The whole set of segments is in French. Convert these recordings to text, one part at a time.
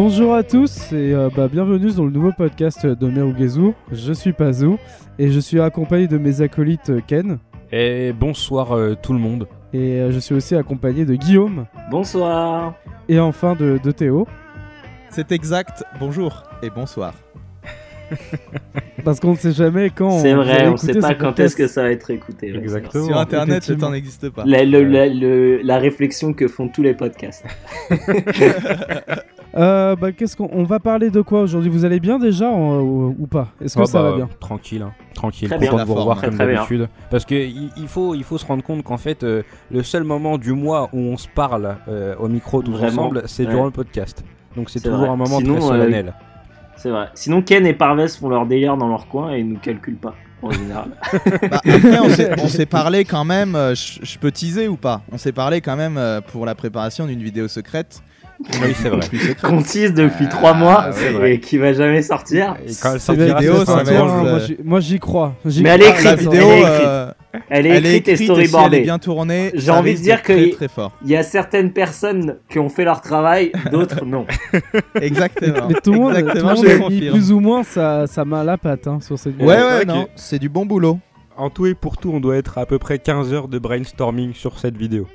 Bonjour à tous et euh, bah, bienvenue dans le nouveau podcast de Merugezu. Je suis Pazou et je suis accompagné de mes acolytes euh, Ken Et bonsoir euh, tout le monde. et euh, je suis aussi accompagné de Guillaume Bonsoir. et enfin de, de Théo C'est exact. Bonjour et bonsoir. parce qu'on ne sait jamais quand C'est vrai, on écouter sait pas ce quand est-ce que ça va être écouté. Exactement. Sur internet, le temps n'existe pas. La, le- la- le- la réflexion que font tous les podcasts. Euh, bah, qu'est-ce qu'on on va parler de quoi aujourd'hui? Vous allez bien déjà ou, ou pas? Est-ce que Ah ça bah, va bien? Tranquille, hein. tranquille. Très Content bien. de vous revoir comme très bien. d'habitude. Parce que il, il faut, il faut se rendre compte qu'en fait, euh, le seul moment du mois où on se parle euh, au micro tous Vraiment. ensemble, c'est Ouais. durant le podcast. Donc c'est C'est toujours vrai. un moment Sinon, très euh, solennel. C'est vrai. Sinon, Ken et Parves font leur délire dans leur coin et ils nous calculent pas, en général. Bah, après, on s'est- on s'est parlé quand même. euh, Je je peux teaser ou pas? On s'est parlé quand même euh, pour la préparation d'une vidéo secrète. Oui, c'est vrai. Qu'on tease depuis Ah, trois mois et qui va jamais sortir. Et quand elle C'est sortira, vidéo, ça un va être, jour. euh, moi, j'y- crois. Mais elle est La écrite, vidéo, elle est écrite. euh, Elle est elle est écrite et si elle storyboardée. est bien tournée. J'ai ça envie de dire d'être très que- très fort. Il y a certaines personnes qui ont fait leur travail, d'autres non. Exactement. Mais tout le monde, tout Exactement, monde je a mis plus ou moins sa, sa main à la patte hein, sur cette Ouais, Ouais, ouais, non, que- c'est du bon boulot. En tout et pour tout, on doit être à peu près 15 heures de brainstorming sur cette vidéo.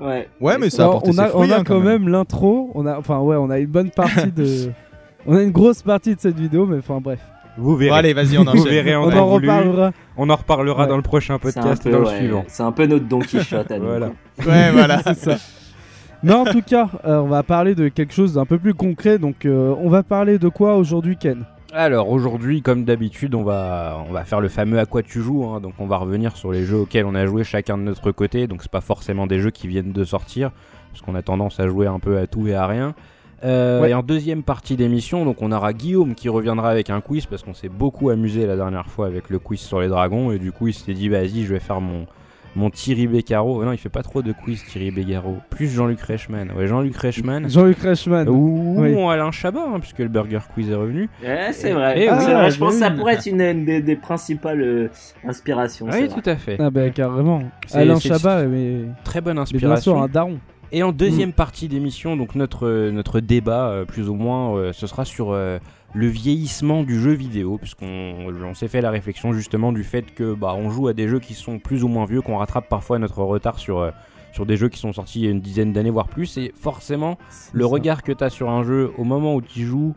Ouais. Ouais, mais ça a Alors, apporté on a, ses fruits, on a hein, quand même, l'intro. On a, enfin ouais, on a une bonne partie de. on a une grosse partie de cette vidéo, mais enfin bref, Vous Bon, verrez. allez, vas-y, on Vous enchaîne. verrez en on temps en voulu. reparlera. On en reparlera Ouais. dans le prochain C'est un podcast et dans le ouais, suivant. C'est un peu notre Don Quichotte à nous. Voilà. Ouais, voilà. C'est ça. Mais en tout cas, euh, on va parler de quelque chose d'un peu plus concret. Donc, euh, on va parler de quoi aujourd'hui, Ken? Alors aujourd'hui, comme d'habitude, on va, on va faire le fameux à quoi tu joues. hein. Donc on va revenir sur les jeux auxquels on a joué chacun de notre côté. Donc c'est pas forcément des jeux qui viennent de sortir, parce qu'on a tendance à jouer un peu à tout et à rien. Euh, Ouais. Et en deuxième partie d'émission, donc on aura Guillaume qui reviendra avec un quiz parce qu'on s'est beaucoup amusé la dernière fois avec le quiz sur les dragons et du coup il s'est dit vas-y je vais faire mon mon Thierry Beccaro. Non il fait pas trop de quiz Thierry Beccaro. Plus Jean-Luc Reichmann. Ouais Jean-Luc Reichmann. Jean-Luc Reichmann. Ou Oui. Alain Chabat hein, puisque le Burger Quiz est revenu. Ouais, c'est Et- vrai. et C'est oui. vrai, je pense que ça pourrait être une, une des, des principales euh, inspirations. Oui vrai. tout à fait. Ah bah carrément. Alain Chabat, mais, Très bonne mais bien inspiration. sûr un daron. Et en Mm. deuxième partie d'émission, donc notre, notre débat, euh, plus ou moins, euh, ce sera sur euh, le vieillissement du jeu vidéo, puisqu'on on s'est fait la réflexion justement du fait que bah, on joue à des jeux qui sont plus ou moins vieux, qu'on rattrape parfois notre retard sur, euh, sur des jeux qui sont sortis il y a une dizaine d'années, voire plus. Et forcément, le ça. regard que tu as sur un jeu au moment où tu joues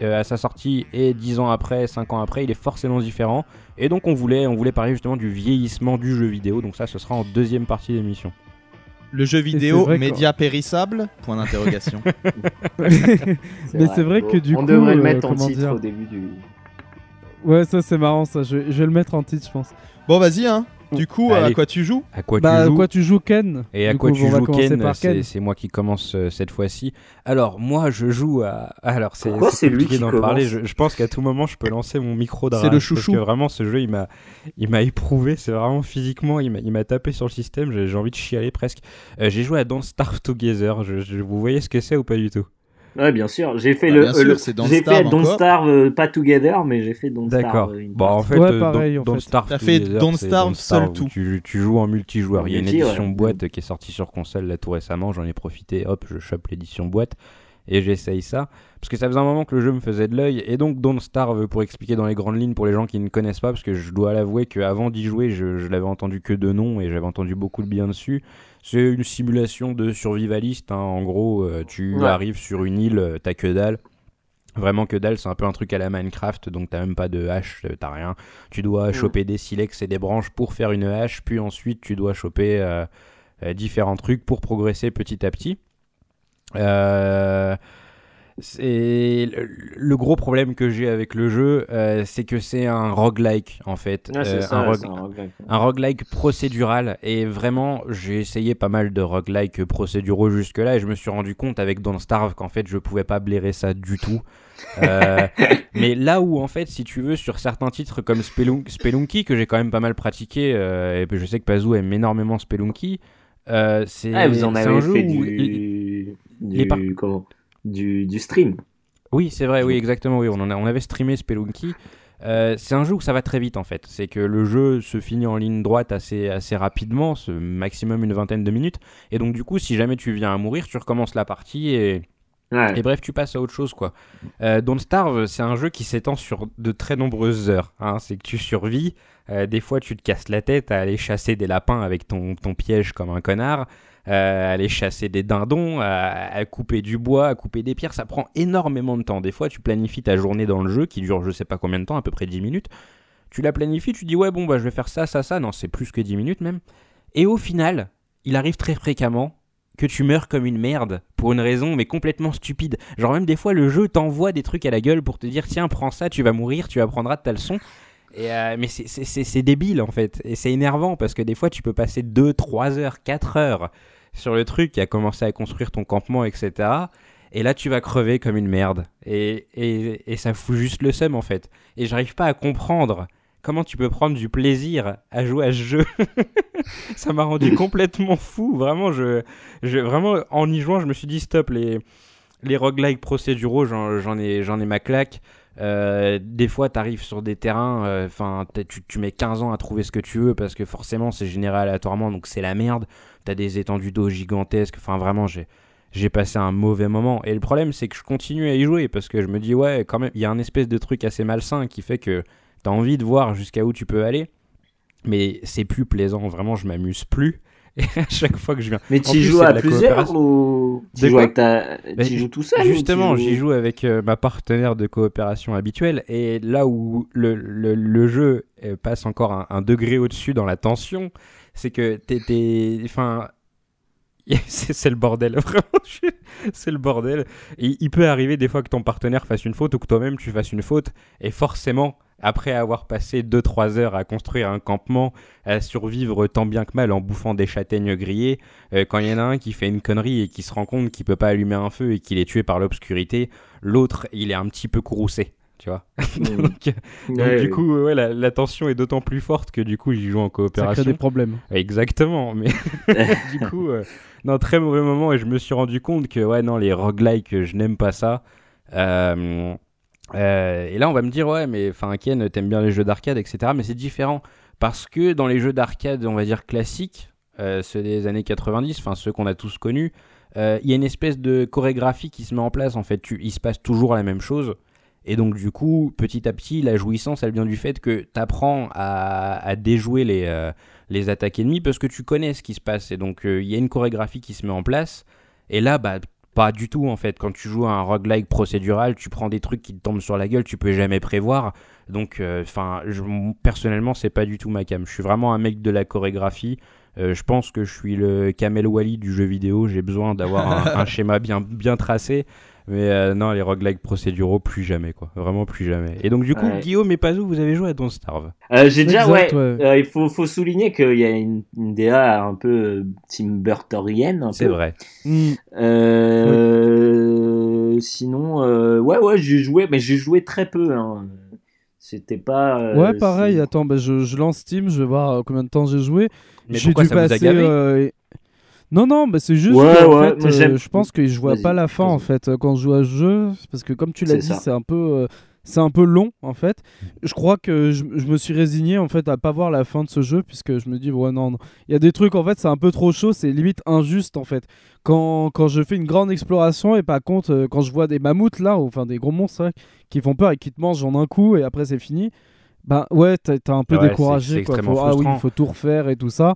euh, à sa sortie et 10 ans après, 5 ans après, il est forcément différent. Et donc on voulait, on voulait parler justement du vieillissement du jeu vidéo, donc ça ce sera en deuxième partie d'émission. Le jeu vidéo, vrai média périssable Point d'interrogation. Mais c'est vrai que du on coup, devrait le euh, mettre en titre dire au début du. ouais, ça c'est marrant ça. Je, je vais le mettre en titre, je pense. bon, vas-y, hein. Du coup, Allez. à quoi tu joues? À quoi bah, tu joues? quoi tu joues, Ken? Et à Du quoi coup, tu joues Ken? Ken. c'est moi qui commence euh, cette fois-ci. Alors moi je joue à. Alors c'est lui compliqué qui d'en parler. Je, je pense qu'à tout moment je peux lancer mon micro de C'est le chouchou. Parce que vraiment ce jeu il m'a il m'a éprouvé. C'est vraiment physiquement il m'a il m'a tapé sur le système. J'ai j'ai envie de chialer presque. Euh, J'ai joué à Don't Starve Together. Je, je- vous voyez ce que c'est ou pas du tout? Ouais, bien sûr. J'ai fait Bah, le. euh, sûr, le- c'est Don't J'ai fait Starve Don't encore. Starve, euh, pas Together, mais j'ai fait Don't D'accord. Starve. euh, une Bon en partie. fait Ouais, euh, pareil, Don't, en Don't fait. Starve T'as fait Together, Don't c'est Starve Don't seul où tout. Tu, tu joues en multijoueur. En Il y a une multi, édition ouais. boîte qui est sortie sur console là tout récemment. J'en ai profité. Hop, je chope l'édition boîte et j'essaye ça parce que ça faisait un moment que le jeu me faisait de l'œil et donc Don't Starve pour expliquer dans les grandes lignes pour les gens qui ne connaissent pas parce que je dois l'avouer qu'avant d'y jouer je, je l'avais entendu que de nom et j'avais entendu beaucoup de bien dessus c'est une simulation de survivaliste hein. en gros euh, tu Ouais. arrives sur une île euh, t'as que dalle Vraiment que dalle, c'est un peu un truc à la Minecraft, donc t'as même pas de hache, euh, t'as rien. Tu dois Mm. choper des silex et des branches pour faire une hache, puis ensuite tu dois choper euh, différents trucs pour progresser petit à petit. Euh, c'est le, le gros problème que j'ai avec le jeu, euh, c'est que c'est un roguelike en fait, Ouais, Euh, ça, un, rogue- c'est un roguelike. un roguelike procédural et vraiment j'ai essayé pas mal de roguelike procéduraux jusque là et je me suis rendu compte avec Don't Starve qu'en fait je pouvais pas blairer ça du tout Euh, mais là où en fait si tu veux sur certains titres comme Spelunk- Spelunky que j'ai quand même pas mal pratiqué euh, et puis je sais que Pazou aime énormément Spelunky c'est Ah, vous en un avez jeu fait où du. il- du, il est par- comment? Du, du stream. Oui, c'est vrai, oui, exactement. Oui, on, en a- on avait streamé Spelunky. Euh, c'est un jeu où ça va très vite en fait. C'est que le jeu se finit en ligne droite assez, assez rapidement, ce maximum une vingtaine de minutes. Et donc du coup, si jamais tu viens à mourir, tu recommences la partie et, Et bref, tu passes à autre chose, quoi. Euh, Don't Starve, c'est un jeu qui s'étend sur de très nombreuses heures. hein. C'est que tu survis. euh, des fois, tu te casses la tête à aller chasser des lapins avec ton, piège comme un connard. euh, à aller chasser des dindons, à, à couper du bois, à couper des pierres. Ça prend énormément de temps. Des fois, tu planifies ta journée dans le jeu qui dure je sais pas combien de temps, à peu près 10 minutes. Tu la planifies, tu dis ouais, bon, bah je vais faire ça, ça, ça. Non, c'est plus que 10 minutes même. Et au final, il arrive très fréquemment que tu meurs comme une merde pour une raison mais complètement stupide. Genre même des fois le jeu t'envoie des trucs à la gueule pour te dire tiens prends ça, tu vas mourir, tu apprendras de ta leçon. Et euh, mais c'est- débile en fait et c'est énervant parce que des fois tu peux passer 2, 3 heures, 4 heures sur le truc qui a commencé à construire ton campement etc. Et là tu vas crever comme une merde et, et, et ça fout juste le seum en fait. Et j'arrive pas à comprendre comment tu peux prendre du plaisir à jouer à ce jeu. ça m'a rendu complètement fou. Vraiment, je, je, vraiment, en y jouant, je me suis dit stop, les, les roguelikes procéduraux, j'en, ai, j'en ai ma claque. Euh, des fois, tu arrives sur des terrains, enfin, tu, tu mets 15 ans à trouver ce que tu veux parce que forcément, c'est généré aléatoirement, donc c'est la merde. T'as des étendues d'eau gigantesques. Enfin, vraiment, j'ai, j'ai passé un mauvais moment. Et le problème, c'est que je continue à y jouer parce que je me dis, ouais, quand même, il y a un espèce de truc assez malsain qui fait que t'as envie de voir jusqu'à où tu peux aller. Mais c'est plus plaisant, vraiment, je m'amuse plus. Et à chaque fois que je viens. Mais tu plus, joues à plusieurs ou tu joues avec ta Bah, tu joues tout seul Justement, j'y joue avec euh, ma partenaire de coopération habituelle. Et là où le, le- le jeu euh, passe encore un, un degré au-dessus dans la tension, c'est que t'es. Enfin. C'est le bordel, vraiment, c'est le bordel. Et il peut arriver des fois que ton partenaire fasse une faute ou que toi-même tu fasses une faute, et forcément, après avoir passé 2-3 heures à construire un campement, à survivre tant bien que mal en bouffant des châtaignes grillées, euh, quand il y en a un qui fait une connerie et qui se rend compte qu'il peut pas allumer un feu et qu'il est tué par l'obscurité, l'autre il est un petit peu courroucé, tu vois. Mm. donc, donc, Ouais, du coup, ouais, la, la tension est d'autant plus forte que du coup j'y joue en Ça crée coopération. des problèmes. Exactement, mais du coup, euh, non, très mauvais moment et je me suis rendu compte que, ouais, non, les roguelikes, je n'aime pas ça. Euh, euh, et là, on va me dire, ouais, mais enfin, Ken, t'aimes bien les jeux d'arcade, etc. Mais c'est différent parce que dans les jeux d'arcade, on va dire classiques, euh, ceux des années 90, enfin ceux qu'on a tous connus, euh, il y a une espèce de chorégraphie qui se met en place. En fait, il se passe toujours la même chose. Et donc, du coup, petit à petit, la jouissance, elle vient du fait que tu apprends à, à déjouer les, les attaques ennemies parce que tu connais ce qui se passe. Et donc, il y a une chorégraphie qui se met en place. Et là, bah, pas du tout en fait. Quand tu joues à un roguelike procédural, tu prends des trucs qui te tombent sur la gueule, tu peux jamais prévoir. Donc, enfin, personnellement, c'est pas du tout ma cam. Je suis vraiment un mec de la chorégraphie. Euh, je pense que je suis le Kamel Wally du jeu vidéo. J'ai besoin d'avoir un, un schéma bien, bien tracé. Mais euh, non, les roguelikes procéduraux, plus jamais, quoi. Vraiment plus jamais. Et donc, du coup, Ouais. Guillaume et Pazou, vous avez joué à Don't Starve Euh, J'ai déjà, Exact, ouais, ouais. euh, il faut, faut souligner qu'il y a une, une DA un peu Tim Burtorienne. C'est vrai. Mm. Sinon, euh, ouais, ouais, j'ai joué, mais j'ai joué très peu. Hein. C'était pas. euh, Ouais, pareil. Attends, bah, je, je lance Steam, je vais voir combien de temps j'ai joué. Mais J'ai pourquoi dû ça vous a passer, gavé euh, Non, non, bah, c'est juste Ouais, que, en ouais, fait, euh, je pense que je vois pas la fin en fait euh, quand je joue à ce jeu, parce que comme tu l'as dit, c'est un peu, euh, c'est un peu long en fait. Je crois que je, je me suis résigné en fait à pas voir la fin de ce jeu puisque je me dis ouais non, non. il y a des trucs en fait c'est un peu trop chaud, c'est limite injuste en fait. Quand, quand je fais une grande exploration et par contre euh, quand je vois des mammouths là, ou, enfin des gros monstres ouais, qui font peur et qui te mangent en un coup et après c'est fini. Bah ouais, t'es un peu Ouais, découragé quoi. Faut- ah oui, faut tout refaire et tout ça.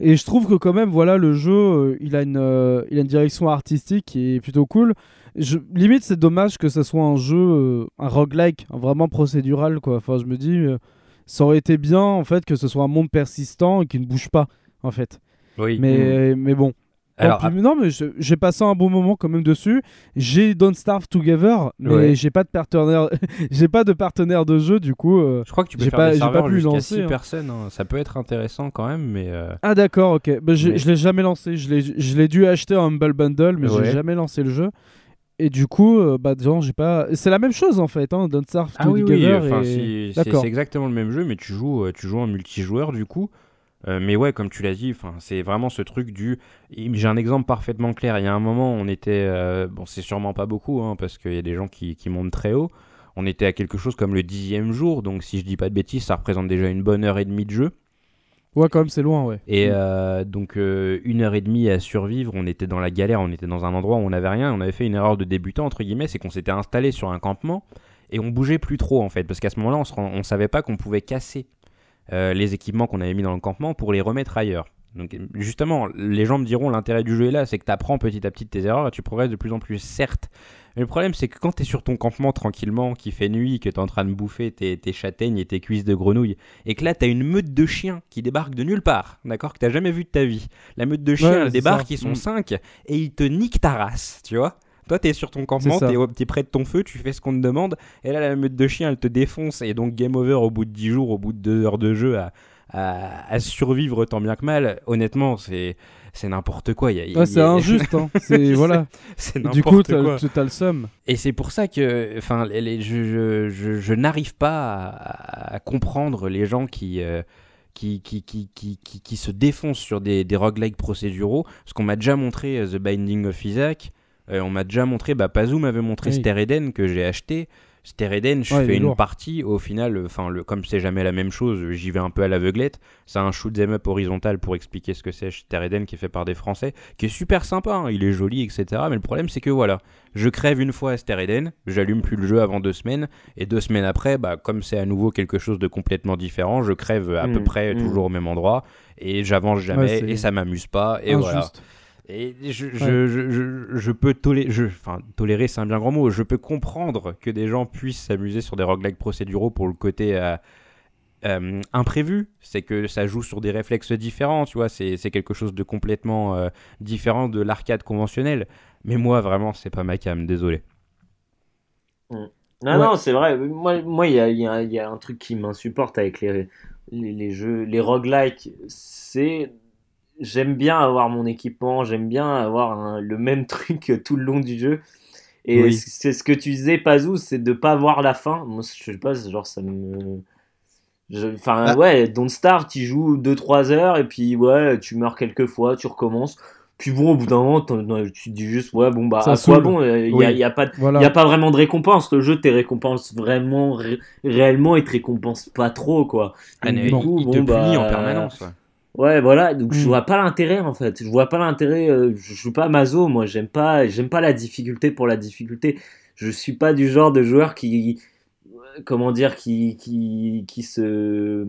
Et je trouve que quand même, voilà, le jeu, euh, il, a une, euh, il a une direction artistique qui est plutôt cool. Je, limite, c'est dommage que ce soit un jeu, euh, un roguelike, vraiment procédural, quoi. Enfin, je me dis, ça aurait été bien, en fait, que ce soit un monde persistant et qui ne bouge pas, en fait. Oui. Mais, mais bon. Alors, pis- non, mais j'ai passé un bon moment quand même dessus. J'ai Don't Starve Together, mais Ouais. j'ai pas de partenaire, j'ai pas de partenaire de jeu, du coup. euh, Je crois que tu peux faire pas- des serveurs jusqu'à lancer, 6 hein. personnes. hein. Ça peut être intéressant quand même, mais euh, Ah d'accord, ok. Bah, Mais- Je l'ai jamais lancé. Je l'ai, dû acheter en Humble Bundle, mais Ouais. j'ai jamais lancé le jeu. Et du coup, euh, bah j'ai pas. C'est la même chose en fait, hein, Don't Starve ah oui, oui. Together. Enfin, et- si- c'est D'accord. c'est exactement le même jeu, mais tu joues, euh, tu joues en multijoueur du coup. Euh, mais ouais, comme tu l'as dit, c'est vraiment ce truc du. J'ai un exemple parfaitement clair. Il y a un moment, on était, euh, bon, c'est sûrement pas beaucoup, hein, parce qu'il y a des gens qui, qui montent très haut. On était à quelque chose comme le dixième jour, donc si je dis pas de bêtises, ça représente déjà une bonne heure et demie de jeu. Ouais, quand même, c'est loin, ouais. Et Mm. euh, donc une heure et demie à survivre, on était dans la galère, on était dans un endroit où on n'avait rien, on avait fait une erreur de débutant entre guillemets, c'est qu'on s'était installé sur un campement et on bougeait plus trop en fait, parce qu'à ce moment-là on, on savait pas qu'on pouvait casser euh, les équipements qu'on avait mis dans le campement pour les remettre ailleurs. Donc justement, les gens me diront l'intérêt du jeu est là, c'est que tu apprends petit à petit tes erreurs et tu progresses de plus en plus, certes. Mais le problème c'est que quand tu es sur ton campement tranquillement, qu'il fait nuit, que tu es en train de bouffer tes, tes châtaignes et tes cuisses de grenouille, et que là t'as une meute de chiens qui débarque de nulle part, d'accord, que t'as jamais vu de ta vie. La meute de chiens Ouais, elle débarque, ça. ils sont Mm. 5 et ils te niquent ta race, tu vois. Toi, t'es sur ton campement, t'es t'es près de ton feu, tu fais ce qu'on te demande, et là, la meute de chiens, elle te défonce, et donc game over au bout de 10 jours, au bout de 2 heures de jeu, à, à- à survivre tant bien que mal. Honnêtement, c'est c'est n'importe quoi. Il y a- il Ouais, y c'est a- injuste, hein. C'est, voilà. c'est Du coup, t'as, quoi. t'as le seum. Et c'est pour ça que, enfin, je, je, je, je n'arrive pas à, à comprendre les gens qui, euh, qui, qui, qui, qui, qui, qui se défoncent sur des, des roguelikes procéduraux. Parce qu'on m'a déjà montré euh, The Binding of Isaac. Euh, on m'a déjà montré, bah, Pazou m'avait montré Oui. Ster Eden que j'ai acheté. Ster Eden, je Ouais, fais une lourd. partie. Au final, enfin, le, comme c'est jamais la même chose, j'y vais un peu à l'aveuglette. C'est un shoot 'em up horizontal pour expliquer ce que c'est Ster Eden qui est fait par des Français, qui est super sympa. hein, il est joli, etc. Mais le problème, c'est que voilà, je crève une fois à Ster Eden, j'allume plus le jeu avant deux semaines, et deux semaines après, bah, comme c'est à nouveau quelque chose de complètement différent, je crève à peu Mm, près mm. toujours au même endroit, et j'avance jamais, Ouais, et ça m'amuse pas, et voilà. Et je, je, je, je, je peux tolérer, je, enfin, tolérer c'est un bien grand mot, je peux comprendre que des gens puissent s'amuser sur des roguelikes procéduraux pour le côté euh, euh, imprévu, c'est que ça joue sur des réflexes différents, tu vois, c'est c'est quelque chose de complètement euh, différent de l'arcade conventionnelle. Mais moi, vraiment, c'est pas ma cam, désolé. Non, Ouais. non, c'est vrai. Moi, moi, il y a, il y a- y a un truc qui m'insupporte avec les, les, les jeux, les roguelikes. C'est, j'aime bien avoir mon équipement, j'aime bien avoir un- le même truc tout le long du jeu. Et Oui. c'est ce que tu disais, Pazou, c'est de pas voir la fin. Moi, je sais pas, genre, ça me. Enfin, Bah. ouais, Don't Starve, tu joues 2-3 heures et puis, ouais, tu meurs quelques fois, tu recommences. Puis bon, au bout d'un moment, tu te dis juste, ouais, bon, bah, Ça à quoi bon Il Oui. y, a, il y a pas Voilà. n'y a pas vraiment de récompense. Le jeu te récompense vraiment, ré- réellement, il te récompense pas trop, quoi. Ah, Donc, du coup, il bon, te bah, punit en permanence. ouais. Ouais, voilà. Donc, je Mm. vois pas l'intérêt, en fait. Je vois pas l'intérêt. euh, je joue pas Mazo, moi. J'aime pas, j'aime pas la difficulté pour la difficulté. Je suis pas du genre de joueur qui, comment dire, qui, qui, qui se,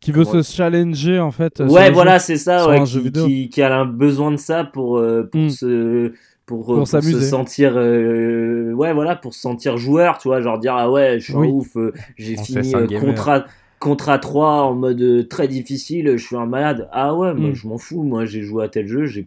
Qui veut Comment- se challenger, en fait. ouais, voilà, c'est ça, ouais, qui, vidéo. qui, qui a un besoin de ça pour, euh, pour Mm. se, pour, Pour pour se s'amuser. sentir, euh, ouais, voilà, pour se sentir joueur, tu vois, genre dire, ah ouais, je suis Oui. un ouf, euh, j'ai fini euh, contrat, contrat 3 en mode euh, très difficile, je suis un malade. Ah ouais, moi, Mm. je m'en fous, moi, j'ai joué à tel jeu, j'ai,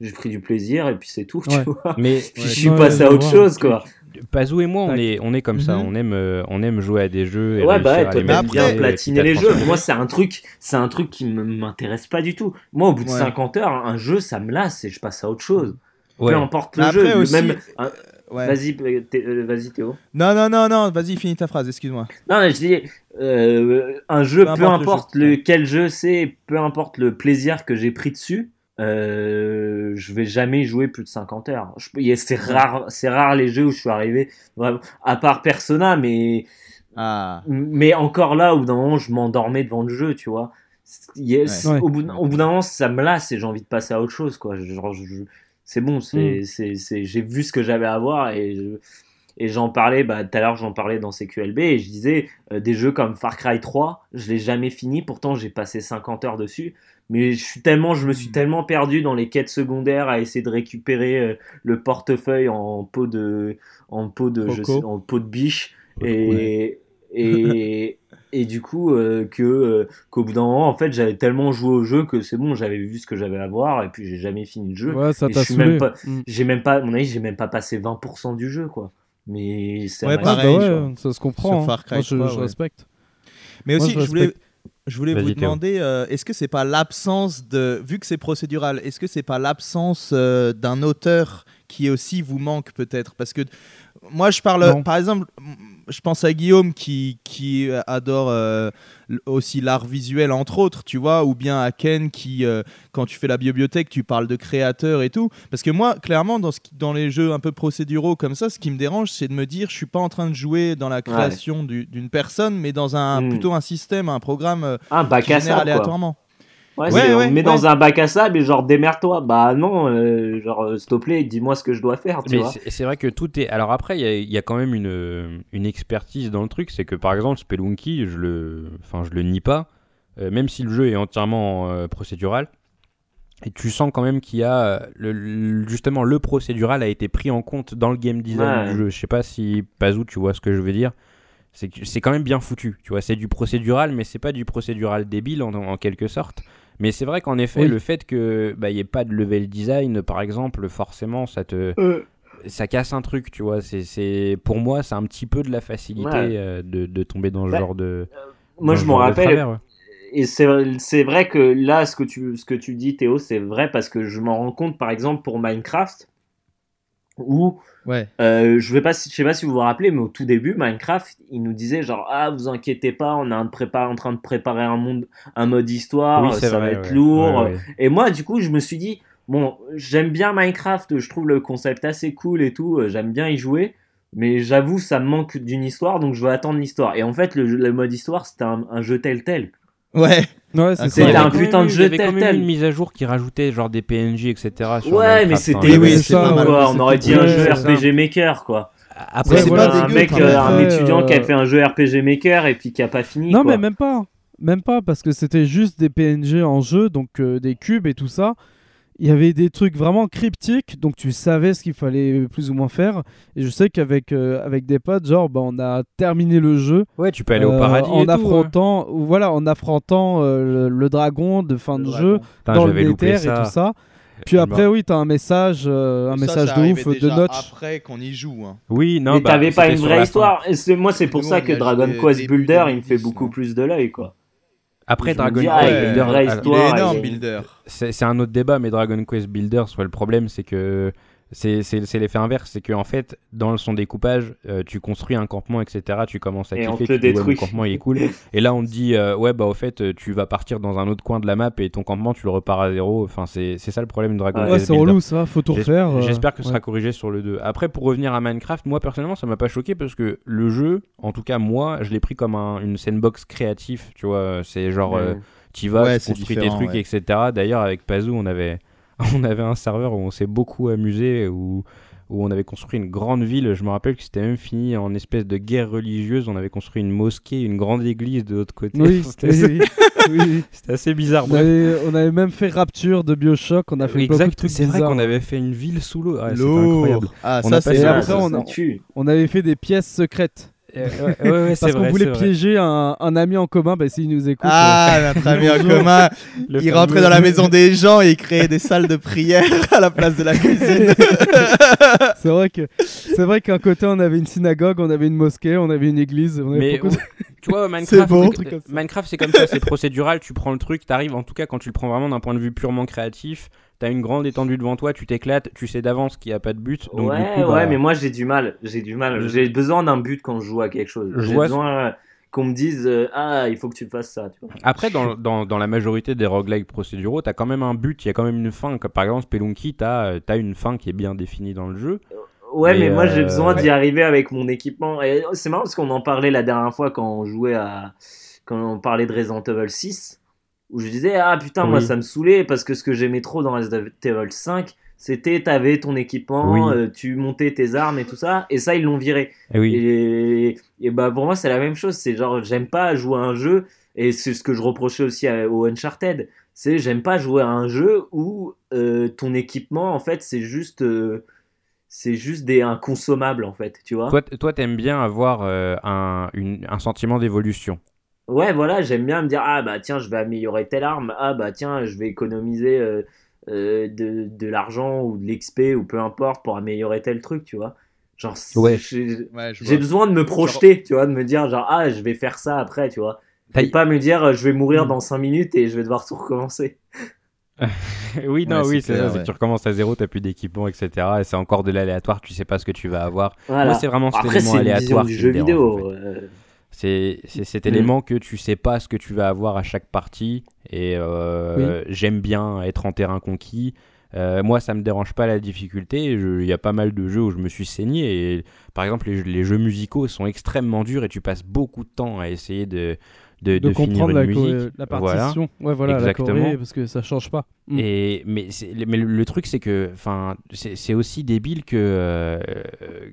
j'ai pris du plaisir et puis c'est tout, Ouais. tu vois. Mais Puis Ouais, je suis ouais, passé à autre chose, quoi. Pazou et moi, on est, on est comme ça. Mhm. On aime, euh, on aime jouer à des jeux. Et Ouais, bah toi t'aimes bien platiner les jeux. Moi, c'est un truc, c'est un truc qui m'intéresse pas du tout. Moi, au bout de Ouais. 50 heures, un jeu, ça me lasse et je passe à autre chose. Ouais. Peu importe le Mais jeu. aussi, même, un- Ouais. Vas-y, euh, euh, vas-y Théo. Non, non, non, non, vas-y, finis ta phrase, excuse-moi. Non, mais je dis, euh, un jeu, Peu peu importe le jeu. le, quel jeu c'est, peu importe le plaisir que j'ai pris dessus, euh, je vais jamais jouer plus de 50 heures. C'est rare, c'est rare les jeux où je suis arrivé vraiment, à part Persona, mais Ah. mais encore là, au bout d'un moment, je m'endormais devant le jeu, tu vois. Ouais. Au bout d'un au bout d'un moment, ça me lasse et j'ai envie de passer à autre chose, quoi. Genre, je- je- c'est bon, c'est, c'est, c'est, j'ai vu ce que j'avais à voir et je- et j'en parlais, bah, tout à l'heure, j'en parlais dans CQLB et je disais, euh, des jeux comme Far Cry 3, je l'ai jamais fini, pourtant j'ai passé 50 heures dessus, mais je suis tellement, je me suis Mm. tellement perdu dans les quêtes secondaires à essayer de récupérer euh, le portefeuille en peau de, en peau de, je Coco. sais- en peau de biche et, et, et du coup, euh, que, euh, qu'au bout d'un moment, en fait, j'avais tellement joué au jeu que c'est bon, j'avais vu ce que j'avais à voir et puis j'ai jamais fini le jeu. Ouais, ça t'a même pas- Mm. J'ai même pas, à mon avis, j'ai même pas passé 20% du jeu, quoi. Mais c'est Ouais, bah pareil, ouais, genre. ça se comprend. Hein. Far Cry Moi, je, 3, je ouais. respecte. Mais Moi, aussi, je je, voulais, je voulais vous demander, euh, est-ce que c'est pas l'absence de, vu que c'est procédural, est-ce que c'est pas l'absence euh, d'un auteur qui aussi vous manque peut-être? Parce que moi, je parle, Non. par exemple, je pense à Guillaume qui, qui adore euh, aussi l'art visuel, entre autres, tu vois, ou bien à Ken qui, euh, quand tu fais la bibliothèque, tu parles de créateurs et tout. Parce que moi, clairement, dans, ce qui- dans les jeux un peu procéduraux comme ça, ce qui me dérange, c'est de me dire, je suis pas en train de jouer dans la création du- d'une personne, mais dans un Mm. plutôt un système, un programme euh, un bac qui à génère sable, quoi. Ouais, Ouais, on me met dans un bac à sable et genre démerde-toi. Bah non, euh, genre euh, s'il te plaît, dis-moi ce que je dois faire, tu Mais vois. c'est vrai que tout est. Alors après, il y a- il y, a quand même une, euh, une expertise dans le truc. C'est que par exemple, Spelunky, je le, enfin, je le nie pas, euh, même si le jeu est entièrement euh, procédural. Et tu sens quand même qu'il y a. Le, justement, le procédural a été pris en compte dans le game design du jeu. Je sais pas si, Pazou, tu vois ce que je veux dire. C'est quand même bien foutu. Tu vois, c'est du procédural, mais c'est pas du procédural débile en, en quelque sorte. Mais c'est vrai qu'en effet, Oui. le fait que bah, il y ait pas de level design, par exemple, forcément, ça te ça casse un truc, tu vois. C'est, c'est, pour moi, c'est un petit peu de la facilité Ouais. euh, de, de tomber dans ce Bah, genre de. Moi, dans je m'en rappelle. travers, ouais. Et c'est c'est vrai que là, ce que tu, ce que tu dis, Théo, c'est vrai parce que je m'en rends compte, par exemple, pour Minecraft, où Ouais. euh, je vais pas, si- je sais pas si vous vous rappelez, mais au tout début, Minecraft, il nous disait genre ah vous inquiétez pas, on est en, prépa- en train de préparer un monde, un mode histoire, Oui, c'est ça vrai, va être ouais. lourd. Ouais. Et moi, du coup, je me suis dit bon, j'aime bien Minecraft, je trouve le concept assez cool et tout, euh, j'aime bien y jouer. Mais j'avoue, ça me manque d'une histoire, donc je vais attendre l'histoire. Et en fait, le, mode histoire, c'était un, un jeu tel tel. Ouais. Ouais. C'était un putain de eu- jeu Il y avait quand même une mise à jour qui rajoutait genre des PNJ, etc. sur Ouais, Minecraft, mais hein. c'était Oui, oui, c'est c'est ça, quoi, ouais, On aurait dit un jeu c'est RPG Maker, quoi. Après, c'est pas un dégueu, mec, euh, un Après, étudiant qui a euh, fait un jeu RPG Maker et puis qui a pas fini. Non, mais même pas. Même pas, parce que c'était juste des PNG en jeu, donc euh, des cubes et tout ça. Il y avait des trucs vraiment cryptiques, donc tu savais ce qu'il fallait plus ou moins faire. Et je sais qu'avec euh, avec des potes, genre, bah, on a terminé le jeu Ouais, tu peux aller au euh, paradis. en et tout, hein. affrontant, ou voilà, en affrontant euh, le, le dragon de fin Le de dragon. jeu Putain, dans le Nether et tout ça. Puis Je après, oui, t'as un message, euh, un Ça, message ça de ouf de Notch. Après qu'on y joue. hein. Oui, non, mais bah, t'avais pas une vraie histoire. Moi, c'est pour Nous, ça que Dragon Quest Builder, il me 2010, fait beaucoup non. plus de l'œil, quoi. Après Je Dragon dis, Quest ah, une Builder, histoire. énorme, Builder. c'est c'est un autre débat, mais Dragon Quest Builder, soit le problème, c'est que c'est c'est- c'est l'effet inverse, c'est qu'en fait, dans son découpage, euh, tu construis un campement, etc. Tu commences à Et on kiffer, te tu ouais, mon campement il est cool. Et là, on te dit, euh, ouais, bah au fait, euh, tu vas partir dans un autre coin de la map et ton campement, tu le repars à zéro. Enfin, c'est c'est ça le problème de Dragon Ouais, Ouais, c'est relou ça, faut tout refaire. J'espère que ce sera ouais. corrigé sur le 2. Après, pour revenir à Minecraft, moi personnellement, ça m'a pas choqué parce que le jeu, en tout cas moi, je l'ai pris comme un- une sandbox créatif. Tu vois, c'est genre, euh, Mm. tu vas, Ouais, tu construis tes trucs, ouais. etc. D'ailleurs, avec Pazou, on avait, on avait un serveur où on s'est beaucoup amusé, où, où on avait construit une grande ville. Je me rappelle que c'était même fini en espèce de guerre religieuse. On avait construit une mosquée, une grande église de l'autre côté. Oui, c'était oui, assez, oui, oui. c'était assez bizarre. On avait, on avait même fait Rapture de Bioshock, on a fait beaucoup de Exact, trucs c'est vrai qu'on avait fait une ville sous l'eau. Ouais, c'était incroyable. Ah, On ça, a c'est passé- Et ça, après, ça, on, ça a- tue. on avait fait des pièces secrètes. Euh, ouais, ouais, ouais, c'est Parce qu'on voulait piéger un, un ami en commun, bah s'il nous écoute. Ah, notre ami en commun, Le il fameux- rentrait dans la maison des gens et il créait des salles de prière à la place de la cuisine. euh, c'est vrai que c'est vrai qu'un côté on avait une synagogue, on avait une mosquée, on avait une église. On avait Mais beaucoup tu vois, Minecraft, beau. c'est- Truc comme ça. Minecraft, c'est comme ça, c'est procédural. Tu prends le truc, t'arrives. En tout cas, quand tu le prends vraiment d'un point de vue purement créatif, t'as une grande étendue devant toi, tu t'éclates, tu sais d'avance qu'il n'y a pas de but. Donc ouais, du coup, ouais, bah, mais moi j'ai du mal. J'ai du mal. J'ai besoin d'un but quand je joue à quelque chose. J'ai besoin euh, qu'on me dise euh, ah il faut que tu fasses ça. Tu vois. Après, dans, dans, dans la majorité des roguelikes procéduraux, t'as quand même un but, il y a quand même une fin. Par exemple, Spelunky, t'as as une fin qui est bien définie dans le jeu. Ouais, mais, Mais, moi j'ai euh, besoin ouais. d'y arriver avec mon équipement. Et c'est marrant parce qu'on en parlait la dernière fois quand on jouait à. Quand on parlait de Resident Evil 6. Où je disais, ah putain, moi ça me saulait parce que ce que j'aimais trop dans Resident Evil 5, c'était t'avais ton équipement, Oui. euh, tu montais tes armes et tout ça. Et ça, ils l'ont viré. Et oui. Et, et bah pour moi c'est la même chose. C'est genre j'aime pas jouer à un jeu et c'est ce que je reprochais aussi à- au Uncharted. C'est j'aime pas jouer à un jeu où euh, ton équipement en fait c'est juste euh, c'est juste des un consommable en fait. Tu vois. Toi, toi, t'aimes bien avoir un, une- un sentiment d'évolution. Ouais voilà j'aime bien me dire ah bah tiens je vais améliorer telle arme. Ah bah tiens je vais économiser euh, euh, de, de l'argent ou de l'XP ou peu importe pour améliorer tel truc. Tu vois. Genre Ouais. j'ai- Ouais, besoin de me projeter, tu vois, de me dire genre ah je vais faire ça après, tu vois. Et pas me dire euh, je vais mourir Mm. dans 5 minutes et je vais devoir tout recommencer. oui, non, Ouais, oui, c'est ça. c'est ouais. que tu recommences à zéro, t'as plus d'équipement, etc. Et c'est encore de l'aléatoire, tu sais pas ce que tu vas avoir. Voilà. Moi, c'est vraiment cet Après élément c'est une vision aléatoire du jeu vidéo. en fait. euh, C'est cet Mm. élément que tu sais pas ce que tu vas avoir à chaque partie. Et euh, j'aime bien être en terrain conquis. Euh, moi, ça me dérange pas la difficulté. Il y a pas mal de jeux où je me suis saigné. Et, par exemple, les jeux musicaux sont extrêmement durs et tu passes beaucoup de temps à essayer de, de, de, de finir comprendre une la, musique. la partition. Ouais, voilà, Exactement. la choré, parce que ça change pas. Mm. Et mais, mais le, le truc c'est que enfin c'est aussi débile que euh,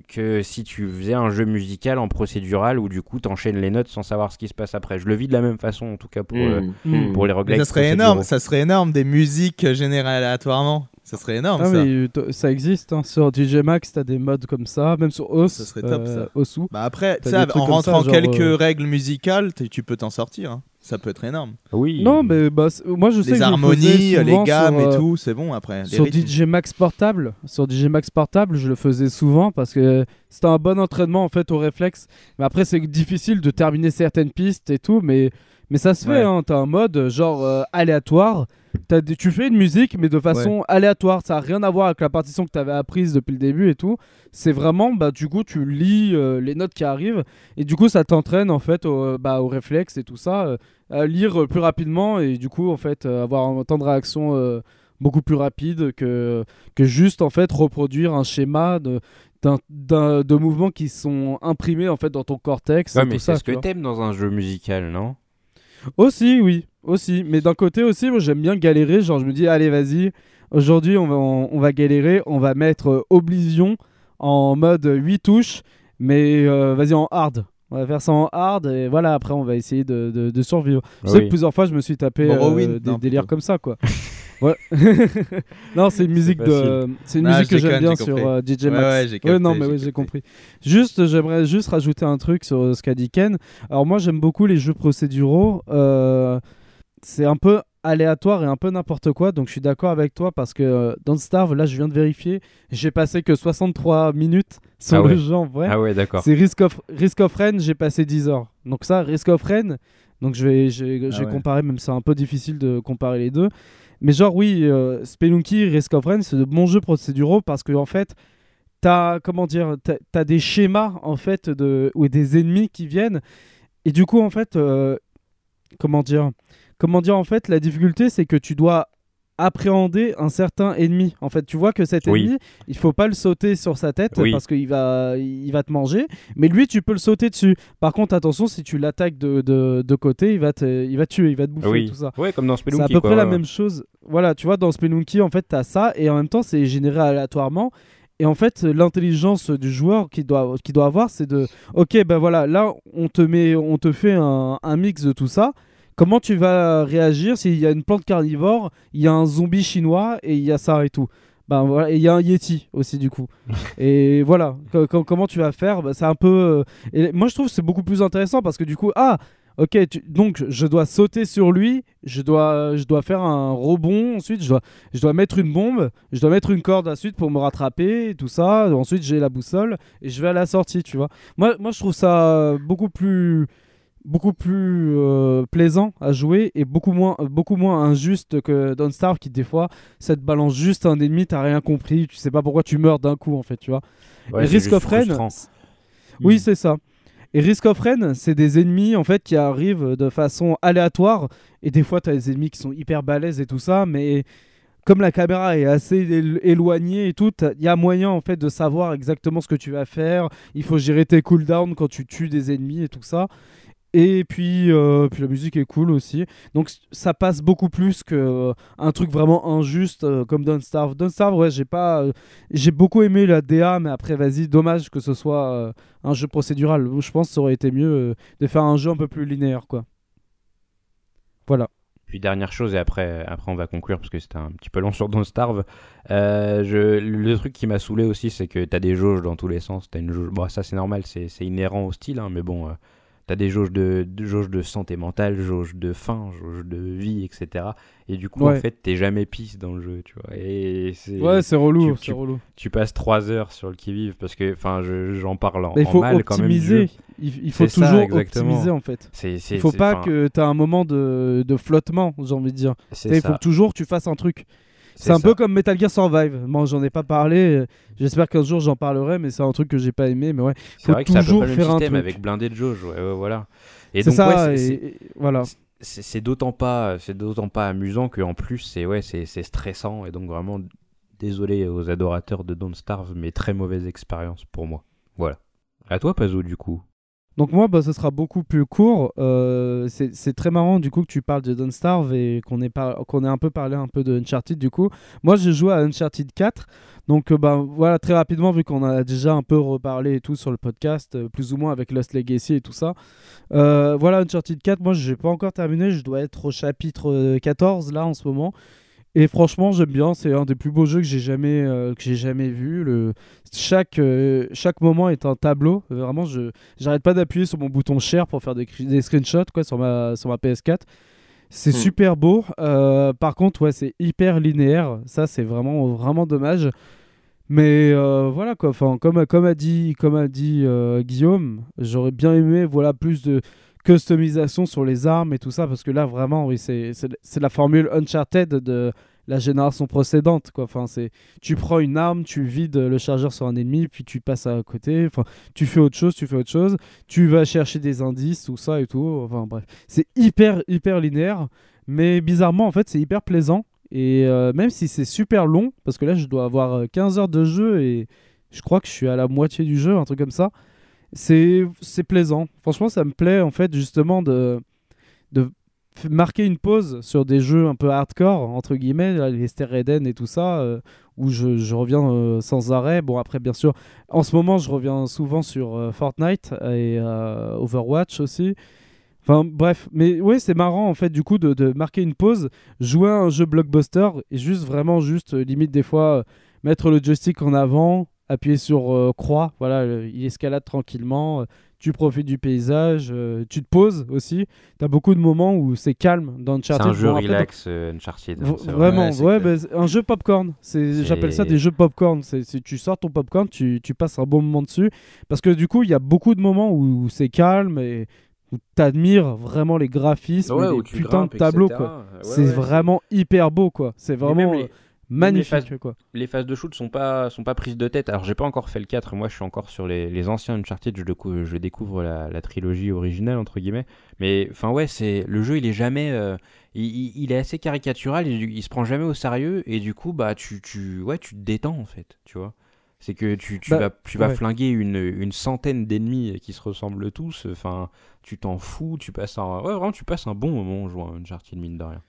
que si tu faisais un jeu musical en procédural où du coup t'enchaînes les notes sans savoir ce qui se passe après. Je le vis de la même façon en tout cas pour euh, Mm, Mm. mm. pour les roguelikes ça serait énorme, ça serait énorme des musiques générées aléatoirement. Ça serait énorme Ah, ça. mais euh, ça existe. hein. Sur DJ Max, t'as des modes comme ça. Même sur OS. Ça serait top, ça. Osu. Bah après, en rentrant ça, genre, quelques euh, règles musicales, tu peux t'en sortir. hein. Ça peut être énorme. Oui. Non, mais bah, moi je sais Les que je le harmonies, les gammes sur, euh, et tout, c'est bon après. Les Sur rythmes. DJ Max portable, sur DJ Max portable, je le faisais souvent parce que c'était un bon entraînement en fait au réflexe. Mais après c'est difficile de terminer certaines pistes et tout, mais mais ça se fait. Hein. T'as un mode genre euh, aléatoire. T'as des- tu fais une musique mais de façon aléatoire. Ça a rien à voir avec la partition que t'avais apprise depuis le début et tout. C'est vraiment bah du coup tu lis euh, les notes qui arrivent et du coup ça t'entraîne en fait au, bah, au réflexe et tout ça euh, à lire euh, plus rapidement et du coup en fait euh, avoir un temps de réaction euh, beaucoup plus rapide que, que juste en fait reproduire un schéma de, d'un, d'un- de mouvements qui sont imprimés en fait dans ton cortex. Ouais, et mais tout c'est ça, ce tu que t'aimes dans un jeu musical, non? Aussi, oui, aussi. Mais d'un côté aussi, moi j'aime bien galérer. Genre, je me dis, allez, vas-y, aujourd'hui on va, on, on va galérer. On va mettre euh, Oblivion en mode 8 touches, mais euh, vas-y en hard. On va faire ça en hard et voilà, après on va essayer de, de- de survivre. Je sais Oui. que plusieurs fois je me suis tapé euh, des non, délires plutôt. comme ça quoi. ouais. non, c'est une musique de c'est une Ah, musique que j'aime bien j'ai sur euh, DJ Ouais, Max. ouais, j'ai capté, non mais j'ai oui, j'ai compris. Juste j'aimerais juste rajouter un truc sur euh, ce qu'a dit Ken. Alors moi j'aime beaucoup les jeux procéduraux. euh, c'est un peu aléatoire et un peu n'importe quoi. Donc je suis d'accord avec toi parce que euh, dans Starve, là je viens de vérifier, j'ai passé que 63 minutes sur Ah le ouais. jeu en vrai. Ah ouais, d'accord. C'est Risk of, Risk of Rain, j'ai passé 10 heures. Donc ça, Risk of Rain, donc je vais, je vais ouais. comparer, même si c'est un peu difficile de comparer les deux. Mais genre oui, euh, Spelunky, Risk of Rain, c'est de bons jeux procéduraux parce que en fait, t'as comment dire, t'as, des schémas en fait de ou des ennemis qui viennent. Et du coup en fait, euh, comment dire, comment dire en fait, la difficulté c'est que tu dois appréhender un certain ennemi. En fait, tu vois que cet Oui. ennemi, il faut pas le sauter sur sa tête Oui. parce qu'il va, il va te manger. Mais lui, tu peux le sauter dessus. Par contre, attention, si tu l'attaques de, de, de côté, il va, te, il va te tuer, il va te bouffer, Oui. tout ça. Ouais, comme dans C'est Spelunky. à peu quoi, près la même chose. Voilà, tu vois, dans Spelunky, en fait, tu as ça, et en même temps, c'est généré aléatoirement. Et en fait, l'intelligence du joueur qui doit, qui doit avoir, c'est de, ok, ben voilà, là, on te met, on te fait un, un mix de tout ça. Comment tu vas réagir s'il y a une plante carnivore, il y a un zombie chinois et il y a ça et tout? Ben voilà, et il y a un yeti aussi du coup. et voilà, co- co- comment tu vas faire? Ben, C'est un peu. euh, Et moi, je trouve que c'est beaucoup plus intéressant parce que du coup, ah, ok, tu- donc je dois sauter sur lui, je dois, je dois faire un rebond, ensuite je dois, je dois mettre une bombe, je dois mettre une corde ensuite pour me rattraper, et tout ça. Ensuite, j'ai la boussole et je vais à la sortie, tu vois. Moi, moi je trouve ça beaucoup plus beaucoup plus euh, plaisant à jouer et beaucoup moins, beaucoup moins injuste que Don't Starve qui des fois ça te balance juste un ennemi t'as rien compris tu sais pas pourquoi tu meurs d'un coup en fait tu vois Ouais, et Risk of Rain oui, c'est ça. Et Risk of Rain, c'est des ennemis en fait qui arrivent de façon aléatoire. Et des fois, tu as des ennemis qui sont hyper balèzes et tout ça, mais comme la caméra est assez élo- éloignée et tout, il y a moyen en fait de savoir exactement ce que tu vas faire. Il faut gérer tes cooldowns quand tu tues des ennemis et tout ça. Et puis, euh, puis la musique est cool aussi. Donc ça passe beaucoup plus que euh, un truc vraiment injuste euh, comme Don't Starve. Don't Starve, ouais, j'ai pas, j'ai beaucoup aimé la DA, mais après, vas-y, dommage que ce soit un jeu procédural. Je pense que ça aurait été mieux de faire un jeu un peu plus linéaire, quoi. Voilà. Puis dernière chose, et après, après on va conclure parce que c'était un petit peu long sur Don't Starve. Je, le truc qui m'a saoulé aussi, c'est que t'as des jauges dans tous les sens. T'as une jauge, bon, ça c'est normal, c'est c'est inhérent au style, hein, mais bon, t'as des jauges de, de, jauges de santé mentale, jauges de faim, jauges de vie, etc. Et du coup, Ouais. en fait, t'es jamais pisse dans le jeu, tu vois. Et c'est- Ouais, c'est relou, tu- c'est tu- relou. tu passes 3 heures sur le qui-vive parce que, enfin, je- j'en parle en, en mal quand même. Il, il faut ça, toujours exactement. optimiser en fait. C'est, c'est, Il faut pas enfin, que tu as un moment de, de flottement, j'ai envie de dire. c'est Il faut ça, que toujours tu fasses un truc. C'est un ça. peu comme Metal Gear Survive. Moi, j'en ai pas parlé. J'espère qu'un jour j'en parlerai, mais c'est un truc que j'ai pas aimé. Mais ouais, C'est faut vrai que toujours même faire un système truc. avec blindé de jauge, ouais, ouais, voilà. Et c'est donc, ça. ouais, et- c'est- et- voilà. c'est d'autant pas c'est d'autant pas amusant que en plus c'est ouais c'est c'est stressant et donc vraiment désolé aux adorateurs de Don't Starve mais très mauvaise expérience pour moi voilà à toi Pazou du coup Donc moi, bah, ce sera beaucoup plus court. Euh, c'est très marrant du coup que tu parles de Don't Starve et qu'on ait, ait un peu parlé un peu de Uncharted du coup. Moi, j'ai joué à Uncharted 4. Donc euh, bah, voilà, très rapidement, vu qu'on a déjà un peu reparlé et tout sur le podcast, euh, plus ou moins avec Lost Legacy et tout ça. voilà, Uncharted 4, moi, je n'ai pas encore terminé. Je dois être au chapitre 14 là en ce moment. Et franchement, j'aime bien. C'est un des plus beaux jeux que j'ai jamais, euh, que j'ai jamais vu. Le... Chaque, euh, chaque moment est un tableau. Vraiment, je j'arrête pas d'appuyer sur mon bouton share pour faire des, des screenshots quoi, sur, ma, sur ma PS4. C'est hmm. super beau. Euh, par contre, ouais, c'est hyper linéaire. Ça, c'est vraiment, vraiment dommage. Mais voilà quoi. Enfin, comme, comme a dit, comme a dit Guillaume, j'aurais bien aimé voilà plus de customisation sur les armes et tout ça, parce que là, vraiment, oui, c'est la formule Uncharted de la génération précédente. Quoi. Enfin, c'est tu prends une arme, tu vides le chargeur sur un ennemi, puis tu passes à côté. Enfin, tu fais autre chose, tu fais autre chose. Tu vas chercher des indices, tout ça et tout. Enfin, bref, c'est hyper, hyper linéaire. Mais bizarrement, en fait, c'est hyper plaisant. Et euh, même si c'est super long, parce que là, je dois avoir 15 heures de jeu et je crois que je suis à la moitié du jeu, un truc comme ça c'est plaisant. Franchement, ça me plaît en fait justement de, de marquer une pause sur des jeux un peu hardcore, entre guillemets, les Eden et tout ça, euh, où je, je reviens euh, sans arrêt. Bon, après, bien sûr, en ce moment, je reviens souvent sur euh, Fortnite et Overwatch aussi. Enfin, bref, mais oui, c'est marrant en fait, du coup, de, de, marquer une pause, jouer à un jeu blockbuster et juste vraiment, juste limite des fois, mettre le joystick en avant, appuyer sur euh, croix, voilà, il escalade tranquillement, euh, tu profites du paysage, euh, tu te poses aussi. Tu as beaucoup de moments où c'est calme dans Uncharted. C'est un jeu relax, Uncharted. vraiment, ouais, bah, un jeu popcorn. J'appelle ça des jeux popcorn. Si tu sors ton popcorn, tu, tu passes un bon moment dessus. Parce que du coup, il y a beaucoup de moments où, c'est calme et où tu admires vraiment les graphismes, ouais, les putains de tableaux. c'est vraiment hyper beau. quoi. C'est vraiment magnifique les phases, quoi. Les phases de shoot sont pas sont pas prises de tête. Alors j'ai pas encore fait le 4, moi je suis encore sur les, les anciens Uncharted, je, découvre, je découvre la, la, trilogie originale entre guillemets. Mais enfin ouais, c'est le jeu, il est jamais euh, il, il, est assez caricatural, il, il, se prend jamais au sérieux et du coup bah tu tu ouais, tu te détends en fait, tu vois. C'est que tu, tu, bah, vas, tu vas flinguer une, une centaine d'ennemis qui se ressemblent tous. Enfin, tu t'en fous, tu passes un... Ouais, vraiment, tu passes un bon moment en jouant à Uncharted, mine de rien.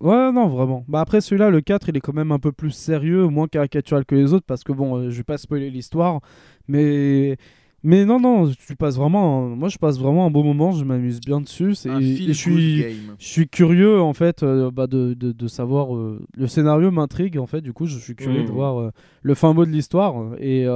Ouais, non, vraiment. Bah après celui-là, le 4, il est quand même un peu plus sérieux, moins caricatural que les autres, parce que bon, euh, je vais pas spoiler l'histoire, mais... Mais non, non, tu passes vraiment... Moi, je passe vraiment un beau moment, je m'amuse bien dessus. Un et je suis, je suis curieux, en fait, euh, bah, de, de, de, savoir... Euh, le scénario m'intrigue, en fait, du coup, je suis curieux de mmh. voir le fin mot de l'histoire. Et,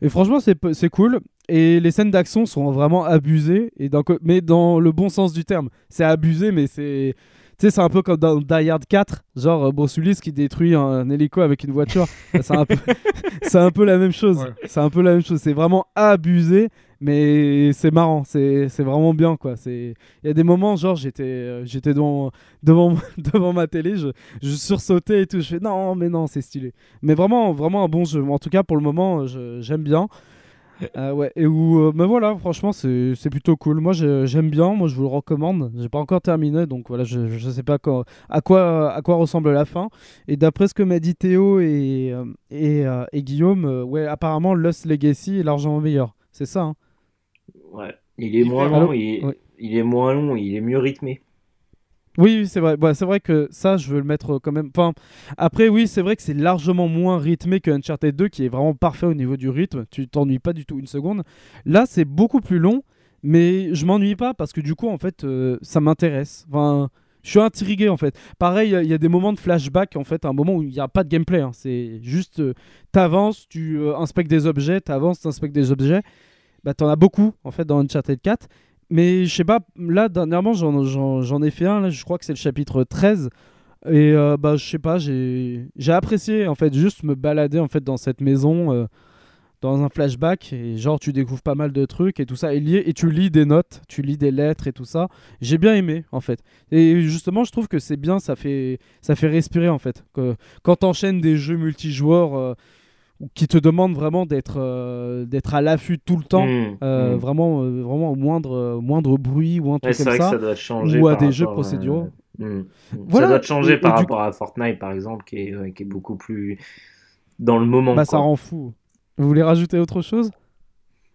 et franchement, c'est cool. Et les scènes d'action sont vraiment abusées, et mais dans le bon sens du terme. C'est abusé, mais c'est sais, c'est un peu comme dans Die Hard 4, genre euh, Bruce Willis qui détruit un, hélico avec une voiture. c'est un, peu... un peu la même chose. C'est un peu la même chose. C'est vraiment abusé, mais c'est marrant. C'est vraiment bien, quoi. Il y a des moments, genre, j'étais euh, j'étais devant, devant, devant ma télé, je, je sursautais et tout. Je fais non, mais non, c'est stylé. Mais vraiment, vraiment un bon jeu. En tout cas, pour le moment, j'aime bien. Euh, ouais, et où, euh, mais voilà, franchement, c'est plutôt cool. Moi, j'aime bien, moi, je vous le recommande. J'ai pas encore terminé, donc voilà, je, je sais pas quand, à, quoi, à quoi ressemble la fin. Et d'après ce que m'a dit Théo et, euh, et, et, Guillaume, ouais, apparemment, Lost Legacy est largement meilleur. C'est ça, hein? Ouais, il est moins long, il il est moins long, il est mieux rythmé. Oui, c'est vrai. c'est vrai que ça, je veux le mettre quand même. Enfin, après, oui, c'est vrai que c'est largement moins rythmé que Uncharted 2, qui est vraiment parfait au niveau du rythme. Tu t'ennuies pas du tout une seconde. Là, c'est beaucoup plus long, mais je m'ennuie pas parce que du coup, en fait, euh, ça m'intéresse. Enfin, je suis intrigué en fait. Pareil, il y, a des moments de flashback en fait, un moment où il n'y a pas de gameplay. Hein. C'est juste, euh, t'avances, tu euh, inspectes des objets, t'avances, t'inspectes des objets. Bah, t'en as beaucoup en fait dans Uncharted 4. Mais je sais pas, là, dernièrement, j'en ai fait un, là, je crois que c'est le chapitre 13. Et euh, bah, je sais pas, j'ai apprécié, en fait, juste me balader, en fait, dans cette maison, euh, dans un flashback. Et genre, tu découvres pas mal de trucs et tout ça. Et, et tu lis des notes, tu lis des lettres et tout ça. J'ai bien aimé, en fait. Et justement, je trouve que c'est bien, ça fait, ça fait respirer, en fait. Que, quand t'enchaînes des jeux multijoueurs euh, qui te demande vraiment d'être euh, d'être à l'affût tout le temps, mmh, euh, mmh. vraiment euh, vraiment au moindre moindre bruit ou un truc comme ça, ou à des jeux procéduraux. Mmh, ça doit changer par rapport à Fortnite par exemple, qui est, qui est beaucoup plus dans le moment. Bah ça rend fou. Vous voulez rajouter autre chose?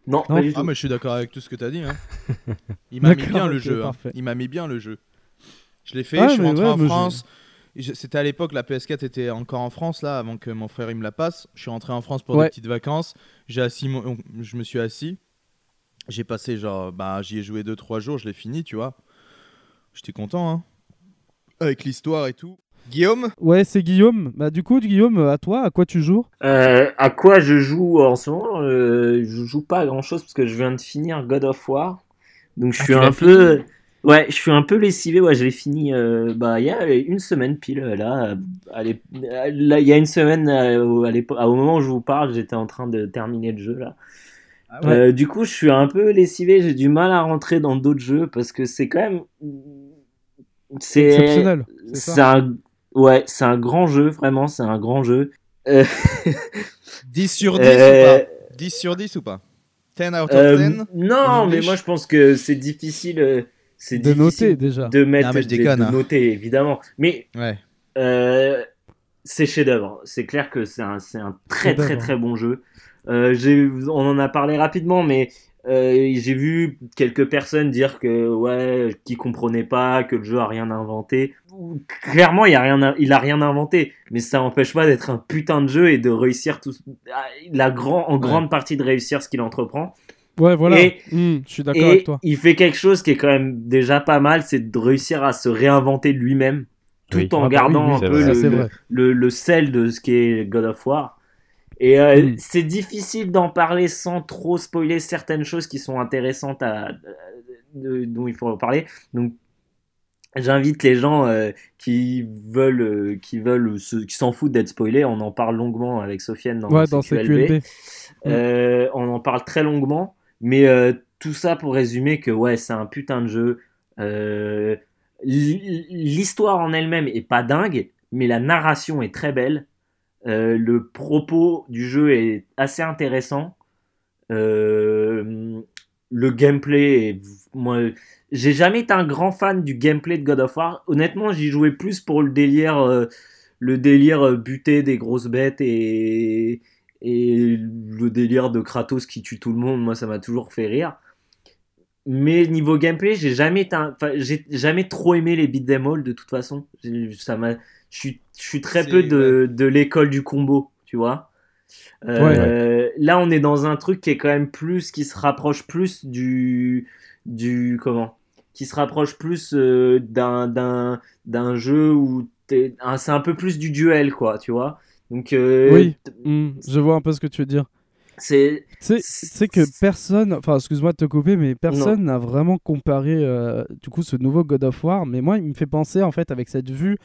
Non, Non. pas du Ah, mais je suis d'accord avec tout ce que t'as dit. Hein. Il m'a mis bien le jeu. hein. Il m'a mis bien le jeu. Je l'ai fait, je suis rentré ouais, en France. Je- C'était à l'époque, la PS4 était encore en France, là, avant que mon frère il me la passe. Je suis rentré en France pour Ouais. des petites vacances. J'ai assis mon- Je me suis assis. J'ai passé, genre, bah, j'y ai joué 2-3 jours, je l'ai fini, tu vois. J'étais content, hein. Avec l'histoire et tout. Guillaume? Ouais, c'est Guillaume. Bah, du coup, Guillaume, à toi, à quoi tu joues? Euh, à quoi je joue en ce moment euh, Je joue pas à grand chose parce que je viens de finir God of War. Donc je Ah, suis un peu. Ouais, je suis un peu lessivé. Ouais, je l'ai fini euh, bah, il y a une semaine pile. Là, à l'ép- là, il y a une semaine, euh, au- à l'époque- au moment où je vous parle, j'étais en train de terminer le jeu. là. Ah ouais. Euh, du coup, je suis un peu lessivé. J'ai du mal à rentrer dans d'autres jeux parce que c'est quand même. C'est Exceptionnel. c'est un. Ouais, c'est un grand jeu, vraiment, c'est un grand jeu. Euh, 10 sur 10 euh, ou pas? 10 sur 10 ou pas? 10 out of Euh, 10 non, mais moi je pense que c'est difficile, euh, c'est De noter déjà. de mettre, Non, mais je de- déconne, de hein. noter évidemment. Mais Ouais. euh, c'est chef-d'œuvre. C'est clair que c'est un, c'est un très très très bon jeu. Euh, j'ai, on en a parlé rapidement, mais euh, j'ai vu quelques personnes dire que ouais, qui comprenaient pas, que le jeu a rien inventé. Clairement, il a rien, il a rien inventé, mais ça n'empêche pas d'être un putain de jeu et de réussir tout, la grand, en grande partie de réussir ce qu'il entreprend. Ouais, voilà. Et- Hmm, je suis d'accord avec toi. il fait quelque chose qui est quand même déjà pas mal, c'est de réussir à se réinventer lui-même, tout Oui. en Ah bah gardant oui, un peu vrai. le, le, vrai. le- le sel de ce qu'est God of War. Et euh, Mm. c'est difficile d'en parler sans trop spoiler certaines choses qui sont intéressantes à, de- dont il faut en parler. Donc J'invite les gens euh, qui veulent, euh, qui veulent, se- qui s'en foutent d'être spoilés. On en parle longuement avec Sofiane dans, Ouais, dans CQLB. CQLB. Euh, on en parle très longuement, mais euh, tout ça pour résumer que ouais, c'est un putain de jeu. Euh, L'histoire en elle-même est pas dingue, mais la narration est très belle. Euh, le propos du jeu est assez intéressant. Le gameplay moi, j'ai jamais été un grand fan du gameplay de God of War. Honnêtement, j'y jouais plus pour le délire, le délire buter des grosses bêtes et et le délire de Kratos qui tue tout le monde. Moi, ça m'a toujours fait rire. Mais niveau gameplay, j'ai jamais j'ai jamais trop aimé les beat'em all de toute façon. Ça m'a, je suis, je suis très peu de, de l'école du combo, tu vois. Euh, Là, on est dans un truc qui est quand même plus, qui se rapproche plus du, du comment, qui se rapproche plus euh, d'un, d'un, d'un jeu où c'est un peu plus du duel, quoi, tu vois. Donc, euh, Oui. Hmm, je vois un peu ce que tu veux dire. c'est, que personne, enfin excuse-moi de te couper, mais personne n'a vraiment comparé euh, du coup ce nouveau God of War. Mais moi, il me fait penser en fait avec cette vue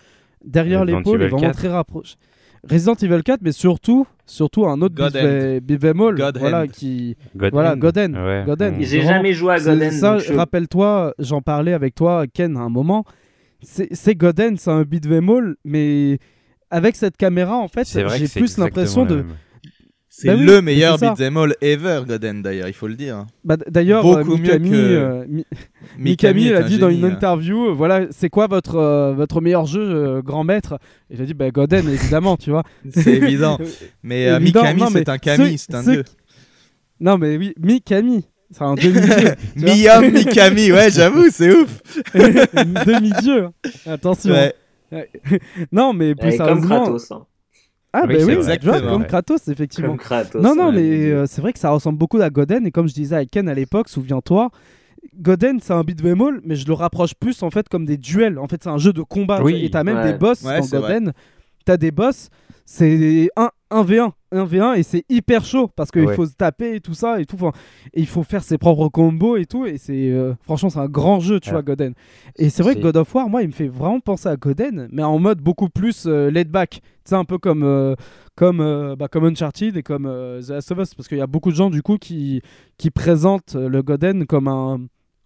derrière Resident l'épaule, vraiment 4. très rapproché. Resident Evil 4, mais surtout, surtout un autre God God voilà qui, God voilà. Goden, Ouais. Goden. J'ai jamais joué à Golden. Ça, je- rappelle-toi, j'en parlais avec toi, Ken, à un moment. C'est Goden, c'est un beat'em all, mais avec cette caméra, en fait, j'ai plus l'impression de. C'est Bah oui, le meilleur beat'em all ever, Goden, d'ailleurs, il faut le dire. Bah, D'ailleurs, Beaucoup euh, mieux Mikami, que- euh, Mi- Mikami, est il a un dit dans génie, une hein. interview, euh, voilà, c'est quoi votre euh, votre meilleur jeu, euh, grand maître? Et j'ai dit, bah Goden, évidemment, tu vois. C'est évident. Mais euh, Évident, Mikami, c'est un Kami, c'est un dieu. qui- Non, mais oui, Mikami, c'est un demi-dieu. Miyam Mikami, ouais, j'avoue, c'est ouf. demi-dieu. Attention. Ouais. Non, mais plus comme sérieusement. Kratos. hein. Ah, Oui, bah c'est oui, vrai, tu vois, exactement. comme Ouais. Kratos, effectivement. Comme Kratos. Non, non, ouais, mais euh, c'est vrai que ça ressemble beaucoup à Goden. Et comme je disais à Ken à l'époque, souviens-toi, Goden, c'est un beat'em all, mais je le rapproche plus en fait comme des duels. En fait, c'est un jeu de combat. Oui. Et t'as même Ouais. des boss Ouais, dans c'est vrai. T'as des boss, c'est 1 1v1, 1v1 et c'est hyper chaud parce qu'il Ouais. faut se taper et tout ça et tout. Enfin, et il faut faire ses propres combos et tout. Et c'est euh, franchement, c'est un grand jeu, tu Ouais. vois, Goden. Et c'est vrai que God of War, moi, il me fait vraiment penser à Goden, mais en mode beaucoup plus euh, laid back. C'est un peu comme, euh, comme, euh, bah, comme Uncharted et comme euh, The Last of Us, parce qu'il y a beaucoup de gens du coup qui, qui présentent le Goden comme un,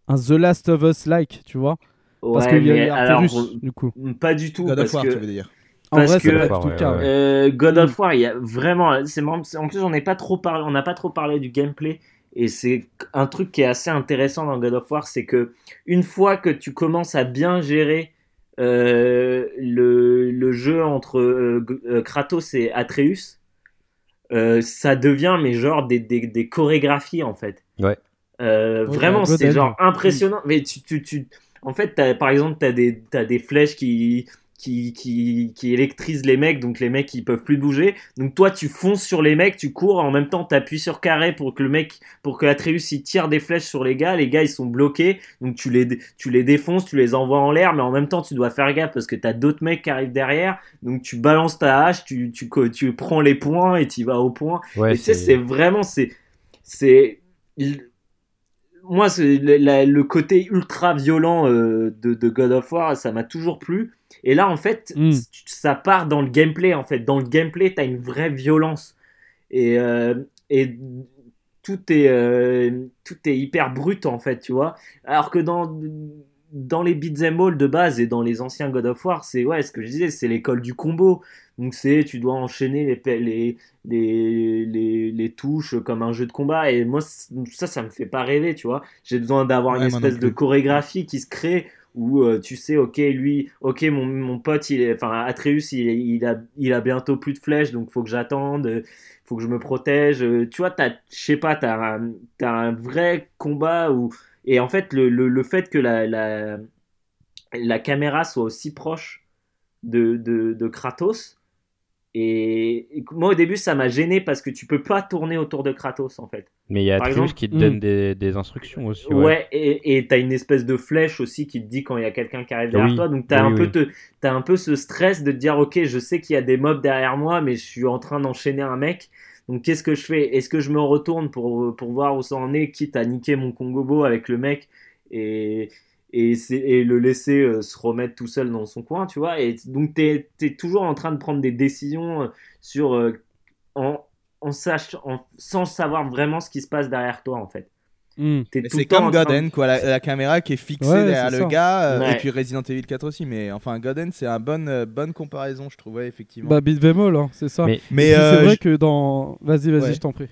un The Last of Us-like, tu vois. Parce qu'il y a alors, Arturus, du coup. pas du tout. God parce of War, que... tu veux dire. Parce vrai, que- Ouais. Euh, God Mm. of War, il y a vraiment, c'est en plus on n'est pas trop parlé, on n'a pas trop parlé du gameplay et c'est un truc qui est assez intéressant dans God of War, c'est que une fois que tu commences à bien gérer euh, le, le jeu entre euh, Kratos et Atreus, euh, ça devient mais genre des, des, des chorégraphies en fait. Ouais. Euh, Ouais, vraiment, c'est genre impressionnant. Mais tu, tu, tu... en fait, par exemple, tu as des, t'as des flèches qui, qui, qui, qui électrisent les mecs, donc les mecs ils peuvent plus bouger. Donc toi, tu fonces sur les mecs, tu cours, en même temps, tu appuies sur carré pour que le mec, pour que Atreus il tire des flèches sur les gars. Les gars ils sont bloqués, donc tu les, tu les défonces, tu les envoies en l'air, mais en même temps, tu dois faire gaffe parce que tu as d'autres mecs qui arrivent derrière. Donc tu balances ta hache, tu, tu, tu, tu prends les points et tu vas au point. Ouais, Et tu sais, c'est vraiment, c'est, c'est, il- moi, le, la- le côté ultra violent euh, de, de God of War, ça m'a toujours plu. Et là, en fait, Mm. c- ça part dans le gameplay. En fait, dans le gameplay, t'as une vraie violence et euh, et tout est euh, tout est hyper brut en fait, tu vois. Alors que dans dans les beat'em all de base et dans les anciens God of War, c'est ouais, ce que je disais, c'est l'école du combo. Donc c'est tu dois enchaîner les les les, les, les touches comme un jeu de combat. Et moi ça ça me fait pas rêver tu vois. J'ai besoin d'avoir Ouais, une espèce de chorégraphie qui se crée où euh, tu sais ok lui ok mon, mon pote il est enfin Atreus il, il a il a bientôt plus de flèches donc faut que j'attende faut que je me protège. Euh, tu vois t'as je sais pas t'as un, t'as un vrai combat où et en fait le, le, le fait que la, la la caméra soit aussi proche de, de, de Kratos et, moi au début ça m'a gêné parce que tu peux pas tourner autour de Kratos en fait Mais il y a Par Atreus exemple- qui te Mm. donne des, des instructions aussi. Ouais, Ouais. et et t'as une espèce de flèche aussi qui te dit quand il y a quelqu'un qui arrive derrière Oui, toi. Donc t'as oui, un peu oui. te, t'as un peu ce stress de te dire ok, je sais qu'il y a des mobs derrière moi, mais je suis en train d'enchaîner un mec. Donc qu'est-ce que je fais? Est-ce que je me retourne pour pour voir où ça en est, quitte à niquer mon Kongobo avec le mec? Et et, le laisser euh, se remettre tout seul dans son coin, tu vois. Et donc t'es es toujours en train de prendre des décisions euh, sur euh, en en sach- en- sans savoir vraiment ce qui se passe derrière toi en fait. Hmm. C'est comme en train de- Godden, quoi, la, la caméra qui est fixée Ouais, derrière le ça. gars, euh, Ouais. et puis Resident Evil 4 aussi, mais enfin Godden c'est un bonne, euh, bonne comparaison, je trouvais, effectivement. Bah, beat'em all, hein, c'est ça. Mais- euh, c'est vrai que dans. Vas-y, vas-y, Ouais. je t'en prie.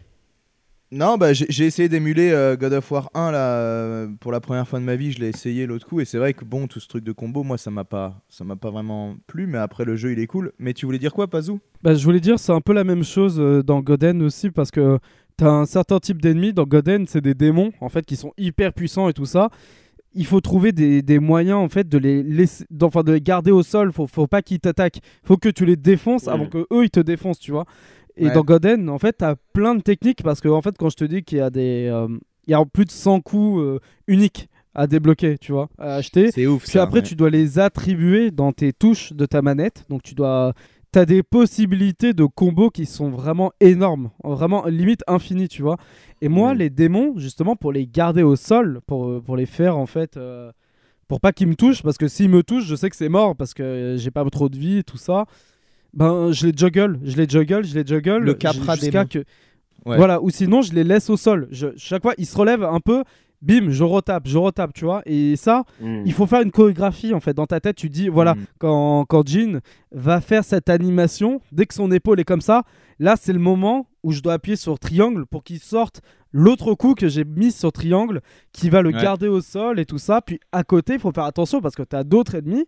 Non, bah, j'ai essayé d'émuler euh, God of War 1 là, euh, pour la première fois de ma vie. Je l'ai essayé l'autre coup et c'est vrai que bon, tout ce truc de combo, moi ça m'a pas, ça m'a pas vraiment plu. Mais après le jeu il est cool. Mais tu voulais dire quoi, Pazou? Bah, je voulais dire, c'est un peu la même chose euh, dans Goden aussi, parce que t'as un certain type d'ennemis. Dans Goden, c'est des démons, en fait, qui sont hyper puissants et tout ça. Il faut trouver des, des moyens, en fait, de les laisser, d'enfin, de les garder au sol. Faut, faut pas qu'ils t'attaquent. Faut que tu les défonces avant que eux ils te défoncent, tu vois. Et Ouais. dans Goden, en fait, t'as plein de techniques, parce que, en fait, quand je te dis qu'il y a des. euh, il y a plus de 100 coups euh, uniques à débloquer, tu vois, à acheter. C'est ouf. Puis ça, après, ouais. tu dois les attribuer dans tes touches de ta manette. Donc, tu dois. T'as des possibilités de combos qui sont vraiment énormes, vraiment limite infinies, tu vois. Et moi, Mm. les démons, justement, pour les garder au sol, pour, euh, pour les faire en fait, euh, pour pas qu'ils me touchent, parce que s'ils me touchent, je sais que c'est mort, parce que j'ai pas trop de vie et tout ça. Ben, je les juggle, je les juggle, je les juggle. Le capra que. Ouais. Voilà, ou sinon, je les laisse au sol. Je, chaque fois, ils se relèvent un peu, bim, je retape, je retape, tu vois. Et ça, Mm. il faut faire une chorégraphie en fait dans ta tête tu dis voilà Mm. quand, quand Jean va faire cette animation dès que son épaule est comme ça là c'est le moment où je dois appuyer sur triangle pour qu'il sorte l'autre coup que j'ai mis sur triangle qui va le Ouais. garder au sol et tout ça puis à côté il faut faire attention parce que tu as d'autres ennemis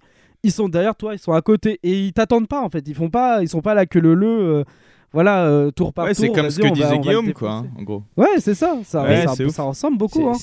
ils sont derrière toi ils sont à côté et ils t'attendent pas en fait ils font pas ils sont pas là que le le euh, voilà euh, tour par Ouais, tour c'est comme ce que va- disait Guillaume, quoi, hein, en gros. ouais c'est ça ça, Ouais, ça, c'est ouf. ça ressemble beaucoup C'est- hein.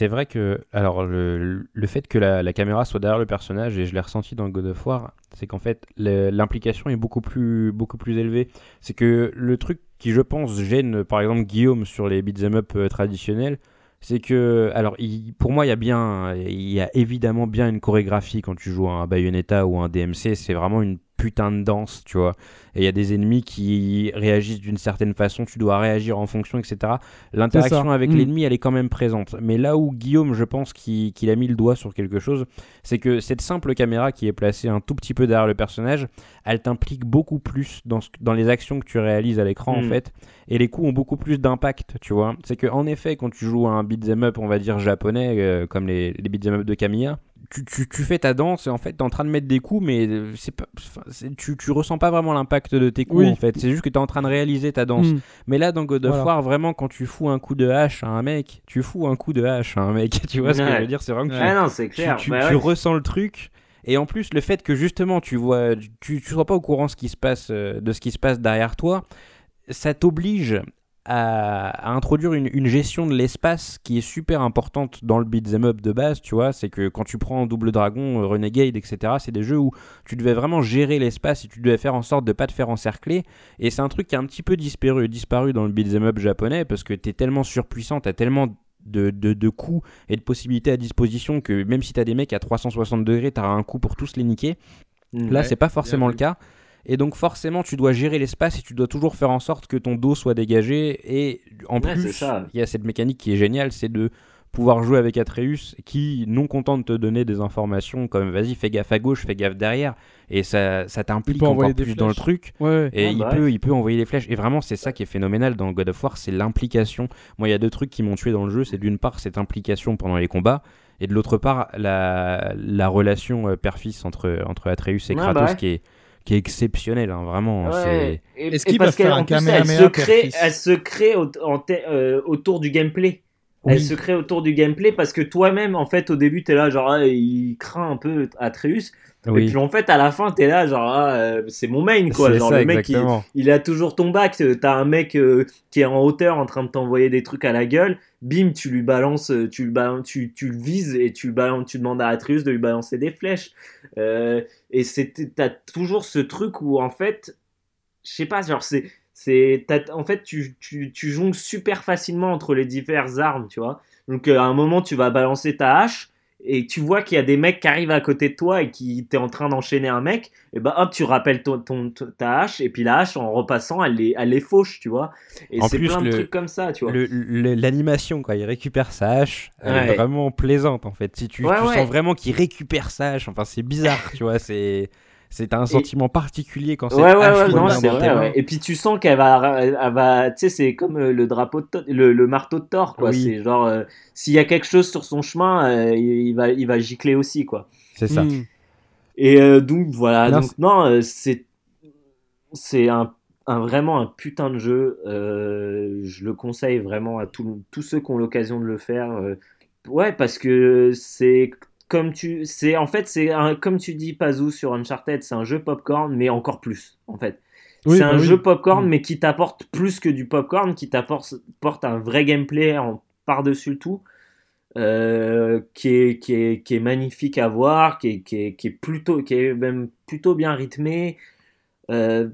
C'est vrai que, alors, le, le fait que la, la caméra soit derrière le personnage, et je l'ai ressenti dans God of War, c'est qu'en fait, l'implication est beaucoup plus, beaucoup plus élevée. C'est que le truc qui, je pense, gêne, par exemple, Guillaume sur les beat'em up euh, traditionnels, c'est que, alors, il- pour moi, il y a bien, il y a évidemment bien une chorégraphie quand tu joues un Bayonetta ou un DMC, c'est vraiment une putain de danse, tu vois. Et il y a des ennemis qui réagissent d'une certaine façon, tu dois réagir en fonction, etc. L'interaction avec Mm. l'ennemi, elle est quand même présente. Mais là où Guillaume, je pense qu'il a mis le doigt sur quelque chose, c'est que cette simple caméra qui est placée un tout petit peu derrière le personnage, elle t'implique beaucoup plus dans, ce- dans les actions que tu réalises à l'écran, en Mm. fait. Et les coups ont beaucoup plus d'impact, tu vois. C'est que en effet, quand tu joues à un beat'em up, on va dire japonais, euh, comme les, les beat'em up de Kamiya, tu, tu, tu fais ta danse et en fait t'es en train de mettre des coups mais euh, c'est pas tu, tu ressens pas vraiment l'impact de tes coups Oui. en fait c'est juste que t'es en train de réaliser ta danse Mm. mais là, dans God of Voilà. War, vraiment, quand tu fous un coup de hache à un mec, tu fous un coup de hache à un mec. Tu vois ce que je veux dire C'est vraiment que tu- non, c'est tu, clair. tu- Bah tu ouais. ressens le truc. Et en plus, le fait que justement tu vois, tu, tu sois pas au courant ce qui se passe, euh, de ce qui se passe derrière toi, ça t'oblige à, introduire une, une gestion de l'espace qui est super importante dans le beat'em up de base, tu vois. C'est que quand tu prends Double Dragon, Renegade, etc., c'est des jeux où tu devais vraiment gérer l'espace et tu devais faire en sorte de pas te faire encercler. Et c'est un truc qui a un petit peu disparu, disparu dans le beat'em up japonais parce que t'es tellement surpuissant, t'as tellement de, de, de coups et de possibilités à disposition que même si t'as des mecs à 360 degrés, t'auras un coup pour tous les niquer. Là, Ouais, c'est pas forcément le cas. Et donc forcément, tu dois gérer l'espace et tu dois toujours faire en sorte que ton dos soit dégagé. Et en Ouais, plus, il y a cette mécanique qui est géniale, c'est de pouvoir jouer avec Atreus qui, non content de te donner des informations comme vas-y, fais gaffe à gauche, fais gaffe derrière, et ça, ça t'implique encore des plus dans le truc. Ouais. Et Ah il, bah peut, il peut envoyer les flèches. Et vraiment, c'est ça qui est phénoménal dans God of War, c'est l'implication. Moi, il y a deux trucs qui m'ont tué dans le jeu. C'est d'une part cette implication pendant les combats, et de l'autre part la, la relation euh, père-fils entre, entre Atreus et Kratos bah ouais. qui est qui est exceptionnelle, hein, vraiment. Et, Est-ce et parce peuvent faire un plus, elle se crée, elle se crée au- en te- euh, autour du gameplay. Oui. Elle se crée autour du gameplay parce que toi-même, en fait, au début, t'es là, genre, ah, il craint un peu Atreus. Et puis, en fait, à la fin, t'es là, genre, ah, euh, c'est mon main, quoi. Genre, ça, le mec, il, il a toujours ton bac. euh, T'as un mec euh, qui est en hauteur en train de t'envoyer des trucs à la gueule. Bim, tu lui balances, tu le, balances, tu, tu le vises et tu, balances, tu demandes à Atreus de lui balancer des flèches. Euh, et t'as toujours ce truc où, en fait, je sais pas, genre, c'est. en fait, tu, tu, tu jongles super facilement entre les diverses armes, tu vois. Donc, à un moment, tu vas balancer ta hache et tu vois qu'il y a des mecs qui arrivent à côté de toi et qui t'es en train d'enchaîner un mec, et bah hop, tu rappelles ton, ta hache, et puis la hache, en repassant, elle les, elle les fauche, tu vois. Et c'est plein de le- trucs comme ça, tu vois. L'animation, quand il récupère sa hache, elle est vraiment plaisante en fait. Si tu, Ouais, tu ouais. sens vraiment qu'il récupère sa hache, enfin c'est bizarre, tu vois, c'est c'est un sentiment particulier quand c'est Ouais, ouais, ouais, non, vrai. Et puis tu sens qu'elle va, elle va, tu sais, c'est comme euh, le drapeau de le, le marteau de Thor, quoi. Oui. C'est genre, euh, s'il y a quelque chose sur son chemin, euh, il, il va, il va gicler aussi, quoi. C'est ça. Hmm. Et euh, donc voilà, Non, donc non, c'est c'est un, un- vraiment un putain de jeu. Euh, je le conseille vraiment à tout- tous ceux qui ont l'occasion de le faire. euh. ouais, parce que c'est comme tu, c'est en fait c'est comme tu dis Pazou sur Uncharted, c'est un jeu popcorn, mais encore plus en fait. Oui, c'est bah un oui. jeu popcorn, Mm. mais qui t'apporte plus que du popcorn, qui t'apporte porte un vrai gameplay en par-dessus le tout, euh, qui, est, qui, est, qui est magnifique à voir, qui est, qui est, qui est plutôt, qui est même plutôt bien rythmé. Euh,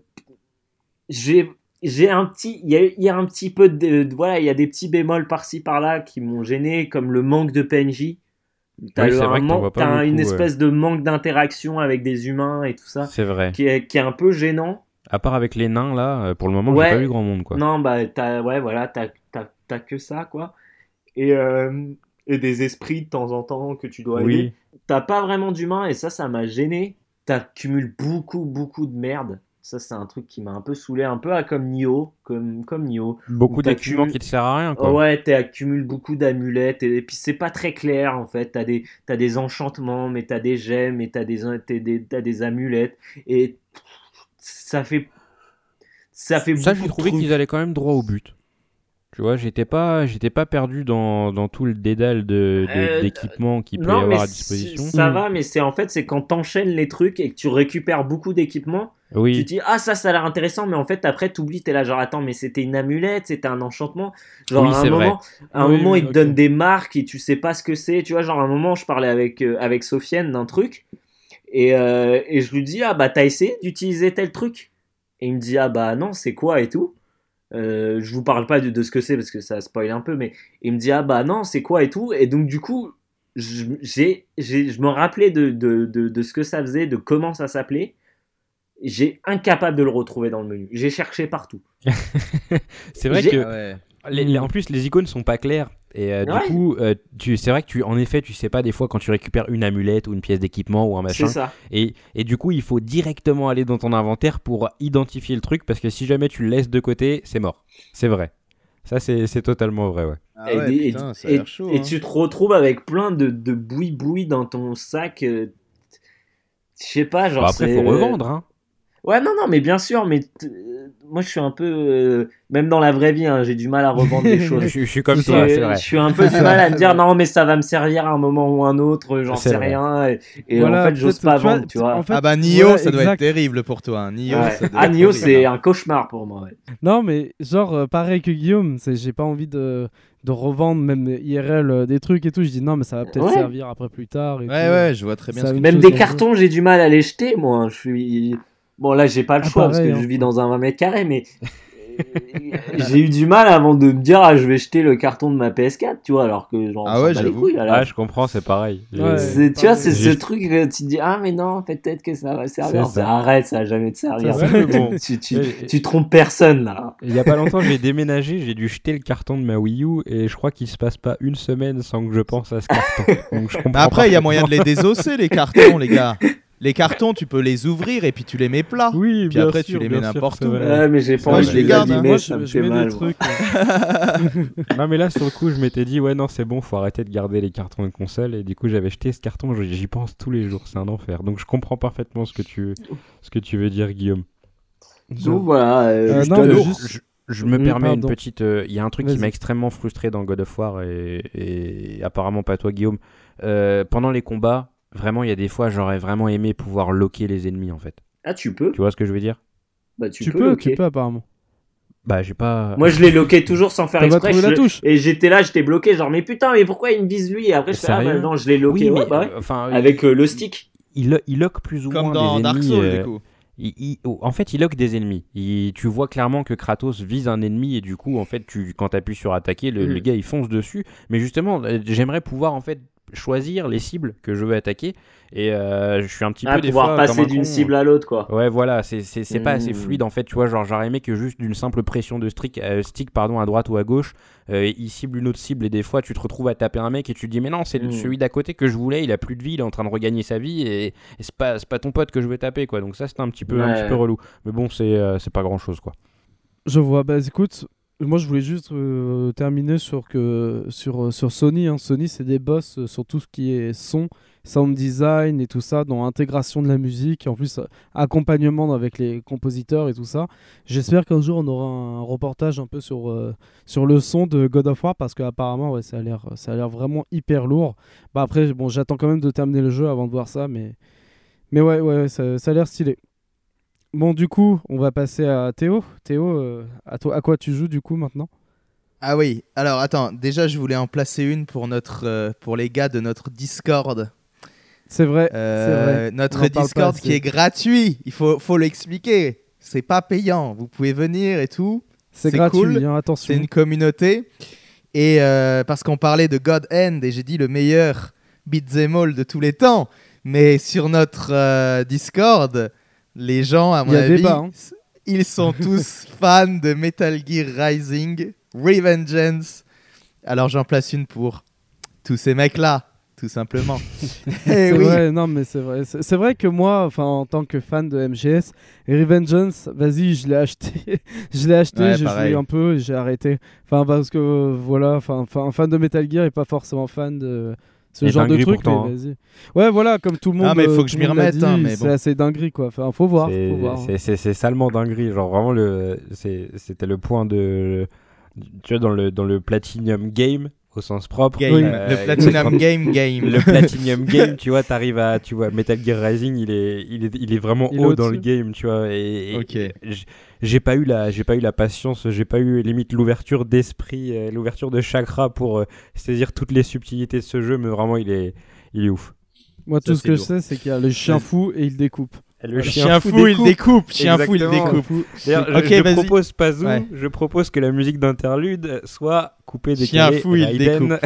j'ai j'ai un petit il y a, il y a un petit peu de, de- voilà il y a des petits bémols par-ci par-là qui m'ont gêné comme le manque de PNJ t'as Oui, un man- une beaucoup, ouais. espèce de manque d'interaction avec des humains et tout ça C'est vrai. qui est, qui est un peu gênant À part avec les nains là, euh, pour le moment, Ouais. j'ai pas vu grand monde quoi. non bah t'as ouais voilà t'as que ça quoi et euh, et des esprits de temps en temps que tu dois aider Oui. t'as pas vraiment d'humain et ça, ça m'a gêné. T'accumules beaucoup, beaucoup de merde. Ça, c'est un truc qui m'a un peu saoulé, un peu à comme Nioh, comme, comme Nioh. Beaucoup cumul- qui te servent à rien quoi. Ouais, t'accumules beaucoup d'amulettes et, et puis c'est pas très clair en fait. T'as des, t'as des enchantements, mais t'as des gemmes et t'as des, t'as des, amulettes et ça fait. Ça fait Ça, j'ai trouvé qu'ils allaient quand même droit au but. Tu vois, j'étais pas, j'étais pas perdu dans, dans tout le dédale de, de- Euh, d'équipements qu'il peut y avoir à disposition. ça Mm. va, mais c'est en fait, c'est quand t'enchaînes les trucs et que tu récupères beaucoup d'équipements. Tu Oui, te dis, ah, ça, ça a l'air intéressant, mais en fait, après, t'oublies, t'es là, genre, attends, mais c'était une amulette, c'était un enchantement. Genre, Oui, à un moment, à un Oui, moment, oui, il te ok. donne des marques et tu sais pas ce que c'est. Tu vois, genre, à un moment, je parlais avec, euh, avec Sofiane d'un truc et, euh, et je lui dis, ah, bah, t'as essayé d'utiliser tel truc? Et il me dit, ah, bah, non, c'est quoi et tout? Euh, je vous parle pas de, de ce que c'est parce que ça spoil un peu, mais il me dit, ah, bah, non, c'est quoi et tout? Et donc, du coup, je, j'ai, j'ai- je me rappelais de, de, de, de ce que ça faisait, de comment ça s'appelait. J'ai incapable de le retrouver dans le menu. J'ai cherché partout. c'est vrai que Ah ouais. les- les- en plus les icônes sont pas claires et euh, Ouais. du coup, euh, tu, c'est vrai que tu, en effet, tu sais pas des fois quand tu récupères une amulette ou une pièce d'équipement ou un machin. C'est ça. Et, et du coup, il faut directement aller dans ton inventaire pour identifier le truc parce que si jamais tu le laisses de côté, c'est mort. C'est vrai. Ça, c'est, c'est totalement vrai, ouais. Ah et, ouais, et- putain, ça a et- l'air chaud. et hein. tu te retrouves avec plein de, de boui-boui dans ton sac. euh, Je sais pas, genre. Bon, après, faut revendre, hein. Ouais, non, non, mais bien sûr, mais euh, moi je suis un peu, euh, même dans la vraie vie, hein, j'ai du mal à revendre des choses. je, je suis comme toi, c'est vrai. Je suis un peu du mal à me dire non, mais ça va me servir à un moment ou un autre, j'en sais vrai. rien. Et, et Voilà, en fait, j'ose pas vendre, tu vois. en fait, ah bah Nio, ouais, ça doit exact. être terrible pour toi. hein. Nio, Ouais. ça doit Ah, Nio, c'est un cauchemar pour moi. ouais. Non, mais genre, euh, pareil que Guillaume, c'est- j'ai pas envie de, de revendre même IRL euh, des trucs et tout. Je dis non, mais ça va peut-être Ouais. servir après plus tard. Et Ouais, tout. ouais, je vois très bien. Ça ce que Une Même des cartons, j'ai du mal à les jeter, moi. Je suis. Bon, là, j'ai pas le Ah, choix parce que hein. je vis dans un 20 mètres carrés, mais j'ai eu du mal avant de me dire, ah, je vais jeter le carton de ma PS4, tu vois, alors que j'en Ah ouais, bats les j'avoue. couilles, la Ah, je comprends, c'est pareil. Ouais. Tu vois, c'est ce truc que tu te dis, ah, mais non, peut-être que ça va servir. Ça. Bah, arrête, ça va jamais te servir. Vrai, bon. tu, tu, Et- tu trompes personne, là. Il y a pas longtemps, j'ai déménagé, j'ai dû jeter le carton de ma Wii U et je crois qu'il se passe pas une semaine sans que je pense à ce carton. Donc je comprends Bah après, il y a moyen de les désosser, les cartons, les gars. Les cartons, tu peux les ouvrir et puis tu les mets plats. Oui, Puis bien après, tu les mets n'importe où. Ouais, mais j'ai pas Moi, envie je de les les garde, hein. Moi, ça je, me je fait mets mal. des trucs. euh, Non mais là sur le coup je m'étais dit ouais non c'est bon faut arrêter de garder les cartons de console et du coup j'avais jeté ce carton j'y pense tous les jours c'est un enfer donc je comprends parfaitement ce que tu ce que tu veux dire Guillaume Donc voilà. euh, Euh, juste non, juste- je, je me Mm, permets pardon. une petite euh, il y a un truc qui m'a extrêmement frustré dans God of War et, et apparemment pas toi Guillaume Euh, pendant les combats vraiment il y a des fois j'aurais vraiment aimé pouvoir loquer les ennemis en fait Ah, tu peux tu vois ce que je veux dire? Bah, tu, Tu peux, tu peux apparemment. bah j'ai pas Moi, je l'ai loqué toujours sans faire exprès. je la touche? Et j'étais là, j'étais bloqué, genre, mais putain, mais pourquoi il me vise lui? Et après, je fais, ah, bah non, je l'ai loqué, oui ouais, mais bah ouais. euh, enfin Avec euh, le stick. il, il lock plus ou Comme moins dans des Dark ennemis Souls, euh, du coup. Il- il- oh, en fait, il lock des ennemis. Il- tu vois clairement que Kratos vise un ennemi et du coup, en fait, tu, quand tu appuies sur attaquer, le, le gars il fonce dessus. Mais justement, j'aimerais pouvoir en fait choisir les cibles que je veux attaquer et euh, je suis un petit Ah, peu des pouvoir fois passer d'une cible à l'autre, quoi. Ouais, voilà, c'est c'est- c'est pas assez Mhm. fluide en fait, tu vois. Genre, j'aurais aimé que juste d'une simple pression de stick, euh, stick pardon, à droite ou à gauche, euh, il cible une autre cible et des fois tu te retrouves à taper un mec et tu te dis, mais non, c'est Mhm. celui d'à côté que je voulais, il a plus de vie, il est en train de regagner sa vie et, et c'est pas, c'est pas ton pote que je veux taper quoi. Donc, ça, c'était un petit peu, un petit peu relou. Mais bon, c'est euh, c'est pas grand chose quoi. Je vois. Bah écoute, moi je voulais juste euh, terminer sur que sur, euh, sur Sony. hein. Sony, c'est des boss euh, sur tout ce qui est son, sound design et tout ça, dans intégration de la musique, en plus accompagnement avec les compositeurs et tout ça. J'espère qu'un jour on aura un reportage un peu sur, sur le son de God of War parce qu'apparemment ouais, ça a l'air vraiment hyper lourd. Bah après bon, j'attends quand même de terminer le jeu avant de voir ça, mais mais ouais ouais, ça a l'air stylé. Bon, du coup, on va passer à Théo. Théo, euh, à, toi, à quoi tu joues du coup maintenant? Ah oui, alors attends, déjà je voulais en placer une pour, notre, euh, pour les gars de notre Discord. C'est vrai. Euh, vrai. notre Discord qui est gratuit, il faut, faut l'expliquer. C'est pas payant, vous pouvez venir et tout. C'est gratuit, cool. hein, attention. C'est une communauté. Et parce qu'on parlait de God End et j'ai dit le meilleur beat'em all de tous les temps. Mais sur notre Discord, les gens, à mon avis, débat, hein. ils sont tous fans de Metal Gear Rising, Revengeance. Alors j'en place une pour tous ces mecs-là, tout simplement. Eh C'est oui. vrai, non mais c'est vrai. C'est vrai que moi, enfin en tant que fan de MGS, Revengeance, vas-y, je l'ai acheté, je l'ai acheté, Ouais, j'ai joué un peu, et j'ai arrêté. Enfin parce que voilà, enfin un fan de Metal Gear est pas forcément fan de ce genre de truc, pourtant, mais hein. Ouais, voilà, comme tout le monde. Ah, mais faut euh, que je m'y remette, hein, C'est assez dinguerie quoi. Enfin, faut voir, C'est- faut salement dinguerie. Genre vraiment le, c'était le point de, tu vois dans le dans le platinum game au sens propre. Game, euh, le Platinum Game Game. Le platinum game, tu vois, t'arrives à, tu vois, Metal Gear Rising, il est, il est, il est vraiment Il est haut dans le game, tu vois. Et, et Ok. j- j'ai pas eu la, j'ai pas eu la patience, j'ai pas eu limite l'ouverture d'esprit, euh, l'ouverture de chakra pour euh, saisir toutes les subtilités de ce jeu, mais vraiment il est, il est ouf. Moi, Ça, tout ce que je sais, c'est qu'il y a le chien fou et il découpe. Le Chien, fou, il découpe. Chien fou, il découpe. D'ailleurs, Ok, je, je vas-y. propose Pazou, Ouais. je propose que la musique d'interlude soit coupée des Chien fou, il découpe.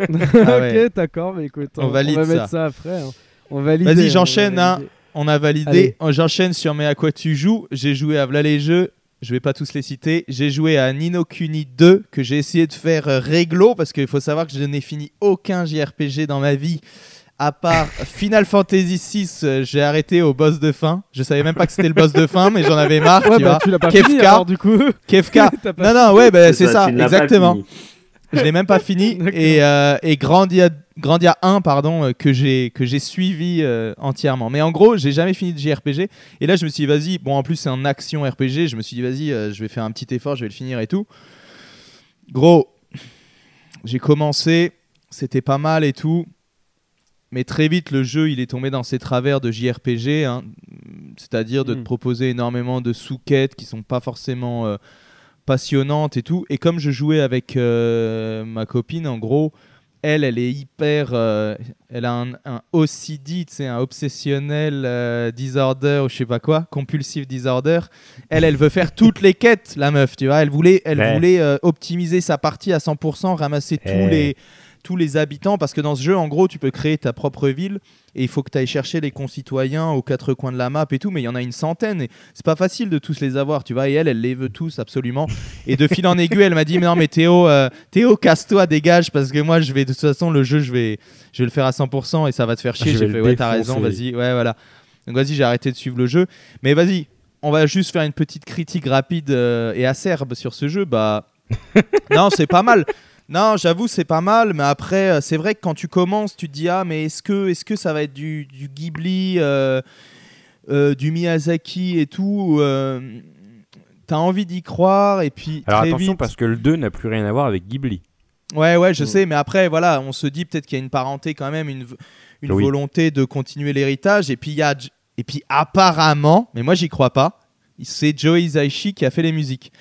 Ah ouais. ok, d'accord, mais écoute, On valide va ça. mettre ça après. hein. On valide. Vas-y, j'enchaîne, hein. On a validé. Oh, J'enchaîne sur Mais à quoi tu joues? J'ai joué à V'là les jeux. Je vais pas tous les citer. J'ai joué à Nino Kuni 2 que j'ai essayé de faire euh, réglo parce qu'il faut savoir que je n'ai fini aucun JRPG dans ma vie. À part Final Fantasy 6, j'ai arrêté au boss de fin. Je savais même pas que c'était le boss de fin, mais j'en avais marre. Ouais, tu bah vois. tu l'as pas Kefka. fini alors du coup. Kefka. Non, non, ouais, bah, c'est tu ça, ne l'as pas exactement. je l'ai même pas fini. Et, euh, et Grandia, Grandia 1, pardon, euh, que j'ai que j'ai suivi euh, entièrement. Mais en gros, j'ai jamais fini de JRPG. Et là, je me suis dit, vas-y. Bon, en plus, c'est un action RPG. Je me suis dit, vas-y, euh, je vais faire un petit effort, je vais le finir et tout. Gros, j'ai commencé, c'était pas mal et tout. Mais très vite, le jeu, il est tombé dans ses travers de JRPG, hein. c'est-à-dire de te Mm. proposer énormément de sous-quêtes qui sont pas forcément euh, passionnantes et tout. Et comme je jouais avec euh, ma copine, en gros, elle, elle est hyper. euh, elle a un, un OCD, un obsessionnel disorder ou je sais pas quoi, compulsive disorder. Elle, elle veut faire toutes les quêtes, la meuf, tu vois. Elle voulait, elle Ouais. voulait optimiser sa partie à 100%, ramasser tous Ouais. les tous les habitants parce que dans ce jeu en gros tu peux créer ta propre ville et il faut que tu ailles chercher les concitoyens aux quatre coins de la map et tout mais il y en a une centaine et c'est pas facile de tous les avoir tu vois et elle elle les veut tous absolument. Et de fil en aiguille elle m'a dit mais non mais Théo euh, Théo casse-toi dégage parce que moi je vais de toute façon le jeu je vais je vais le faire à 100% et ça va te faire chier Je j'ai fait ouais t'as raison vas-y ouais voilà. Donc vas-y j'ai arrêté de suivre le jeu. Mais vas-y on va juste faire une petite critique rapide euh, et acerbe sur ce jeu bah non c'est pas mal non, j'avoue, c'est pas mal, mais après, euh, c'est vrai que quand tu commences, tu te dis ah, mais est-ce que, est-ce que ça va être du, du Ghibli, euh, euh, du Miyazaki et tout euh, T'as envie d'y croire et puis Alors très attention vite- parce que le 2 n'a plus rien à voir avec Ghibli. Ouais, ouais, je Mm. sais, mais après, voilà, on se dit peut-être qu'il y a une parenté quand même, une, une Oui. volonté de continuer l'héritage, et puis il y a, et puis apparemment, mais moi j'y crois pas, c'est Joe Hisaishi qui a fait les musiques.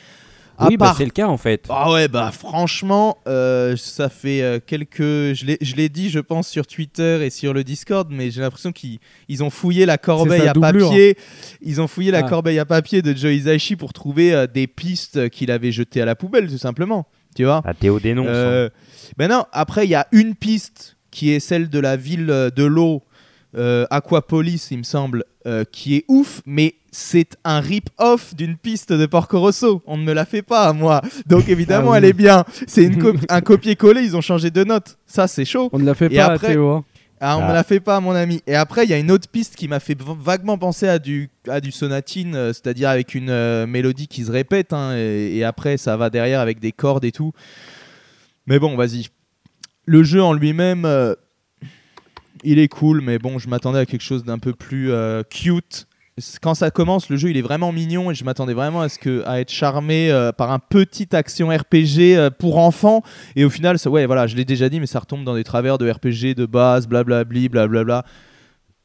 À oui, bah, c'est le cas en fait. ah ouais, bah franchement, euh, ça fait euh, quelques. Je l'ai- je l'ai dit, je pense, sur Twitter et sur le Discord, mais j'ai l'impression qu'ils ils ont fouillé la corbeille à doublure. papier. Ils ont fouillé la Ah. corbeille à papier de Joe Hisaishi pour trouver euh, des pistes qu'il avait jetées à la poubelle, tout simplement. Tu vois Ah, Théo dénonce. hein. Ben non, après, il y a une piste qui est celle de la ville de l'eau, euh, Aquapolis, il me semble, euh, qui est ouf, mais c'est un rip-off d'une piste de Porco Rosso. On ne me la fait pas, moi. Donc évidemment, Ah oui. elle est bien. C'est un copier-coller, ils ont changé de note. Ça, c'est chaud. On ne la fait Et pas après- à Théo. hein. Ah, on Ah. me la fait pas, mon ami. Et après, il y a une autre piste qui m'a fait vaguement penser à du, à du sonatine, euh, c'est-à-dire avec une euh, mélodie qui se répète, hein, et, et après, ça va derrière avec des cordes et tout. Mais bon, vas-y. Le jeu en lui-même, euh, il est cool, mais bon, je m'attendais à quelque chose d'un peu plus euh, cute. Quand ça commence, le jeu il est vraiment mignon et je m'attendais vraiment à ce que à être charmé euh, par un petit action RPG euh, pour enfants et au final, ça, ouais, voilà, je l'ai déjà dit, mais ça retombe dans des travers de RPG de base, blablabli, blablabla.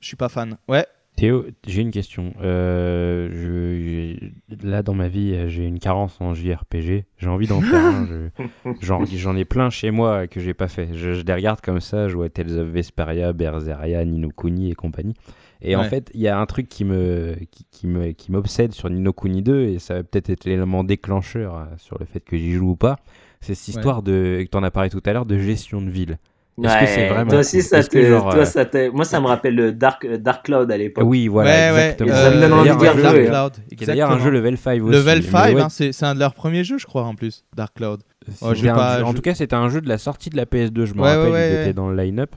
Je suis pas fan. Ouais. Théo, j'ai une question. Euh, je- là, dans ma vie, j'ai une carence en JRPG. J'ai envie d'en faire un. je- J'en ai plein chez moi que j'ai pas fait. Je, je les regarde comme ça. Je vois Tales of Vesperia, Berseria, Nino Kuni et compagnie. Et en Ouais. fait, il y a un truc qui me qui, qui me qui m'obsède sur Nino Kuni 2 et ça va peut-être être l'élément déclencheur euh, sur le fait que j'y joue ou pas. C'est cette histoire de que t'en as parlé tout à l'heure de gestion de ville. Est-ce que c'est vraiment toi aussi, ça te, genre, toi, euh, ça te- moi, ça me rappelle le Dark, euh, Dark Cloud à l'époque. Oui, voilà, ouais, ouais. exactement. Ça me donne envie D'ailleurs, un jeu- hein. Cloud. d'ailleurs un level 5 aussi. Level mais 5, ouais, hein, c'est un de leurs premiers jeux, je crois, en plus. Dark Cloud. Oh, je un pas- En je- tout cas, c'était un jeu de la sortie de la PS2, je me Ouais, ouais, rappelle, ouais, il ouais. était dans le line-up.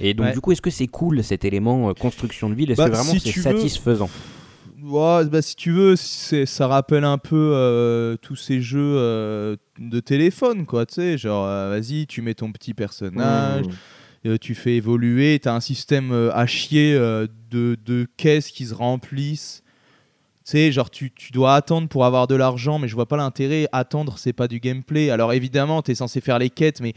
Et donc, Ouais. du coup, est-ce que c'est cool cet élément euh, construction de ville? Est-ce Bah, que vraiment si c'est veux- satisfaisant? Ouais, bah, si tu veux, ça rappelle un peu euh, tous ces jeux euh, de téléphone, quoi. Tu sais, genre, vas-y, tu mets ton petit personnage, Mmh. tu fais évoluer, tu as un système à chier de, de caisses qui se remplissent. Tu sais, genre, tu, tu dois attendre pour avoir de l'argent, mais je vois pas l'intérêt. Attendre, c'est pas du gameplay. Alors, évidemment, tu es censé faire les quêtes, mais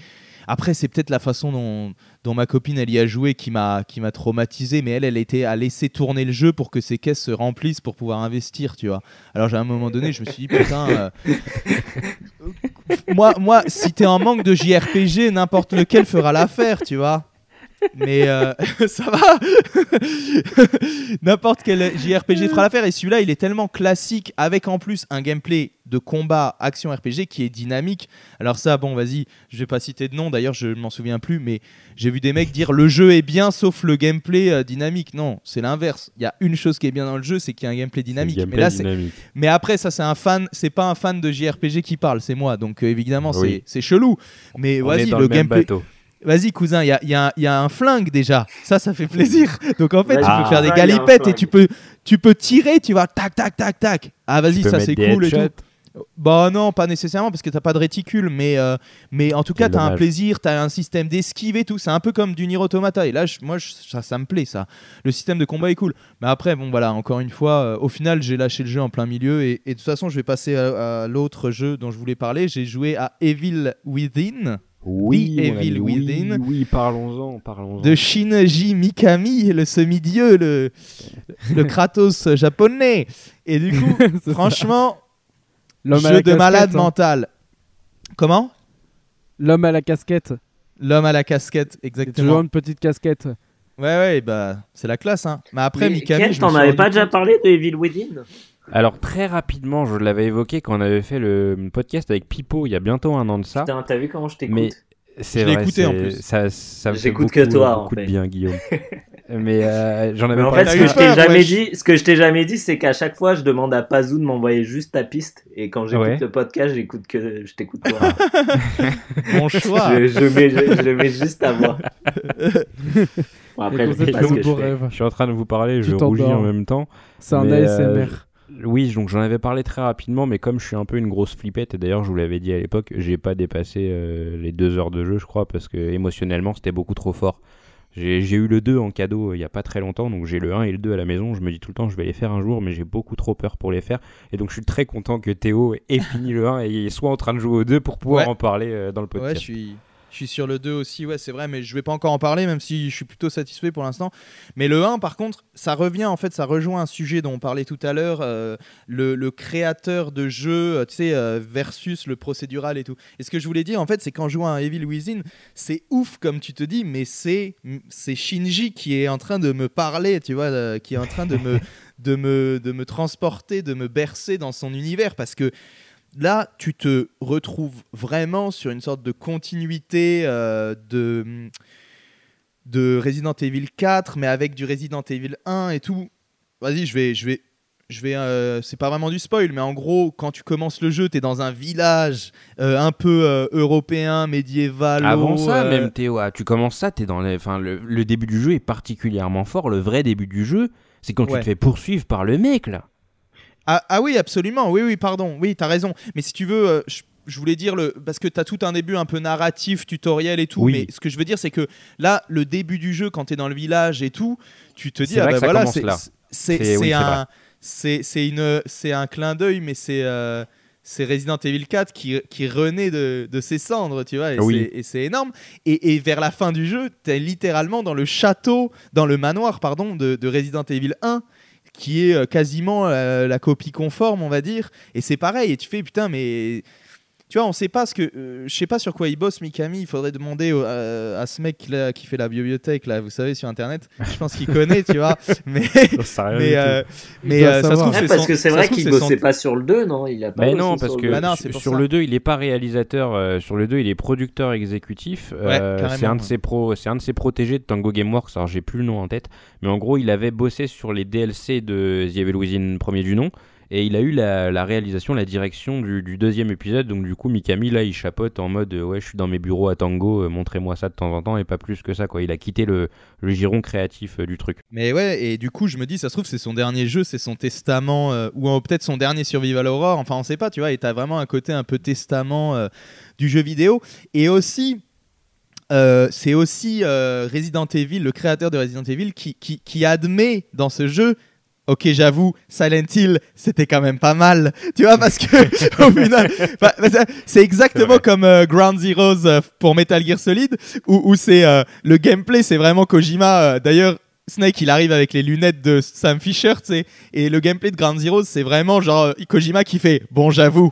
après, c'est peut-être la façon dont, dont ma copine, elle y a joué qui m'a qui m'a traumatisé. Mais elle, elle était à laisser tourner le jeu pour que ses caisses se remplissent pour pouvoir investir, tu vois. Alors, à un moment donné, je me suis dit, putain. euh, moi, moi, si t'es en manque de JRPG, n'importe lequel fera l'affaire, tu vois. Mais euh, ça va. n'importe quel JRPG fera l'affaire. Et celui-là, il est tellement classique, avec en plus un gameplay de combat action RPG qui est dynamique. Alors ça, bon, vas-y, je vais pas citer de nom. D'ailleurs, je m'en souviens plus, mais j'ai vu des mecs dire le jeu est bien, sauf le gameplay euh, dynamique. Non, c'est l'inverse. Il y a une chose qui est bien dans le jeu, c'est qu'il y a un gameplay dynamique. Mais là, c'est dynamique. mais après, ça, c'est un fan, c'est pas un fan de JRPG qui parle, c'est moi. Donc, euh, évidemment, Oui. c'est- chelou. Mais vas-y, le, gameplay. bateau. Vas-y, cousin, il y a, il y a un- il y a un flingue déjà. Ça, ça fait plaisir. Donc, en fait, tu peux faire des galipettes et tu peux, tu peux tirer, tu vas tac, tac, tac, tac. Ah, vas-y, ça, c'est cool et tout. Bah non, pas nécessairement parce que t'as pas de réticule, mais, euh, mais en tout cas, t'as un plaisir, t'as un système d'esquive et tout. C'est un peu comme du Nier Automata. Et là, je- moi, je- ça, ça me plaît, ça. Le système de combat est cool. Mais après, bon, voilà, encore une fois, euh, au final, j'ai lâché le jeu en plein milieu. Et, et de toute façon, je vais passer à, à l'autre jeu dont je voulais parler. J'ai joué à Evil Within Oui, The Evil oui, Within. Oui, parlons-en, parlons-en. de Shinji Mikami, le semi-dieu, le, le Kratos japonais. Et du coup, franchement, L'homme à jeu la de malade casquette, hein. mental. Comment? L'homme à la casquette. L'homme à la casquette, C'est toujours exactement. une petite casquette. Ouais, ouais, bah, c'est la classe. Hein. Mais après, Mais Mikami. Ken, je t'en avais pas déjà parlé de Evil Within? Alors, très rapidement, je l'avais évoqué quand on avait fait le podcast avec Pipo il y a bientôt un an de ça. Putain, t'as vu comment je t'écoute Mais c'est Je l'ai vrai, écouté, en plus. Ça, ça me fait J'écoute beaucoup, que toi, en beaucoup de fait. bien, Guillaume. Mais euh, j'en avais Mais en fait, ce que je t'ai jamais dit, ce que je t'ai jamais dit, c'est qu'à chaque fois, je demande à Pazou de m'envoyer juste ta piste, et quand j'écoute Ouais. le podcast, j'écoute que je t'écoute toi. Mon choix. je, je mets, je, je mets juste ta voix. Bon, après, je sais pas ce que je fais. suis en train de vous parler, je rougis en même temps. C'est un ASMR. euh, Oui, donc j'en avais parlé très rapidement, mais comme je suis un peu une grosse flippette, et d'ailleurs je vous l'avais dit à l'époque, j'ai pas dépassé euh, les deux heures de jeu, je crois, parce que émotionnellement c'était beaucoup trop fort. J'ai eu le 2 en cadeau euh, il y a pas très longtemps, donc j'ai le 1 et le 2 à la maison. Je me dis tout le temps, je vais les faire un jour, mais j'ai beaucoup trop peur pour les faire. Et donc je suis très content que Théo ait fini le 1 et soit en train de jouer au 2 pour pouvoir Ouais. en parler euh, dans le Ouais, podcast. je suis, je suis sur le 2 aussi, ouais, c'est vrai, mais je vais pas encore en parler, même si je suis plutôt satisfait pour l'instant. Mais le 1, par contre, ça revient, en fait, ça rejoint un sujet dont on parlait tout à l'heure, euh, le, le créateur de jeu, euh, tu sais, euh, versus le procédural et tout. Et ce que je voulais dire, en fait, c'est qu'en jouant à Evil Within, c'est ouf, comme tu te dis, mais c'est c'est Shinji qui est en train de me parler, tu vois, euh, qui est en train de me, de, me, de me transporter, de me bercer dans son univers, parce que là, tu te retrouves vraiment sur une sorte de continuité euh, de, de Resident Evil 4, mais avec du Resident Evil 1 et tout. Vas-y, je vais, je vais, je vais. euh, c'est pas vraiment du spoil, mais en gros, quand tu commences le jeu, t'es dans un village euh, un peu européen, médiéval. Avant ça, même Théo, ah, tu commences ça, t'es dans les... enfin, le, le début du jeu est particulièrement fort. Le vrai début du jeu, c'est quand tu te fais poursuivre par le mec là. Ah, ah oui, absolument. Oui, oui, pardon. Oui, t'as raison. Mais si tu veux, euh, je, je voulais dire le parce que t'as tout un début un peu narratif, tutoriel et tout. Oui. Mais ce que je veux dire, c'est que là, le début du jeu, quand t'es dans le village et tout, tu te dis ah bah voilà, c'est oui, un c'est une c'est un clin d'œil, mais c'est euh, c'est Resident Evil 4 qui, qui renaît de, de ses cendres, tu vois, et Oui. c'est- énorme. Et, et vers la fin du jeu, t'es littéralement dans le château, dans le manoir, pardon, de, de Resident Evil 1, qui est euh, quasiment euh, la copie conforme, on va dire. Et c'est pareil, et tu fais putain, mais. Tu vois, on sait pas ce que. euh, je sais pas sur quoi il bosse, Mikami. Il faudrait demander au- à, à ce mec là qui fait la bibliothèque, là, vous savez, sur internet. Je pense qu'il connaît, tu vois. Mais, mais, euh, mais doit euh, ça se trouve, Ouais, c'est parce son- que c'est ça vrai qu'il c'est bossait son- pas sur le 2, non? Il a pas Mais non, sur parce le que. Bah non, sur, pour sur ça. le 2, il est pas réalisateur. euh, sur le 2, il est producteur exécutif. Euh, carrément, c'est un de ouais. ses un de ses protégés de Tango Gameworks. Alors j'ai plus le nom en tête, mais en gros, il avait bossé sur les DLC de The Evil Within premier du nom. Et il a eu la, réalisation, la direction du, deuxième épisode. Donc du coup, Mikami là, il chapote en mode euh, ouais, je suis dans mes bureaux à Tango, euh, montrez-moi ça de temps en temps et pas plus que ça quoi. Il a quitté le, giron créatif euh, du truc. Mais ouais, et du coup, je me dis, ça se trouve, c'est son dernier jeu, c'est son testament, ou peut-être son dernier Survival Horror, enfin, on sait pas, tu vois, et t'as vraiment un côté un peu testament du jeu vidéo. Et aussi, c'est aussi Resident Evil, le créateur de Resident Evil, qui admet dans ce jeu. Ok, j'avoue, Silent Hill, c'était quand même pas mal, tu vois, parce que au final, bah, c'est exactement comme euh, Ground Zeroes euh, pour Metal Gear Solid, où, où c'est euh, le gameplay, c'est vraiment Kojima. D'ailleurs, Snake, il arrive avec les lunettes de Sam Fisher, tu sais, et le gameplay de Ground Zeroes, c'est vraiment genre Kojima qui fait Bon, j'avoue,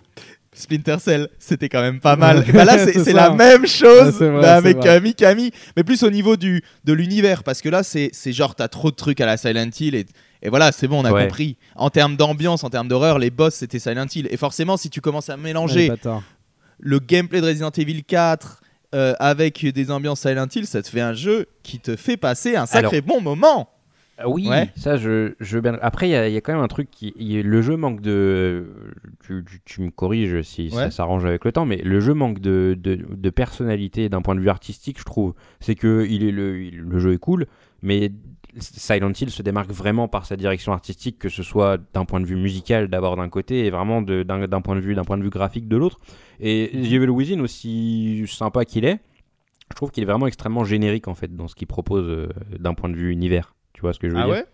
Splinter Cell, c'était quand même pas mal. Bah là, c'est la même chose Ouais, vrai, avec vrai. euh, Mikami, mais plus au niveau du, de l'univers, parce que là, c'est c'est genre, t'as trop de trucs à la Silent Hill, et, et voilà, c'est bon, on a Ouais. compris. En termes d'ambiance, en termes d'horreur, les boss, c'était Silent Hill. Et forcément, si tu commences à mélanger Ouais, le gameplay de Resident Evil 4 euh, avec des ambiances Silent Hill, ça te fait un jeu qui te fait passer un sacré bon moment. Ah oui, Ouais. ça je, je Après, il y, a- il y a quand même un truc qui. y a- le jeu manque de. Tu, tu- tu me corriges si ça s'arrange avec le temps, mais le jeu manque de, de, de personnalité d'un point de vue artistique, je trouve. C'est que il est le, il- le jeu est cool, mais Silent Hill se démarque vraiment par sa direction artistique, que ce soit d'un point de vue musical d'abord d'un côté et vraiment de- d'un point de vue d'un point de vue graphique de l'autre. Et Evil Within, aussi sympa qu'il est, je trouve qu'il est vraiment extrêmement générique en fait dans ce qu'il propose euh, d'un point de vue univers. Tu vois ce que je veux Ah dire? ouais?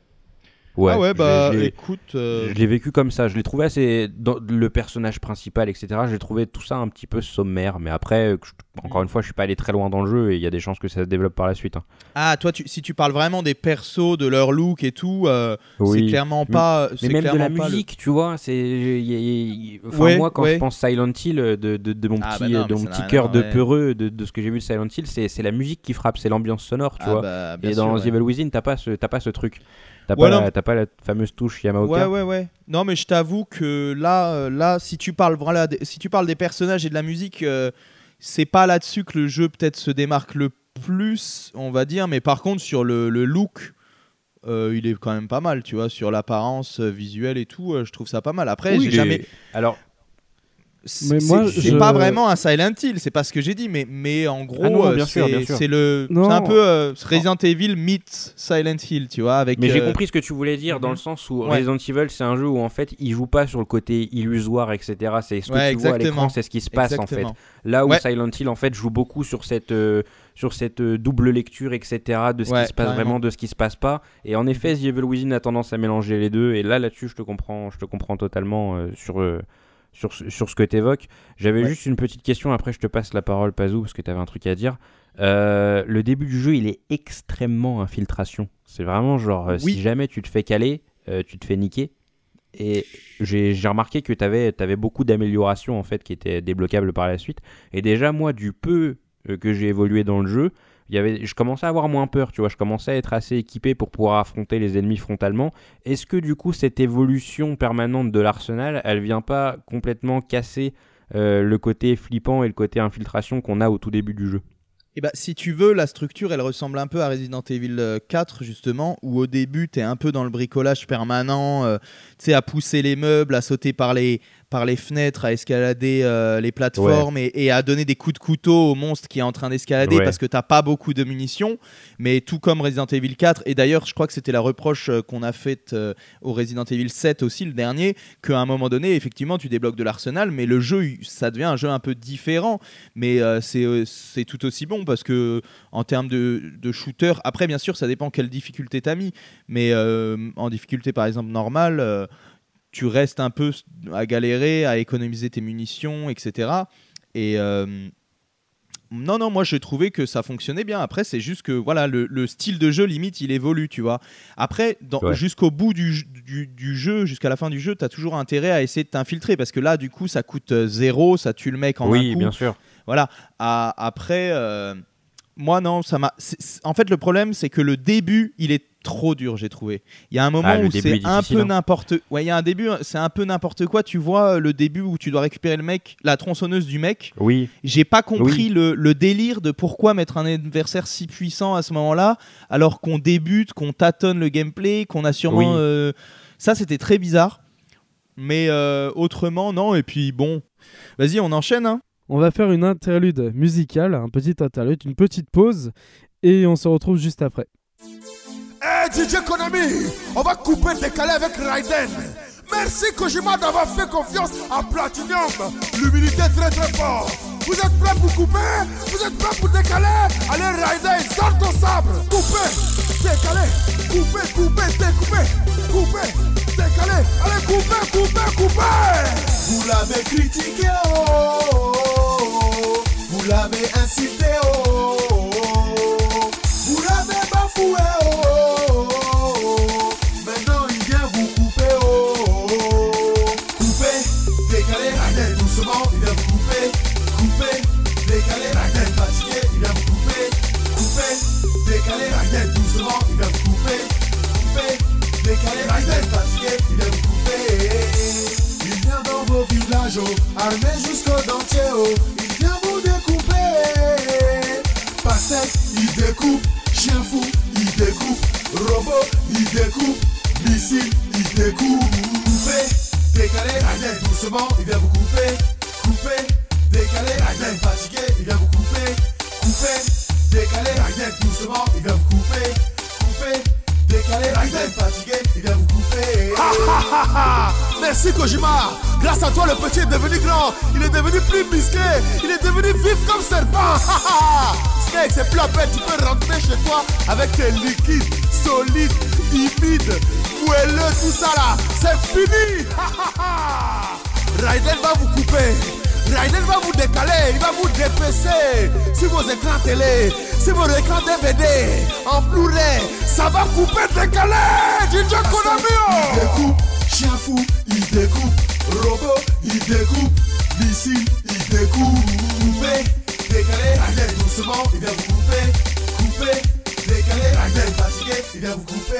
Ouais, Ah ouais, je- bah je l'ai- écoute. euh, je l'ai vécu comme ça. Je l'ai trouvé assez. Dans le personnage principal, etc. J'ai trouvé tout ça un petit peu sommaire. Mais après, euh, je- encore une fois, je suis pas allé très loin dans le jeu et il y a des chances que ça se développe par la suite. hein. Ah, toi, tu... si tu parles vraiment des persos, de leur look et tout, euh, c'est clairement pas. Mais c'est même de la le- musique, tu vois, c'est. Enfin, Ouais, moi, quand ouais. je pense Silent Hill, de, de, de mon Ah, petit, bah non, de mon petit cœur de peureux, de, de ce que j'ai vu de Silent Hill, c'est c'est la musique qui frappe, c'est l'ambiance sonore, tu Ah, vois. bah, Et sûr, dans. The Evil Within, t'as pas, ce, t'as pas ce truc. T'as Ouais, pas, la- t'as pas la fameuse touche Yamaoka. Ouais, ouais, ouais. Non, mais je t'avoue que là, euh, là, si tu parles voilà, des- si tu parles des personnages et de la musique, euh, c'est pas là-dessus que le jeu peut-être se démarque le plus, on va dire. Mais par contre, sur le, le look, euh, il est quand même pas mal, tu vois, sur l'apparence visuelle et tout. euh, je trouve ça pas mal. Après, Oui, j'ai jamais. Alors, C'est Mais moi, c'est je- pas vraiment un Silent Hill, c'est pas ce que j'ai dit, mais, mais en gros, Ah non, euh, c'est bien sûr. c'est le, Non. c'est un peu euh, Resident Evil meets Silent Hill, tu vois, avec. Mais j'ai euh, compris ce que tu voulais dire dans mhm. le sens où Ouais. Resident Evil c'est un jeu où en fait il joue pas sur le côté illusoire etc. C'est ce que Ouais, tu vois à l'écran, c'est ce qui se passe en fait. Là où Ouais. Silent Hill en fait joue beaucoup sur cette euh, sur cette double lecture etc. De ce Ouais, qui se passe carrément. vraiment, de ce qui se passe pas. Et en effet, The Evil Within a tendance à mélanger les deux. Et là là-dessus je te comprends, je te comprends totalement euh, sur euh, sur, ce- sur ce que tu évoques. J'avais Ouais. juste une petite question, après je te passe la parole, Pazou, parce que tu avais un truc à dire. Euh, le début du jeu, il est extrêmement infiltration. C'est vraiment genre, euh, Oui. si jamais tu te fais caler, euh, tu te fais niquer. Et j'ai remarqué que tu avais, beaucoup d'améliorations en fait qui étaient débloquables par la suite. Et déjà, moi, du peu que j'ai évolué dans le jeu, je commençais à avoir moins peur, tu vois. Je commençais à être assez équipé pour pouvoir affronter les ennemis frontalement. Est-ce que du coup, cette évolution permanente de l'arsenal, elle vient pas complètement casser euh, le côté flippant et le côté infiltration qu'on a au tout début du jeu? Et bah, si tu veux, la structure, elle ressemble un peu à Resident Evil euh, 4, justement, où au début, tu es un peu dans le bricolage permanent, euh, tu sais, à pousser les meubles, à sauter par les, par les fenêtres, à escalader euh, les plateformes et, et à donner des coups de couteau au monstre qui est en train d'escalader Ouais. parce que t'as pas beaucoup de munitions. Mais tout comme Resident Evil 4, et d'ailleurs, je crois que c'était la reproche euh, qu'on a faite euh, au Resident Evil 7 aussi, le dernier, qu'à un moment donné, effectivement, tu débloques de l'arsenal, mais le jeu, ça devient un jeu un peu différent mais c'est tout aussi bon parce que en termes de, de shooter, après bien sûr ça dépend quelle difficulté t'as mis, mais en difficulté par exemple normale, tu restes un peu à galérer, à économiser tes munitions, etc. Et euh, non, non, moi j'ai trouvé que ça fonctionnait bien. Après, c'est juste que voilà, le, le style de jeu limite il évolue, tu vois. Après, Ouais. jusqu'au bout du, du, du jeu, jusqu'à la fin du jeu, tu as toujours intérêt à essayer de t'infiltrer parce que là, du coup, ça coûte euh, zéro, ça tue le mec en un Oui, coup. bien sûr. Voilà. À- après, euh, moi non, ça m'a. En fait, le problème, c'est que le début, il est trop dur, j'ai trouvé. Il y a un moment Ah, où c'est est un peu hein. n'importe. Ouais, il y a un début, c'est un peu n'importe quoi. Tu vois le début où tu dois récupérer le mec, la tronçonneuse du mec. Oui, J'ai pas compris Oui. le, le délire de pourquoi mettre un adversaire si puissant à ce moment-là, alors qu'on débute, qu'on tâtonne le gameplay, qu'on a sûrement. Oui. euh, Ça, c'était très bizarre. Mais euh, autrement, non. Et puis bon, vas-y, on enchaîne. Hein. On va faire une interlude musicale, un petit interlude, une petite pause, et on se retrouve juste après. Eh DJ Konami, on va couper décaler avec Raiden. Merci Kojima d'avoir fait confiance à Platinum. L'humilité très très fort. Vous êtes prêts pour couper? Vous êtes prêts pour décaler? Allez Raiden, sors ton sabre. Couper, décaler, couper, couper, découper, couper, décaler. Allez couper, couper, couper. Vous l'avez critiqué, oh, oh, oh. vous l'avez incité, oh, oh, oh. Armé jusqu'au dentier, oh, il vient vous découper. Pastèque, il découpe, chien fou, il découpe, robot, il découpe, missile, il découpe. Couper, décaler, Raiden doucement, il vient vous couper. Couper, décaler, Raiden fatigué, il vient vous couper. Couper, décaler, Raiden doucement, il vient vous couper. Décaler, décalé. Fatigué, il vient vous couper. Merci Kojima. Grâce à toi, le petit est devenu grand. Il est devenu plus musclé. Il est devenu vif comme serpent. Snake, c'est plus la peine. Tu peux rentrer chez toi avec tes liquides, solides, lipides, moelleux, tout ça là. C'est fini. Raiden va vous couper. Raiden va vous décaler, il va vous dépecer. Sur vos écrans télé, sur vos écrans DVD, en Blu-ray, ça va couper, décaler. DJ Konami Il découpe, chien fou, il découpe, robot, il découpe, missile, il découpe, couper, décaler, Raiden doucement, il vient vous couper, couper, décaler, Raiden fatigué, il vient vous couper.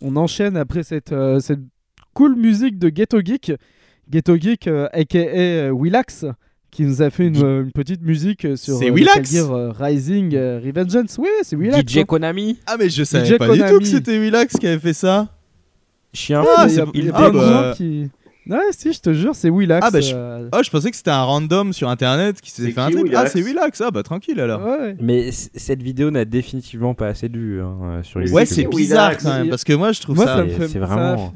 On enchaîne après cette, euh, cette cool musique de Ghetto Geek. Ghetto Geek, euh, aka euh, Willax, qui nous a fait une, euh, une petite musique euh, sur C'est euh, Willax euh, Rising euh, Revengeance. Oui, c'est Willax. DJ hein. Konami, Ah, mais je savais DJ pas du tout que c'était Willax qui avait fait ça. chien Ah, il y a, il y a découpe. plein de gens qui. Ouais, si, je te jure, c'est Willax. Ah, bah, je- euh, Oh, je pensais que c'était un random sur internet qui s'est C'est fait un truc. Ah, c'est Willax. Ah, bah tranquille alors. ouais. Mais c- cette vidéo n'a définitivement pas assez de vues hein, euh, sur YouTube. Ouais, c'est bizarre Willax quand même parce que moi je trouve Moi, ça. ça me C'est- fait- c'est ça vraiment. Ça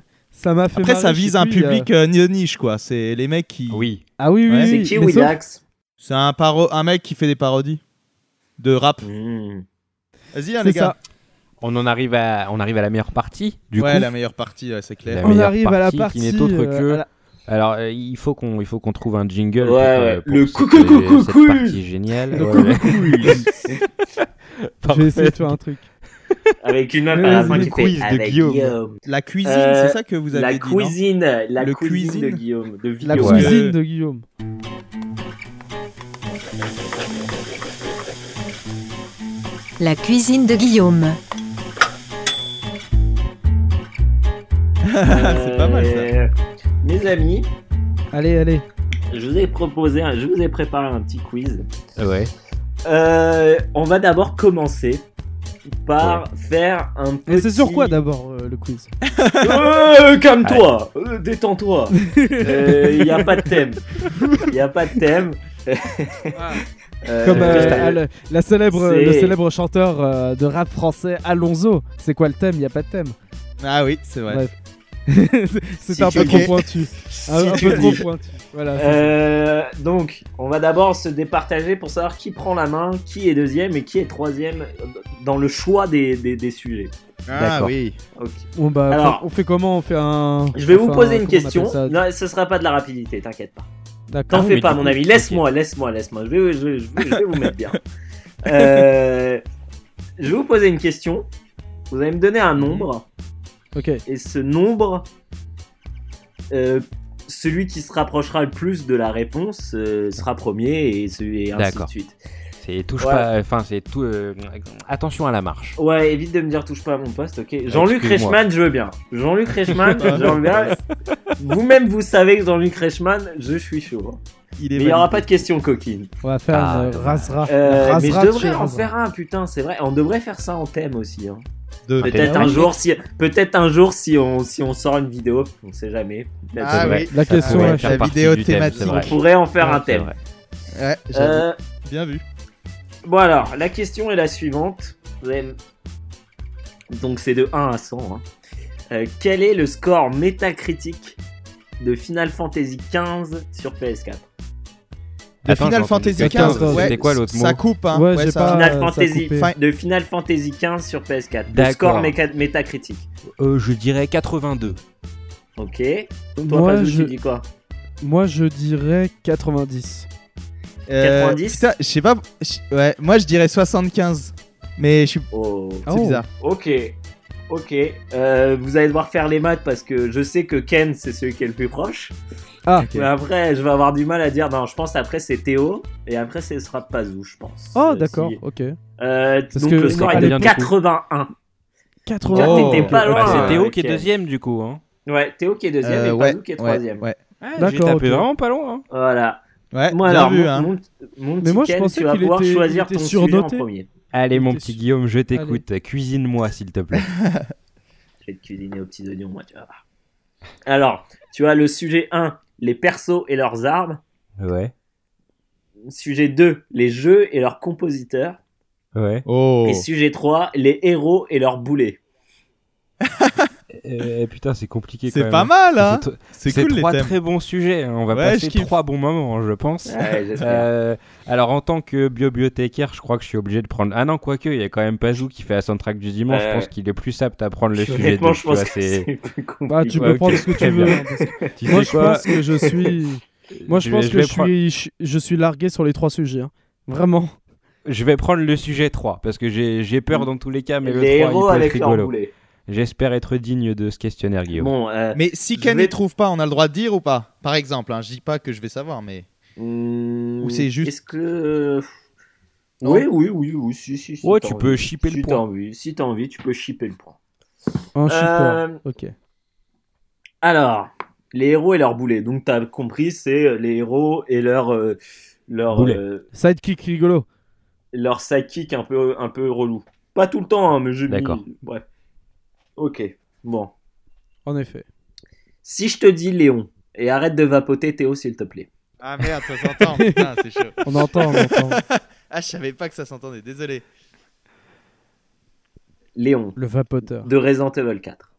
m'a fait Après, marrer, ça vise un plus, public euh, de niche quoi. C'est les mecs qui. Oui. Ah oui, oui, Ouais. C'est qui Willax C'est un paro... un mec qui fait des parodies de rap. Hmm. Vas-y, hein, les gars. ça. On en arrive à, on arrive à la meilleure partie. Du ouais, coup, la meilleure partie, ouais, c'est clair. La On arrive à la partie qui n'est autre euh, que- la- alors euh, il faut qu'on, il faut qu'on trouve un jingle. Ouais, pour, euh, ouais. pour Le cette- coucou, coucou, cette coucou. partie géniale. Le Ouais, coucou. Je vais essayer de faire un truc. Avec une meuf à la fin le qui quiz fait de avec Guillaume. La cuisine, Euh, c'est ça que vous avez La dit non cuisine, la Le cuisine, cuisine. de Guillaume, de La Guillaume. Ouais. cuisine de Guillaume. La cuisine de Guillaume. c'est pas mal ça. Euh, Mes amis, Allez, allez. je vous ai proposé, un- je vous ai préparé un petit quiz. Ouais. Euh, on va d'abord commencer par faire un petit. Et c'est sur quoi d'abord euh, le quiz Euh, Calme-toi, euh, détends-toi. Il n'y a pas de thème. Il n'y a pas de thème. Euh, Comme euh, euh, ah, le, la célèbre, le célèbre chanteur euh, de rap français Alonso. C'est quoi le thème? Il n'y a pas de thème. Ah oui, c'est vrai. Bref. C'était Si un peu trop pointu. Un, peu trop pointu. Voilà. Euh, donc, on va d'abord se départager pour savoir qui prend la main, qui est deuxième et qui est troisième dans le choix des, des, des sujets. Ah oui. Ok. ça. Bon, bah, Alors- on fait comment? On fait un. Je vais vous poser un- une question. ça? Non, ce sera pas de la rapidité, t'inquiète pas. D'accord. T'en Ah, fais pas, mon coup, ami. Laisse-moi, laisse-moi, laisse-moi. Je vais, je, vais- je vais- je vais vous mettre bien. Euh, je vais vous poser une question. Vous allez me donner un nombre. Et ce nombre, euh, celui qui se rapprochera le plus de la réponse euh, sera premier et, celui, et ainsi de suite. C'est touche Ouais. pas. Enfin, c'est tout. euh, attention à la marche. Ouais, évite de me dire touche pas à mon poste, ok Jean-Luc. Reichmann, je veux bien. Jean-Luc Reichmann, je veux bien. Vous-même, vous savez que Jean-Luc Reichmann, je suis chaud. Il est Mais il n'y aura pas de question coquine. On va faire Ah, une dommage. rasera. Euh, Rasera mais je de devrais en Rasera. faire un, putain, c'est vrai. On devrait faire ça en thème aussi. hein. Peut-être un jour, si, peut-être un jour, si on, si on sort une vidéo, on sait jamais. Peut-être Ah oui. La question la vidéo du thème, thématique. c'est on pourrait en faire Ouais, un thème. Ouais. Euh, Bien vu. Bon alors, la question est la suivante. Donc c'est de 1 à 100. hein. Euh, quel est le score métacritique de Final Fantasy XV sur PS4 De Attends, Final Fantasy XV, ouais, c'était quoi l'autre Ça coupe, hein. Ouais, ça- Final Fantasy fin- de Final Fantasy XV sur PS4. Le D'accord. score méca- métacritique. Euh, je dirais 82. Ok. Toi, Moi Pazou, je... tu dis quoi Moi, je dirais 90. Euh, 90? putain, je sais pas. Ouais, moi je dirais 75. Mais je suis. Oh. C'est Oh. bizarre. Ok. Ok. Euh, vous allez devoir faire les maths parce que je sais que Ken c'est celui qui est le plus proche. Ah, Mais après, je vais avoir du mal à dire. Non, je pense après c'est Théo et après ce sera Pazou, je pense. oh Euh, d'accord, si- ok. Euh, Parce donc que- le score est de l'époque- 81. 80. Oh, T'étais pas ok. loin. Bah, c'est hein, Théo qui est deuxième du coup. Hein. Ouais, Théo qui est deuxième Euh, et ouais, Pazou qui est ouais, troisième. Ouais. j'ai D'accord, tapé ok. vraiment pas loin. hein. Voilà. Ouais, Moi alors, vu, mon, hein. mon, mon Mais petit moi, je Ken, pensais tu vas qu'il pouvoir était- choisir ton sujet en premier. Allez, mon petit Guillaume, je t'écoute. Cuisine-moi, s'il te plaît. Je vais te cuisiner aux petits oignons, moi, tu vas voir. Alors, tu as le sujet 1, les persos et leurs armes. Ouais. Sujet 2, les jeux et leurs compositeurs. Ouais. Oh. Et sujet 3, les héros et leurs boulets. Euh, putain, c'est compliqué C'est même. pas mal, hein C'est cool les trois thèmes. très bons sujets. hein. On va Ouais, passer trois bons moments, je pense. Ouais. Euh, alors en tant que bio-biothécaire, je crois que je suis obligé de prendre. Ah non, quoique, il y a quand même Pazou qui fait la soundtrack du dimanche. Je pense qu'il est plus apte à prendre le sujet. Deux, je tu pense vois, que c'est- c'est plus compliqué. Bah, tu Ouais, peux prendre ce que tu veux. bien. hein, parce que- Tu Moi, je pense que je suis. Moi, je, Je pense que je suis, je, je suis largué sur les trois sujets. hein. Vraiment. Je vais prendre le sujet 3 parce que j'ai j'ai peur dans tous les cas, mais le les 3 héros il peut avec être rigolo. J'espère être digne de ce questionnaire, Guillaume. Bon, euh, Mais si Je Ken vais- ne trouve pas, on a le droit de dire ou pas? Par exemple, hein, je dis pas que je vais savoir, mais. hmm, Ou c'est juste- Est-ce que. Non. Oui, oui, oui, oui, si, si. si Ouais, tu envie. peux shipper le si point. t'as envie, Si t'as envie, tu peux shipper le point. Un Euh. Ok. Alors, les héros et leurs boulets. Donc, t'as compris, c'est les héros et leur. euh, leur, euh, Sidekick rigolo. leur sidekick un peu, un peu relou. Pas tout le temps, hein, mais j'ai mis. D'accord. Bref. Ok, bon. En effet. Si je te dis Léon, et arrête de vapoter Théo, s'il te plaît. Ah merde, ça s'entend, putain, c'est chaud. On entend, on entend. Ah, je savais pas que ça s'entendait, désolé. Léon, Le vapoteur. de Resident Evil 4.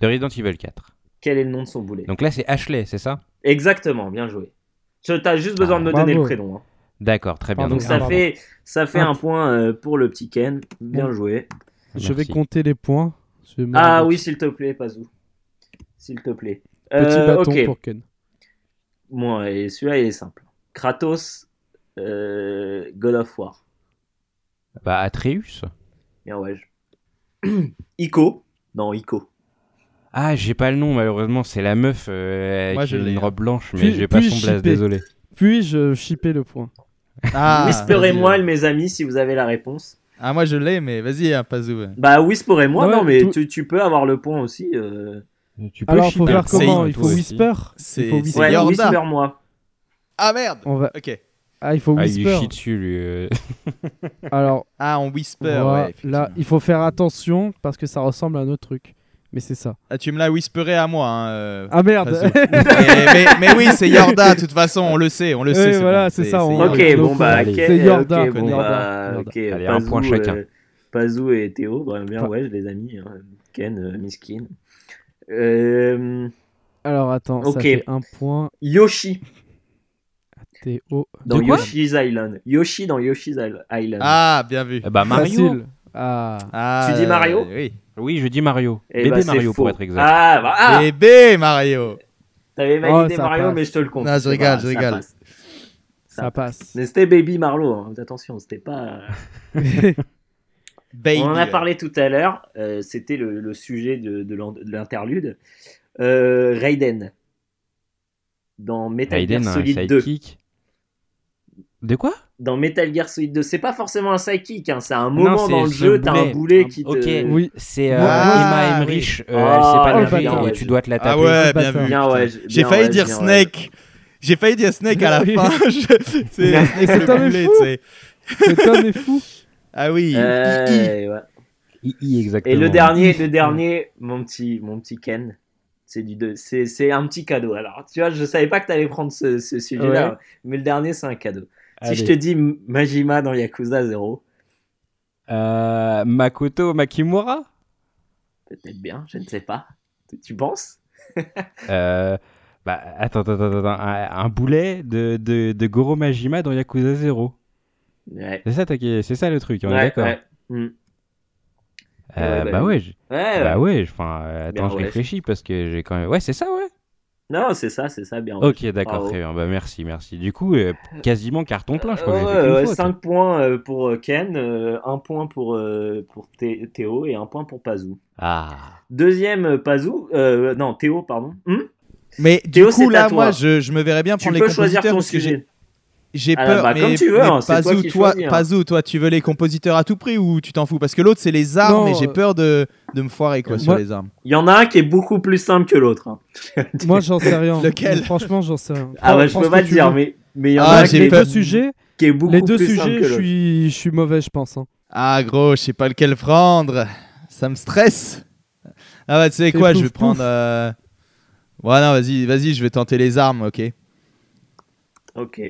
De Resident Evil 4. Quel est le nom de son boulet? Donc là, c'est Ashley, c'est ça? Exactement, bien joué. Tu as juste besoin Ah, de me donner le prénom. hein. D'accord, très bien. Pardon, Donc ça fait, ça fait Ah. un point euh, pour le petit Ken. Bien Bon. joué. Je vais compter les points. Je Ah oui, s'il te plaît, Pazou. S'il te plaît. Petit Euh, bâton pour Ken. Bon, et celui-là, il est simple. Kratos, euh, God of War. Bah, Atreus. Bien ouais. je- Ico. Non, Ico. Ah, j'ai pas le nom, malheureusement. C'est la meuf euh, Moi, avec je l'ai, une hein. robe blanche, mais j'ai pas son blaze, désolé. Puis-je shipper le point Ah, Whisperez-moi, mes amis, si vous avez la réponse. Ah, moi je l'ai, mais vas-y, hein, Pazou. Bah, whisperez-moi, Ouais, non, mais tout- tu, tu peux avoir le point aussi. euh. Tu peux Alors, faut faire comment point, Il faut whisper C'est whisper. Ouais, Yorda. whisper-moi. Ah merde On va... Ok. Ah, il faut Ah, il whisper. chie dessus, lui. euh. Alors, Ah, on whisper, voilà, ouais. là, il faut faire attention parce que ça ressemble à un autre truc. Mais c'est ça. Ah, tu me l'as whisperé à moi. Hein, euh. Ah merde mais, mais- mais oui, c'est Yorda, de toute façon, on le sait, on le Oui, sait. voilà, c'est ça, on-. Ok, bon, bah, C'est Yorda, ok, bon, Yorda, bah, Yorda. ok, Allez, un Pazou, point chacun. euh, Pazou et Théo, bah, bien, Enfin- ouais, je les ai mis. hein. Ken, euh, Miskin. Euh, Alors, attends, Ok. ça fait un point. Yoshi, Théo. dans De quoi Yoshi's Island. Yoshi dans Yoshi's Island. Ah, bien vu. Eh Bah, Mario. Facile. Ah. Ah, Tu dis Mario euh, Oui. Oui, je dis Mario. Eh Bébé bah, Mario, pour être exact. Ah, bah, ah Bébé Mario. T'avais Oh, validé ça Mario, passe. mais je te le compte. Non, je rigole, je ça rigole. passe. Ça passe. Mais c'était Baby Marlowe, hein. attention, c'était pas. Baby. On en a parlé tout à l'heure, euh, c'était le, le sujet de, de l'interlude. Euh, Raiden. Dans Metal Raiden, Gear Solid 2. sidekick. De quoi? Dans Metal Gear Solid 2, c'est pas forcément un sidekick, hein, c'est un moment c'est- dans le jeu, t'as un boulet. qui te. Ok. Oui. C'est euh, Ah, Emma oui. Emmerich. euh, Ah, elle sait pas nager et ouais. tu dois te la taper. Ah ouais, bien vu. Bien, ouais, J'ai bien, failli ouais, dire bien, Snake. J'ai failly dire Snake à la fin. C'est cet le homme est boulet, fou. tu sais. Cet homme est fou. Ah oui. Euh, I- I. exactement. Et le dernier, le dernier, mon petit, mon petit Ken, c'est du deux, c'est, c'est un petit cadeau. Alors, tu vois, je savais pas que t'allais prendre ce, ce sujet-là, Ouais. mais le dernier, c'est un cadeau. Allez. Si je te dis Majima dans Yakuza 0, Euh, Makoto Makimura? Peut-être bien, je ne sais pas. Tu- penses? Euh, bah, attends, attends, attends. Un, un boulet de, de, de Goro Majima dans Yakuza 0. Ouais. C'est ça, c'est ça le truc, on est d'accord. ouais. Hmm. Euh, bah bah ouais, je- bah ouais. enfin, attends, je réfléchis parce que j'ai quand même. Ouais, c'est ça, ouais. Non, c'est ça, c'est ça, bien. Ok, d'accord, très bien. Bah merci, merci. Du coup, euh, quasiment carton plein, je crois Ouais, faute. 5 points euh, pour euh, Ken, 1 point pour, euh, pour Thé- Théo et 1 point pour Pazou. Ah. Deuxième euh, Pazou, euh, non Théo, pardon. Hmm Mais du Théo, coup, c'est à là, toi. moi, je, je me verrais bien tu prendre peux les choisir compositeurs ton sujet. J'ai Ah, peur. bah, mais, comme tu veux, mais hein, toi Pazou, qui toi, choisis, hein. Pazou, toi, tu veux les compositeurs à tout prix ou tu t'en fous? Parce que l'autre, c'est les armes Non, et j'ai peur de, de me foirer quoi, sur les armes. Il y en a un qui est beaucoup plus simple que l'autre. hein. Moi, j'en sais rien. Lequel? Franchement, j'en sais rien. Ah ouais, je peux pas te dire, veux. mais mais il y en Ah, a un j'ai qui les deux sujets, qui est beaucoup les deux plus sujets, je suis, je suis mauvais, je pense. hein. Ah, gros, je sais pas lequel prendre. Ça me stresse. Ah, bah, tu sais quoi, je vais prendre. euh, Ouais, non, vas-y, vas-y, je vais tenter les armes, ok. Ok.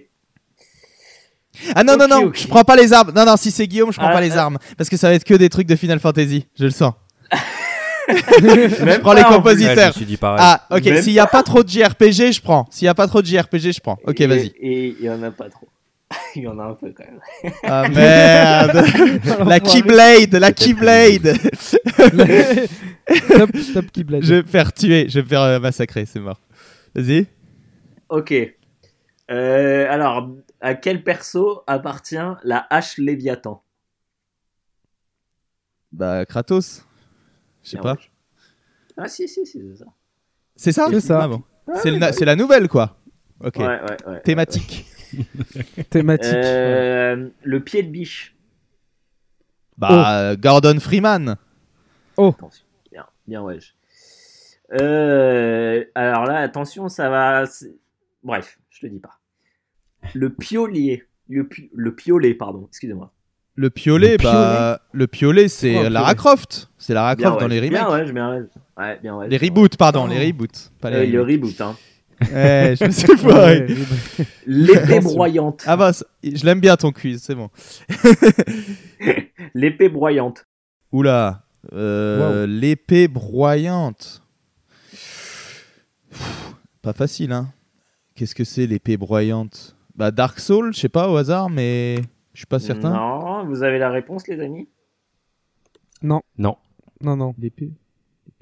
Ah non, non, non, je prends pas les armes. Non, non, si c'est Guillaume, je prends Ah, pas les armes. Parce que ça va être que des trucs de Final Fantasy. Je le sens. Même je prends les plus. Ouais, compositeurs. Ah, ok. S'il y a pas trop de JRPG, je prends. S'il y a pas trop de JRPG, je prends. Ok, vas-y. Et il y en a pas trop. Il y en a un peu quand même. Ah merde. la Keyblade, la Keyblade. top, top Keyblade. je vais me faire tuer, je vais me faire euh, massacrer, c'est mort. Vas-y. Ok. Euh, alors, à quel perso appartient la hache Léviathan? Bah, Kratos. Je sais Ah pas. ouais. Ah si, si, si, c'est ça. C'est ça? C'est ça. Ah bon. C'est la nouvelle, quoi. Ok. Ouais, ouais, ouais. Thématique. Thématique. Euh, le pied de biche. Bah, euh, Gordon Freeman. Attention. Bien, bien, ouais. Euh, alors là, attention, ça va. Bref, je te dis pas. Le piolier. Le, pi- le piolet, pardon, excusez-moi. Le piolet, Le bah, le piolet, c'est Lara Croft. C'est Lara Bien, Croft dans ouais. les remakes. Bien, ouais, bien, ouais. Ouais, bien, ouais. Les reboots, pardon, Oh. les reboots. Pas les Euh, le reboot, hein. Ouais, je me suis foiré. L'épée broyante. Ah bah, je l'aime bien ton quiz, c'est bon. L'épée broyante. Oula, euh, l'épée broyante. Pff, Pas facile, hein. Qu'est-ce que c'est l'épée broyante? Bah Dark Soul, je sais pas au hasard, mais je suis pas certain. Non, vous avez la réponse, les amis? Non. Non. Non, non. L'épée.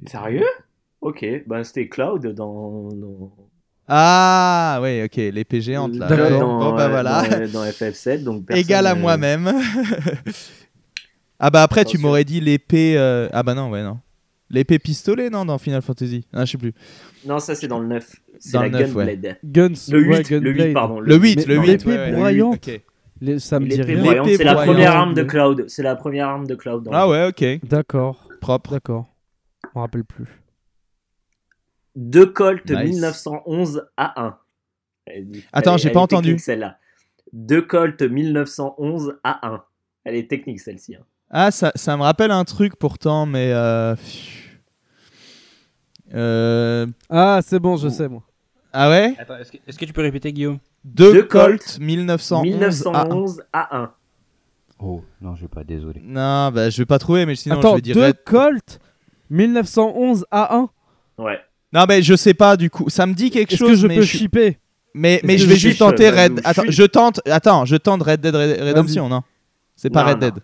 Sérieux? Ok, ben c'était Cloud dans. dans... Ah ouais, ok, l'épée géante là. D'accord. Dans, Bon bah voilà, Dans, dans FF7, donc égal à euh, moi-même. ah bah après tu m'aurais dit l'épée. euh, Ah bah non, ouais non. L'épée pistolet non dans Final Fantasy? Ah je sais plus. Non, ça c'est dans le 9. C'est Dans la le 9, ouais. Gunblade. Guns. Le 8, ouais, le 8, Gunblade. pardon. Le 8, Mais le non, 8. l'épée ouais, ouais, broyante. ok. Les- Ça me dit L'épée rien. broyante, c'est la première arme de Cloud. C'est la première arme de Cloud. dans Ah le- ouais, ok. D'accord, Propre. d'accord. Je me rappelle plus. Deux Colt Nice. 1911 A1. Elle dit- Attends, elle- j'ai pas entendu. celle-là. Deux Colt 1911 A1. Elle est technique celle-ci. hein. Ah, ça, ça me rappelle un truc pourtant, mais. Euh... euh, Ah, c'est bon, je sais, moi. Ah ouais? Attends, est-ce que, est-ce que tu peux répéter, Guillaume? Deux, Deux Colt, Colt, 1911. 1911 A1. Oh, non, je vais pas, désolé. Non, bah je vais pas trouver, mais sinon Attends, je vais dire. deux Red- Colt 1911 A1. Ouais. Non, mais je sais pas du coup. Ça me dit quelque Est-ce chose, que je mais peux je shipper? Mais, mais Est-ce je vais juste tenter bah, Red. Attends, je tente. Attends, je tente Red Dead Red- Redemption, non? C'est pas Non, Red non. Dead.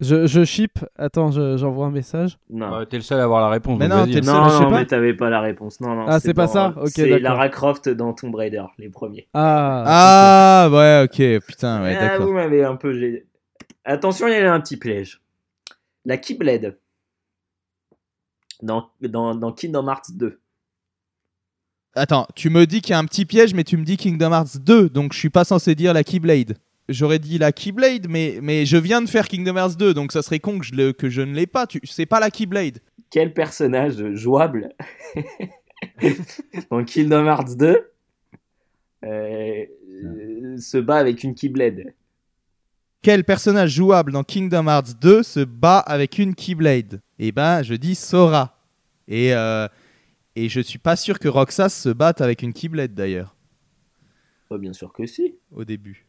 Je, je ship. Attends, je- j'envoie un message. Non. Ouais, T'es le seul à avoir la réponse. Mais non, t'es le seul, Non, je sais non, pas. mais t'avais pas la réponse. Non, non. Ah, c'est pas dans- ça Ok, C'est. Lara Croft dans Tomb Raider, les premiers. Ah. Ah, ouais, ok. Putain, ouais, Ah, d'accord. vous m'avez un peu. gêné. Attention, il y a un petit piège. La Keyblade. Dans, dans, dans Kingdom Hearts 2. Attends, tu me dis qu'il y a un petit piège, mais tu me dis Kingdom Hearts 2, donc je suis pas censé dire la Keyblade. J'aurais dit la Keyblade, mais, mais je viens de faire Kingdom Hearts 2, donc ça serait con que je, le, que je ne l'ai pas. Tu, c'est pas la Keyblade. Quel personnage jouable dans Kingdom Hearts 2 euh, euh, se bat avec une Keyblade Quel personnage jouable dans Kingdom Hearts 2 se bat avec une Keyblade? Eh ben, je dis Sora. Et, euh, et je suis pas sûr que Roxas se batte avec une Keyblade d'ailleurs, Oh, Bien sûr que si. au début.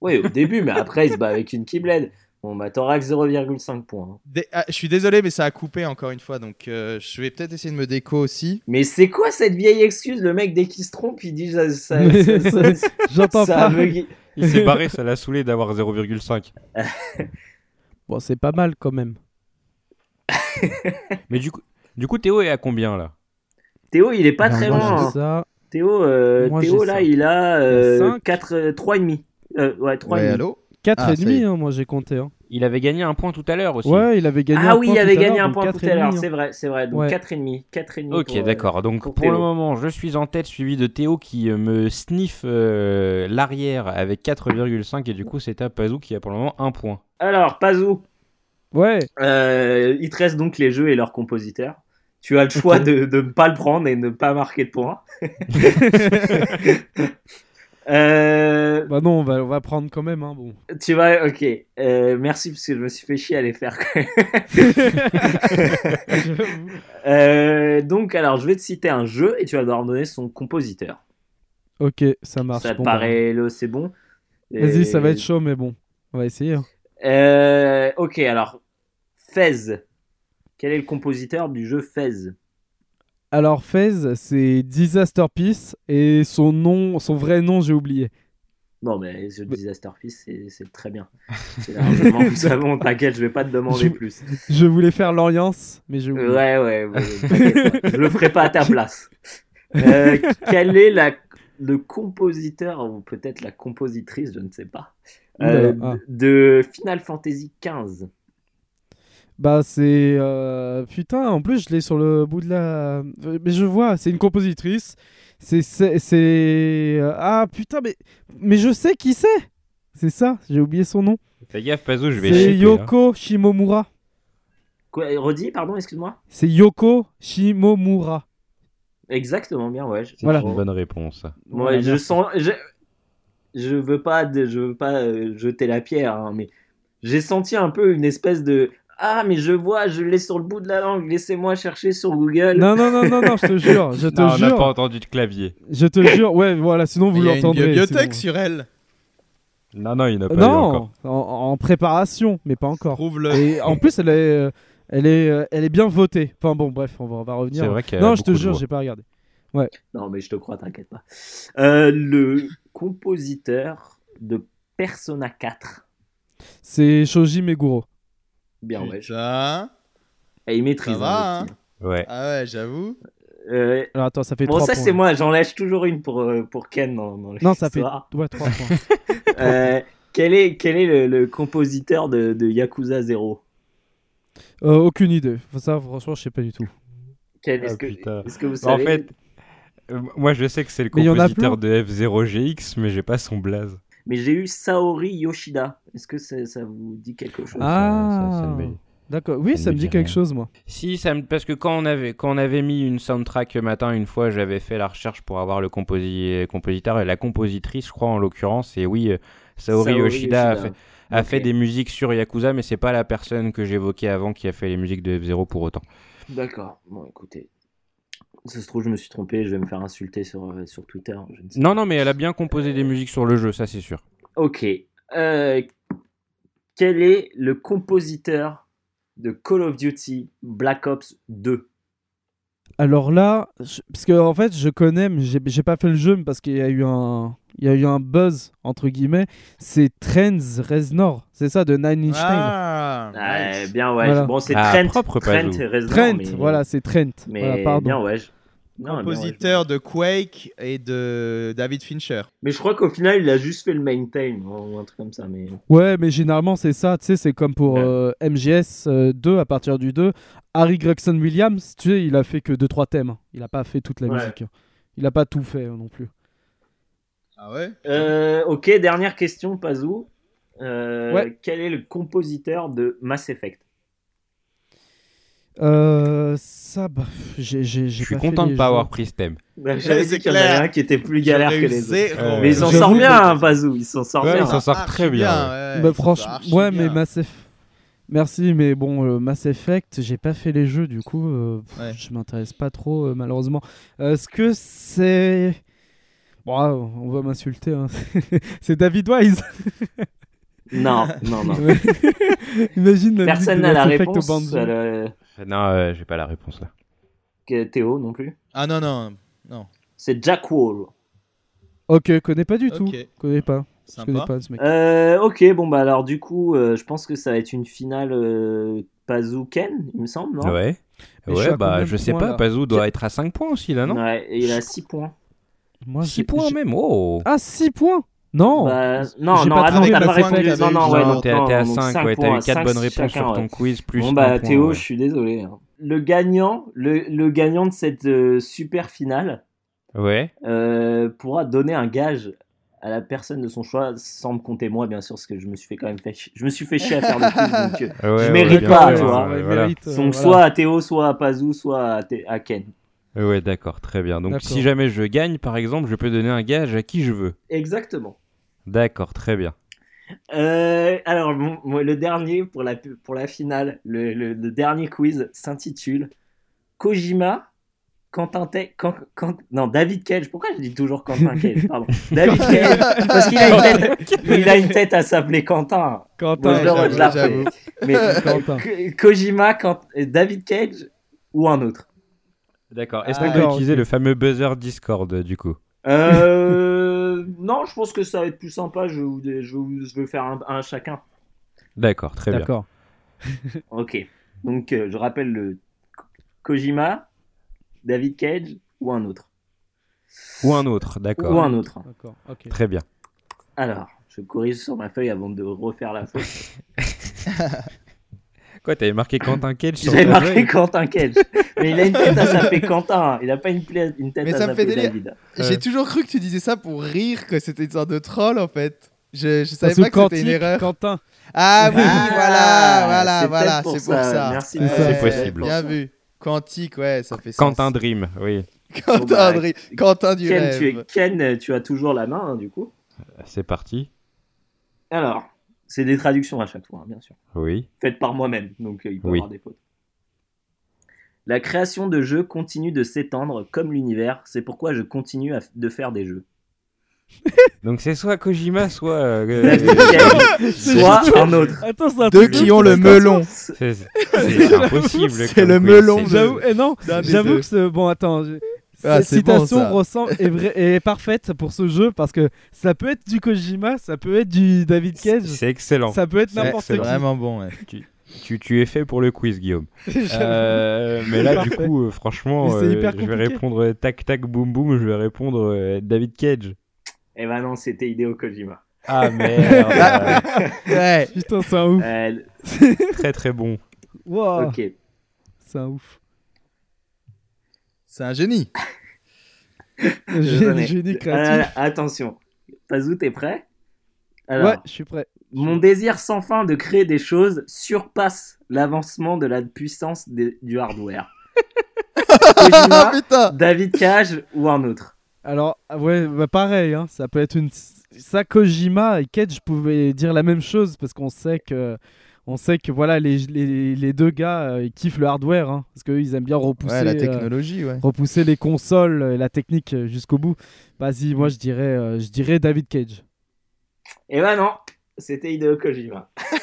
Oui, au début, mais après, il se bat avec une Keyblade. Bon, bah, Thorax 0,5 points. hein. Dé- ah, je suis désolé, mais ça a coupé encore une fois, donc euh, je vais peut-être essayer de me déco aussi. Mais c'est quoi cette vieille excuse Le mec, dès qu'il se trompe, il dit ça, ça, ça- ça- J'entends pas. aveugle- Il s'est barré, ça l'a saoulé d'avoir 0,5. Bon, c'est pas mal quand même. Mais du coup, du coup, Théo est à combien là? Théo, il est pas Alors, très moi, loin. hein. Théo, euh, Théo là, ça. il a euh, cinq. 4, euh, 3,5. Euh, ouais, 3,5. Ouais, allô 4 Ah, et demi, est. hein, moi j'ai compté. Hein. Il avait gagné un point tout à l'heure aussi. Ouais, il avait gagné un ah oui, point il avait gagné un point tout à l'heure, c'est hein. vrai, c'est vrai. Donc Ouais. 4,5. 4,5. Ok, pour, euh, d'accord. Donc pour le moment, je suis en tête, suivi de Théo qui euh, me sniffe euh, l'arrière avec 4,5 et du coup c'est à Pazou qui a pour le moment un point. Alors, Pazou, Ouais, euh, il te reste donc les jeux et leurs compositeurs. Tu as le choix de, de ne pas le prendre et ne pas marquer de points. Euh, bah non, on va, on va prendre quand même. Hein, bon. tu vas, ok. Euh, merci parce que je me suis fait chier à les faire. Euh, donc, alors, je vais te citer un jeu et tu vas devoir me donner son compositeur. ok, ça marche. Ça te Bon, bah, paraît le, c'est bon? Vas-y, ça va Et- être chaud, mais bon, on va essayer. hein. Euh, ok, alors, Fez. Quel est le compositeur du jeu Fez? Alors, Fez, c'est Disaster Peace et son nom, son vrai nom, j'ai oublié. Non, mais ce Disaster Peace, c'est- très bien. C'est largement plus t'inquiète, je vais pas te demander Je- plus. Je voulais faire l'Alliance, mais oublié. Ouais, ouais, ouais, je le ferai pas à ta place. Euh, quel est la, le compositeur, ou peut-être la compositrice, je ne sais pas, euh, ah. de Final Fantasy XV Bah, c'est. euh, Putain, en plus, je l'ai sur le bout de la. Euh, Mais je vois, c'est une compositrice. C'est. c'est- c'est- Ah, putain, mais. Mais je sais qui c'est C'est ça, j'ai oublié son nom. Fais gaffe, Pazou, je vais C'est shipper, hein. Yoko Shimomura. Quoi, redis, pardon, excuse-moi C'est Yoko Shimomura. Exactement, bien, ouais. C'est Voilà. une bonne réponse. Moi, je sens. Je, je veux pas, de- je veux pas euh, jeter la pierre, hein, mais j'ai senti un peu une espèce de. Ah, mais je vois, je l'ai sur le bout de la langue, laissez-moi chercher sur Google. Non, non, non, non, non, je te jure, je te Non, on n'a jure. pas entendu de clavier. Je te jure, ouais, voilà, sinon vous Il y a une l'entendrez. bibliothèque sinon- sur elle. Non, non, il n'a pas eu Non, encore. en, en préparation, mais pas encore. Prouve-le. Et en plus, elle est, euh, elle est, euh, elle est bien votée. Enfin bon, bref, on va, on va revenir. C'est vrai a Non, je te jure, j'ai pas regardé. Non, mais je te crois, t'inquiète pas. Euh, le compositeur de Persona 4. C'est Shoji Meguro. Bien, ouais. Putain. Et il maîtrise. Ça va, hein, Ouais. Ah ouais, j'avoue. Euh, Alors attends, ça fait bon, 3 ça, c'est moi, j'en lâche toujours une pour, euh, pour Ken dans, dans Non, ça fait ouais, 3 points. Euh, quel est, quel est le, le compositeur de, de Yakuza 0 Euh, aucune idée. Ça, franchement, je sais pas du tout. Ken, Ah, est-ce que, putain. est-ce que vous En savez? fait, euh, moi je sais que c'est le en compositeur de F0GX, mais j'ai pas son blaze. Mais j'ai eu Saori Yoshida. Est-ce que ça, ça vous dit quelque chose? Ah. Ça- ça- ça me met- D'accord. Oui, Ça ça me me dit dit quelque chose, moi. Si, ça me- parce que quand on, avait, quand on avait mis une soundtrack matin, une fois, j'avais fait la recherche pour avoir le composi- compositeur et la compositrice, je crois, en l'occurrence. Et oui, euh, Saori, Yoshida, a fait, a Ok. fait des musiques sur Yakuza, mais c'est pas la personne que j'évoquais avant qui a fait les musiques de F0 pour autant. D'accord. Bon, écoutez. Ça se trouve, je me suis trompé. Je vais me faire insulter sur, euh, sur Twitter. Je ne sais Non, non, mais elle a bien composé des musiques sur le jeu, ça c'est sûr. Ok. Euh, quel est le compositeur de Call of Duty Black Ops 2 Alors là, je- parce que en fait, je connais, mais j'ai pas fait le jeu parce qu'il y a eu un, il y a eu un buzz entre guillemets. C'est Trends Reznor, c'est ça de Nine Inch Nails. Ah. Bien, ouais. Voilà. Bon, c'est Ah, Trent. Trent. Reznor, Trent, mais- voilà, c'est Trent. Mais Voilà, pardon. bien, ouais. Non, ouais, Compositeur de Quake et de David Fincher. Mais je crois qu'au final, il a juste fait le main theme ou un truc comme ça. Mais Ouais, mais généralement c'est ça, tu sais, c'est comme pour Ouais. euh, MGS euh, 2 à partir du 2. Harry Gregson Williams, tu sais, il a fait que 2-3 thèmes. Il a pas fait toute la Ouais. musique. Il a pas tout fait euh, non plus. Ah ouais? Euh, ok, dernière question, Pazou. Euh, Ouais. Quel est le compositeur de Mass Effect? Euh, ça, bah, j'ai, j'ai, j'ai Je suis content de les pas jeux. avoir pris ce thème. Bah, J'avais c'est dit qu'il y en avait un qui était plus galère que les autres. Euh, Mais il s'en J'avoue sort que- bien, hein, Pazou. Il s'en sort Ouais, bien. il s'en sort Archi très bien, ouais, Bah, franchement, ouais, bien. mais Mass Effect. Merci, mais bon, euh, Mass Effect, j'ai pas fait les jeux, du coup, euh, pff, Ouais. je m'intéresse pas trop, euh, malheureusement. Euh, Est-ce que c'est. Bon, ah, on va m'insulter. hein. c'est David Wise. Non, non, non. Imagine la Personne n'a la réponse. Non, euh, j'ai pas la réponse là. que Théo non plus. Ah non, non, non. C'est Jack Wall. Ok, connais pas du tout. Ok. Connais pas. Je connais Sympa. pas ce mec. Euh, ok, bon bah alors du coup, euh, je pense que ça va être une finale euh, Pazou Ken, il me semble, non? Ouais. Mais je suis Ouais, bah de je sais points, pas, là? Pazou doit être à 5 points aussi là, non? Ouais, et il a 6 points. Moi, 6 j'ai- points j'ai- même, oh Ah, 6 points? Non Bah, non, non, pas attends, trouvé t'as le pas répondu. Non, non, ouais, Non, t'es non, à donc 5, cinq ouais, t'as eu 4 cinq bonnes réponses chacun, sur ton ouais. quiz, plus Bon un bah point, Théo, ouais. je suis désolé. hein. Le gagnant, le, le gagnant de cette euh, super finale Ouais. euh, pourra donner un gage à la personne de son choix, sans me compter moi bien sûr, parce que je me suis fait quand même fait, je me suis fait chier à faire le quiz. donc, euh, Ouais, Je ouais, mérite bien pas, tu vois. ouais, il voilà. donc voilà. soit à Théo, soit à Pazou, soit à, Thé- à Ken. Ouais, d'accord, très bien. Donc si jamais je gagne, par exemple, je peux donner un gage à qui je veux. Exactement. D'accord, très bien. Euh, alors, moi, le dernier pour la, pour la finale, le, le- le dernier quiz s'intitule Kojima Quentin Te- non David Cage. Pourquoi je dis toujours Quentin Cage Pardon. David Cage parce qu'il a une tête, il a une tête à s'appeler Quentin. Quentin, je la. Mais Quentin. Kojima, Quent- David Cage ou un autre. D'accord. Est-ce Ah, qu'on peut utiliser le fameux buzzer Discord du coup? Euh, non, je pense que ça va être plus sympa. Je vais, vous- je vais, vous- je vais faire un, un chacun. D'accord, très bien. D'accord. Ok. Donc, euh, je rappelle le Kojima, David Cage ou un autre. Ou un autre, d'accord. Ou un autre. D'accord. Ok. Très bien. Alors, je corrige sur ma feuille avant de refaire la feuille. Quoi, t'avais marqué Quentin Cage sur J'avais marqué Quentin Cage. Mais il a une tête à s'appeler Quentin. Il a pas une, pla- une tête Mais à ça me fait s'appeler délire. David. J'ai toujours cru que tu disais ça pour rire, que c'était une sorte de troll en fait. Je, je savais pas que c'était une erreur. Quentin. Ah oui, Ah, voilà, voilà, c'est voilà, pour c'est pour ça. Merci, Ouais, c'est possible. Bien vu. Quantique, ouais, ça fait sens. Quentin Dream, oui. Quentin, Bon, bah, Dri- Quentin du Ken rêve. tu, es- Ken, tu as toujours la main, hein, du coup. C'est parti. Alors, c'est des traductions à chaque fois, hein, bien sûr. Oui. Faites par moi-même, donc euh, il peut y Oui. avoir des fautes. La création de jeux continue de s'étendre comme l'univers, c'est pourquoi je continue à f- de faire des jeux. Donc c'est soit Kojima, soit. euh, David euh, Cage, soit un autre. Attends, c'est un Deux truc qui de- ont le melon. c'est impossible. C'est le melon J'avoue, eh non, j'avoue que ce... bon attends, je- Ah, cette c'est bon, citation ressemble est, vrai- est parfaite pour ce jeu parce que ça peut être du Kojima, ça peut être du David Cage, C'est excellent. ça peut être n'importe C'est qui. vraiment bon. ouais. Tu, tu es fait pour le quiz, Guillaume. Euh, mais là, du coup, euh, franchement, c'est euh, hyper je vais compliqué. répondre euh, tac tac boum boum. Je vais répondre euh, David Cage. Eh ben non, c'était Hideo Kojima. Ah merde. Ouais. Putain, c'est un ouf. Euh, très très bon. Wow, ok. c'est un ouf. C'est un génie. Génie, ai. génie Euh, créatif. attention. Pazou, t'es prêt? Alors, ouais, je suis prêt. mon désir sans fin de créer des choses surpasse l'avancement de la puissance des- du hardware. Kojima, putain. David Cage ou un autre? Alors, ouais, bah pareil, hein, ça peut être une. Ça, Kojima et Cage pouvaient dire la même chose parce qu'on sait que. On sait que voilà, les, les, les deux gars euh, ils kiffent le hardware hein, parce qu'eux ils aiment bien repousser, Ouais, la euh, technologie, ouais. repousser les consoles et la technique euh, jusqu'au bout. Vas-y, moi je dirais, euh, je dirais David Cage. Eh ben non, c'était Hideo Kojima.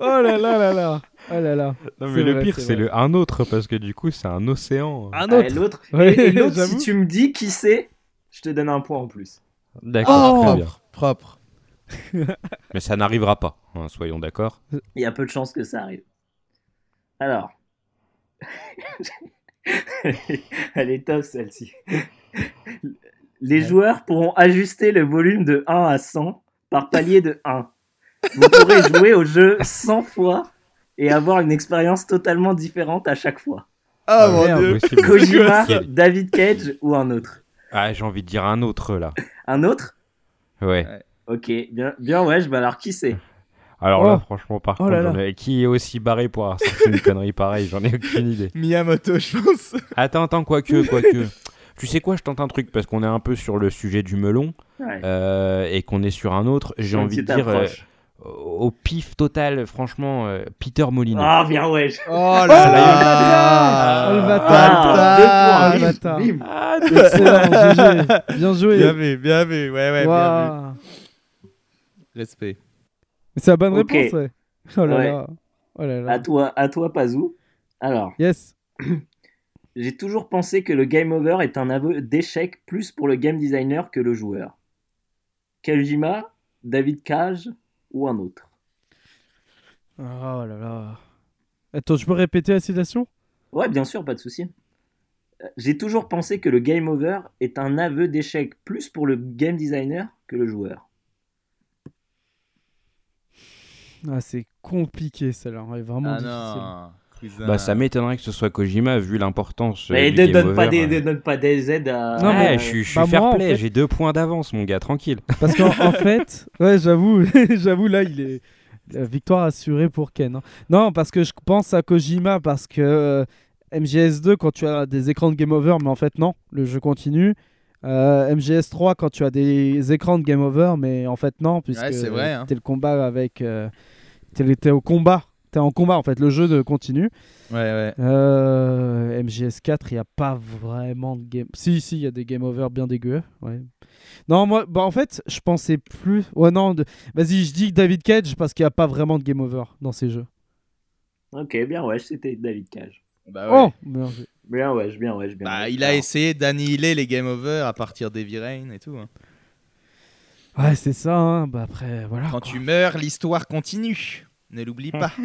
oh là là là là. Oh là là. Non, C'est mais le vrai, pire, c'est le un autre parce que du coup, c'est un océan. Un Ah, autre. et l'autre, Ouais, et- et l'autre, si tu me dis qui c'est, je te donne un point en plus. D'accord, Oh. Propre. Mais ça n'arrivera pas, hein, soyons d'accord. Il y a peu de chances que ça arrive. Alors. Elle est top celle-ci. Les joueurs pourront ajuster le volume de 1 à 100 par palier de 1. Vous pourrez jouer au jeu 100 fois et avoir une expérience totalement différente à chaque fois. Ah Euh, mon merde. dieu. Kojima, David Cage ou un autre? Ah, j'ai envie de dire un autre là. Un autre? Ouais. Ok, bien, bien ouais, bah alors qui c'est? Alors Oh. là, franchement, par Oh contre, là là. j'en ai- qui est aussi barré pour avoir une connerie pareille J'en ai aucune idée. Miyamoto, je pense. Attends, attends, quoique, quoique. Tu sais quoi, je tente un truc parce qu'on est un peu sur le sujet du melon Ouais. euh, et qu'on est sur un autre. J'ai envie de dire euh, approche. au pif total, franchement, euh, Peter Molyneux. Ah, bien ouais. Oh Oh, là le là. bâtard. Ah, deux bâtard. points, bim, bim. Ah, Excellent, GG. Bien joué. Bien vu, bien vu. Ouais, ouais, bien vu. Respect. Mais c'est la bonne réponse, ouais. Oh là Ouais. là. Oh là là. À toi, à toi, Pazou. Alors, Yes. j'ai toujours pensé que le game over est un aveu d'échec plus pour le game designer que le joueur. Kojima, David Cage ou un autre? Oh là là. Attends, je peux répéter la citation? Ouais, bien sûr, pas de souci. J'ai toujours pensé que le game over est un aveu d'échec plus pour le game designer que le joueur. Ah, c'est compliqué celle-là. Ouais, vraiment Ah difficile. non. Bah, ça m'étonnerait que ce soit Kojima vu l'importance. euh, Mais du ne donne, pas des, ne donne pas des aides à. Non, mais- Ouais, je suis, je suis bah, fair moi, en play, fait- j'ai deux points d'avance, mon gars, tranquille. Parce qu'en en fait, ouais, j'avoue, j'avoue là, il est la victoire assurée pour Ken. hein. Non, parce que je pense à Kojima parce que euh, MGS2 quand tu as des écrans de game over, mais en fait non, le jeu continue. Euh, MGS3 quand tu as des écrans de game over, mais en fait non, puisque c'est vrai, hein. t'es le combat avec, euh, t'es t'es au combat T'es en combat en fait, le jeu de continue. Ouais, ouais. Euh, MGS4, il n'y a pas vraiment de game. Si, si, il y a des game over bien dégueux. Ouais. Non, moi, bah en fait, je pensais plus. Ouais, non, de- vas-y, je dis David Cage parce qu'il n'y a pas vraiment de game over dans ces jeux. Ok, bien ouais, c'était David Cage. Bah, Oh joué. Bien ouais, bien ouais, bien Bah, ouais. il a Alors, essayé d'annihiler les game over à partir d'Heavy Rain et tout. hein. Ouais, c'est ça, hein. Bah après, voilà. Quand quoi. tu meurs, l'histoire continue. Ne l'oublie pas.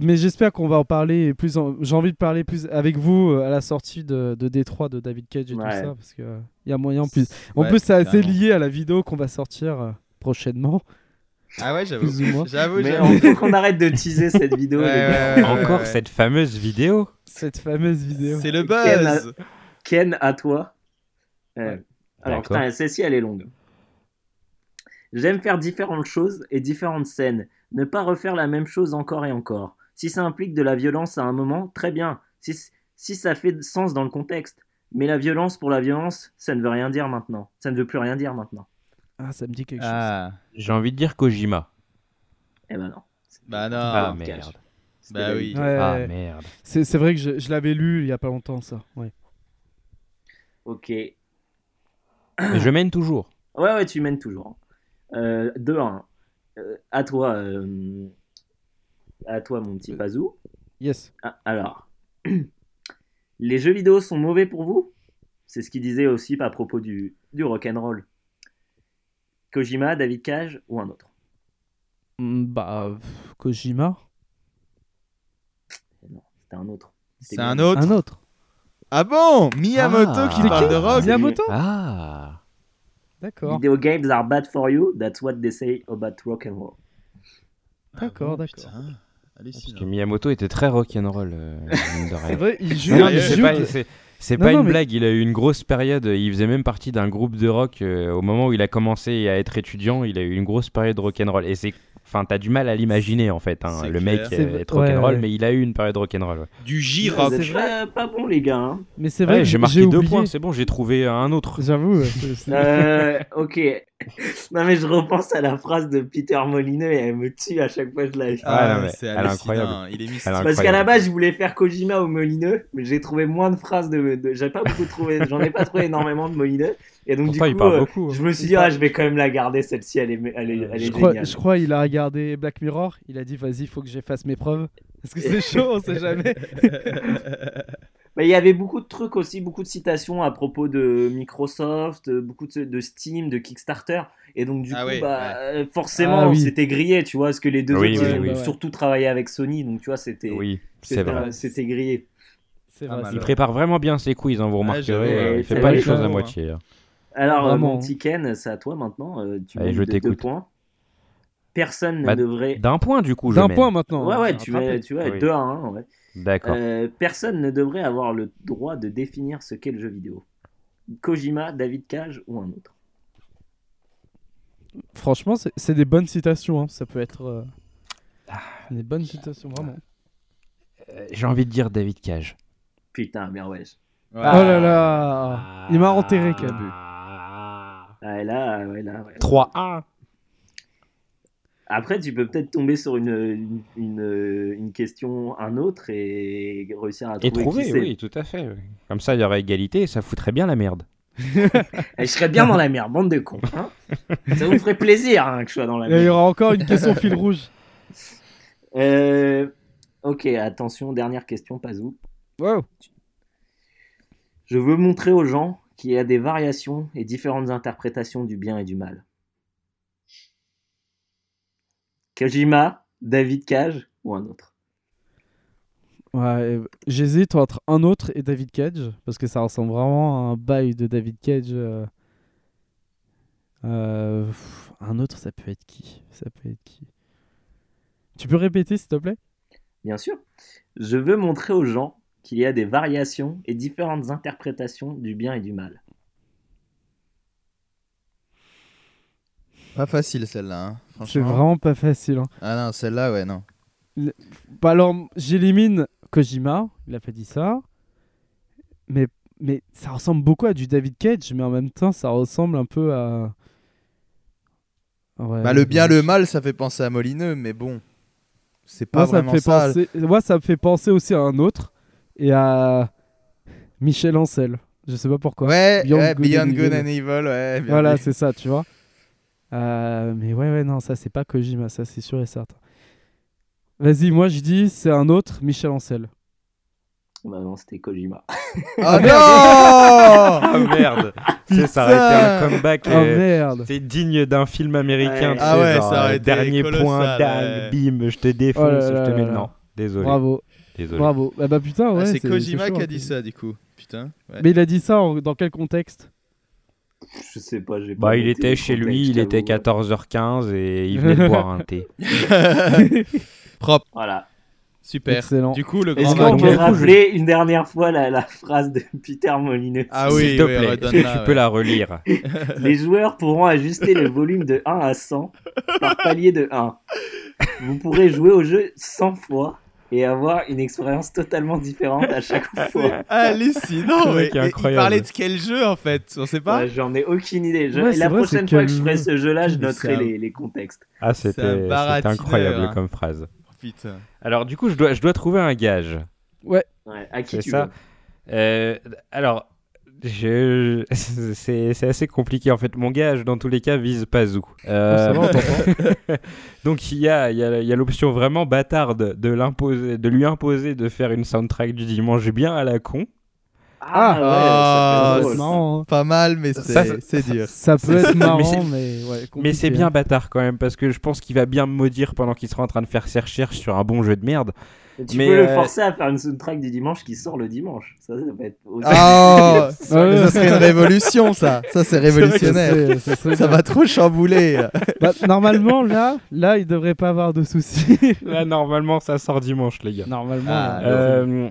Mais j'espère qu'on va en parler plus. en- J'ai envie de parler plus avec vous euh, à la sortie de, de Détroit de David Cage et tout ça parce que euh, il y a moyen plus. En Ouais, plus, c'est assez lié à la vidéo qu'on va sortir euh, prochainement, Ah ouais, j'avoue. J'avoue, Mais j'avoue. il faut qu'on arrête de teaser cette vidéo, Ouais, ouais, ouais. Encore cette fameuse vidéo Cette fameuse vidéo. C'est le Ken buzz. Ken, à toi. Euh, Ouais. Alors, D'accord. putain, celle-ci, elle est longue. J'aime faire différentes choses et différentes scènes. Ne pas refaire la même chose encore et encore. Si ça implique de la violence à un moment, très bien. Si, si ça fait sens dans le contexte. Mais la violence pour la violence, ça ne veut rien dire maintenant. Ça ne veut plus rien dire maintenant. Ah, ça me dit quelque chose. Ah, J'ai envie de dire Kojima. Eh ben non. bah non. Ah, merde. Bah oui. Ouais, Ah merde. c'est vrai que je, je l'avais lu il y a pas longtemps ça. Ouais. Ok. Mais je mène toujours. Ouais, ouais, tu mènes toujours. Euh, 2-1. Euh, à toi, euh, à toi, mon petit Pazou. Yes. Ah, alors, les jeux vidéo sont mauvais pour vous? C'est ce qu'il disait aussi à propos du, du rock'n'roll. Kojima, David Cage ou un autre? Mm, Bah pff, Kojima. Eh Non, c'était un autre. C'est un autre. Un autre. Ah bon? Miyamoto Ah. qui parle qui de rock. Miyamoto? Ah D'accord. Video games are bad for you. That's what they say about rock'n'roll. D'accord, Ah bon, d'accord. putain. Parce que Miyamoto était très rock'n'roll. euh, mine de rien. C'est vrai, il joue. Non, mais il c'est joue pas, c'est- pas non, une mais- blague. Il a eu une grosse période. Il faisait même partie d'un groupe de rock euh, au moment où il a commencé à être étudiant. Il a eu une grosse période rock'n'roll. Et c'est, enfin, t'as du mal à l'imaginer en fait. hein. Le clair. mec vrai. est rock'n'roll, Ouais, ouais. mais il a eu une période rock'n'roll. ouais. Du J-rock. c'est vrai. pas, pas bon, les gars. hein. Mais c'est vrai j'ai marqué deux oublié. points. C'est bon, j'ai trouvé un autre. J'avoue. Euh, ok. non, mais je repense à la phrase de Peter Molineux et elle me tue à chaque fois que je la lis. Ah, non, mais c'est incroyable. Il est mystique. Parce qu'à la base, je voulais faire Kojima ou Molineux, mais j'ai trouvé moins de phrases de. de- J'avais pas beaucoup trouvé. J'en ai pas trouvé énormément de Molineux. Et donc, Pourtant, du coup, euh, beaucoup. hein. je me suis dit, ah, je vais quand même la garder, celle-ci, elle est, elle est, elle est Je crois, géniale. je crois il a regardé Black Mirror. Il a dit vas-y, il faut que j'efface mes preuves. Parce que c'est chaud, on sait jamais. Mais il y avait beaucoup de trucs aussi, beaucoup de citations à propos de Microsoft, euh, beaucoup de, de Steam, de Kickstarter. Et donc, du Ah coup, oui, bah, euh, forcément, Ah oui. c'était grillé, tu vois, parce que les deux Oui, autres, oui, ils ont oui. surtout travaillé avec Sony, donc tu vois, c'était c'était- grillé. Vrai. Il prépare vraiment bien ses quiz, hein, vous remarquerez. euh, il fait pas les choses à moitié. hein. Alors, euh, Vraiment. mon petit Ken, c'est à toi maintenant. tu Allez, je de deux t'écoute. points. Personne ne Bah, devrait. D'un point, du coup, je D'un point maintenant. Ouais, hein, ouais, tu, mets, tu vois, Oui. 2 à 1. Ouais. D'accord. Euh, personne ne devrait avoir le droit de définir ce qu'est le jeu vidéo. Kojima, David Cage ou un autre. Franchement, c'est c'est des bonnes citations. hein. Ça peut être euh, des bonnes citations, vraiment. Euh, J'ai envie de dire David Cage. Putain, bien wesh. Oh là là Il m'a enterré, Cabu. Ah, là, ouais, là, ouais. 3-1. Après, tu peux peut-être tomber sur une, une, une, une question, un autre, et réussir à trouver. Et trouver, qui c'est. oui, tout à fait. Comme ça, il y aurait égalité et ça foutrait bien la merde. Je serais bien dans la merde, bande de cons. hein. Ça vous ferait plaisir hein, que je sois dans la Et il y merde. aura encore une question fil rouge. Euh, ok, attention, dernière question, Pazou. Wow. Je veux montrer aux gens qu'il y a des variations et différentes interprétations du bien et du mal. Kojima, David Cage ou un autre? Ouais, j'hésite entre un autre et David Cage parce que ça ressemble vraiment à un bail de David Cage. euh. Euh, pff, un autre, ça peut être qui? Ça peut être qui? Tu peux répéter s'il te plaît? Bien sûr. Je veux montrer aux gens qu'il y a des variations et différentes interprétations du bien et du mal. Pas facile celle-là. hein, C'est vraiment pas facile. hein. Ah non, celle-là, ouais, non. Bah alors, j'élimine Kojima, il a pas dit ça. Mais, mais ça ressemble beaucoup à du David Cage, mais en même temps, ça ressemble un peu à. Ouais, Bah, le bien, le mal, ça fait penser à Molineux, mais bon. c'est pas Moi ça, me vraiment fait ça. penser... Moi, ça me fait penser aussi à un autre et à Michel Ancel. Je sais pas pourquoi. Ouais, Beyond ouais, Good Beyond and Good Evil. and Evil, ouais. bien Voilà, c'est ça, tu vois. Euh, mais ouais, ouais, non, ça c'est pas Kojima, ça c'est sûr et certain. Vas-y, moi je dis c'est un autre Michel Ancel. Bah non, c'était Kojima. Oh non Ah merde C'est ça aurait été un comeback. Oh euh, merde. C'est digne d'un film américain. Ouais. Ah ouais, genre, ça aurait euh, été Dernier colossal, point, ouais. bim, je te défonce, Oh là je là te là mets. là. Non, désolé. Bravo, désolé. bravo. Bah, bah putain, ouais. Ah, C'est Kojima chaud, qui a dit peu. ça, du coup. Putain. ouais. Mais il a dit ça en- dans quel contexte? Je sais pas, j'ai pas Bah, il était chez lui, il était j'avoue. 14h15 et il venait de boire un thé. Propre, Voilà. super. Excellent. Du coup, le Est-ce grand qu'on donc, peut rappeler une dernière fois la, la phrase de Peter Molineux Ah S'il oui, te oui, plaît, est-ce que tu ouais. peux la relire Les joueurs pourront ajuster le volume de 1 à 100 par palier de 1. Vous pourrez jouer au jeu 100 fois et avoir une expérience totalement différente à chaque fois. Hallucinant, est mais il parlait de quel jeu en fait? On sait pas? Ouais, J'en ai aucune idée. Je- Ouais, la vrai, prochaine fois que je ferai ce jeu-là, je noterai les, les contextes. Ah, C'est c'était incroyable hein. comme phrase. Putain. Alors, du coup, je dois, je dois trouver un gage. Ouais, à qui C'est tu ça. veux? Euh, alors, je... c'est c'est assez compliqué en fait. Mon gage, dans tous les cas, vise Pazou. Euh, Oh, Donc il y a, il y a, il y a l'option vraiment bâtarde de, l'imposer, de lui imposer de faire une soundtrack du dimanche bien à la con. Ah, ouais, Ah, ça peut C'est être drôle. marrant. hein. Pas mal, mais Ça, c'est c'est dur. Ça peut être Mais marrant, c'est- mais ouais. Mais compliqué, c'est hein. bien bâtard quand même parce que je pense qu'il va bien me maudire pendant qu'il sera en train de faire ses recherches sur un bon jeu de merde. Tu Mais, peux le euh, forcer à faire une soundtrack du dimanche qui sort le dimanche. Ça, ça peut être aussi. Oh, ça serait une révolution, ça. Ça, c'est révolutionnaire. Ça serait Ça bien. va trop chambouler. Bah, normalement, là, là, il devrait pas avoir de soucis. Là normalement ça sort dimanche les gars. normalement. Ah, Euh,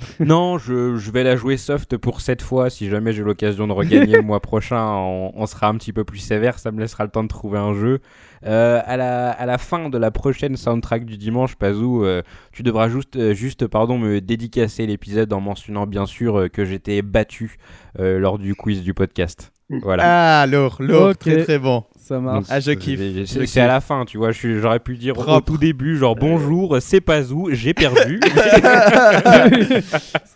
non, je, je vais la jouer soft pour cette fois. Si jamais j'ai l'occasion de regagner le mois prochain, on, on sera un petit peu plus sévère. Ça me laissera le temps de trouver un jeu. Euh, à, la, à la fin de la prochaine soundtrack du dimanche, Pazou, euh, tu devras juste, euh, juste pardon, me dédicacer l'épisode en mentionnant bien sûr euh, que j'étais battu euh, lors du quiz du podcast. Voilà. Ah, lourd, lourd, très très bon. Ça marche. Ah, je kiffe. C'est- à la fin, tu vois. je suis- J'aurais pu dire au tout début, genre bonjour, c'est Pazou, j'ai perdu.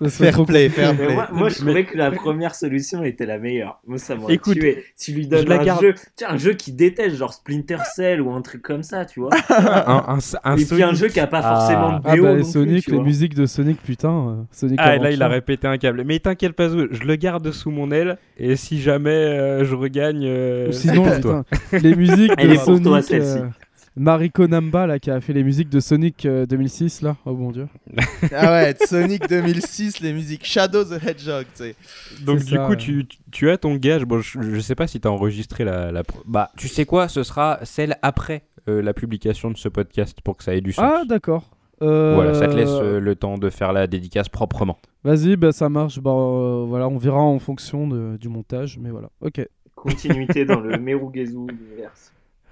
Ça Fair trop play, fair Mais play. moi, moi, je trouvais que la première solution était la meilleure. Moi, ça m'aurait Écoute, tué. Tu lui donnes je la un garde. jeu, tiens, un jeu qui déteste, genre Splinter Cell ou un truc comme ça, tu vois. un, un, un Et puis un jeu qui a pas Ah. forcément de Ah BO bah non les plus, Sonic, les musiques de Sonic, putain. euh, Sonic Ah, et là, il a répété un câble. Mais t'inquiète pas, Zou, je le garde sous mon aile. Et si jamais euh, je regagne, euh, Sinon, pour toi. les musiques Elle de est pour Sonic. toi, celle-ci. euh, Mariko Namba, là, qui a fait les musiques de Sonic euh, 2006, là. Oh mon dieu. Ah ouais, Sonic 2006, les musiques Shadow the Hedgehog, tu sais. Donc, du ça, coup, ouais. tu, tu as ton gage. Bon, je, je sais pas si t'as enregistré la, Bah, tu sais quoi Ce sera celle après euh, la publication de ce podcast pour que ça ait du sens. Ah, d'accord. Euh, voilà, ça te laisse euh, le temps de faire la dédicace proprement. Vas-y, bah ça marche. Bah euh, voilà, on verra en fonction de- du montage, mais voilà. Ok. Continuité dans le Merugezu univers.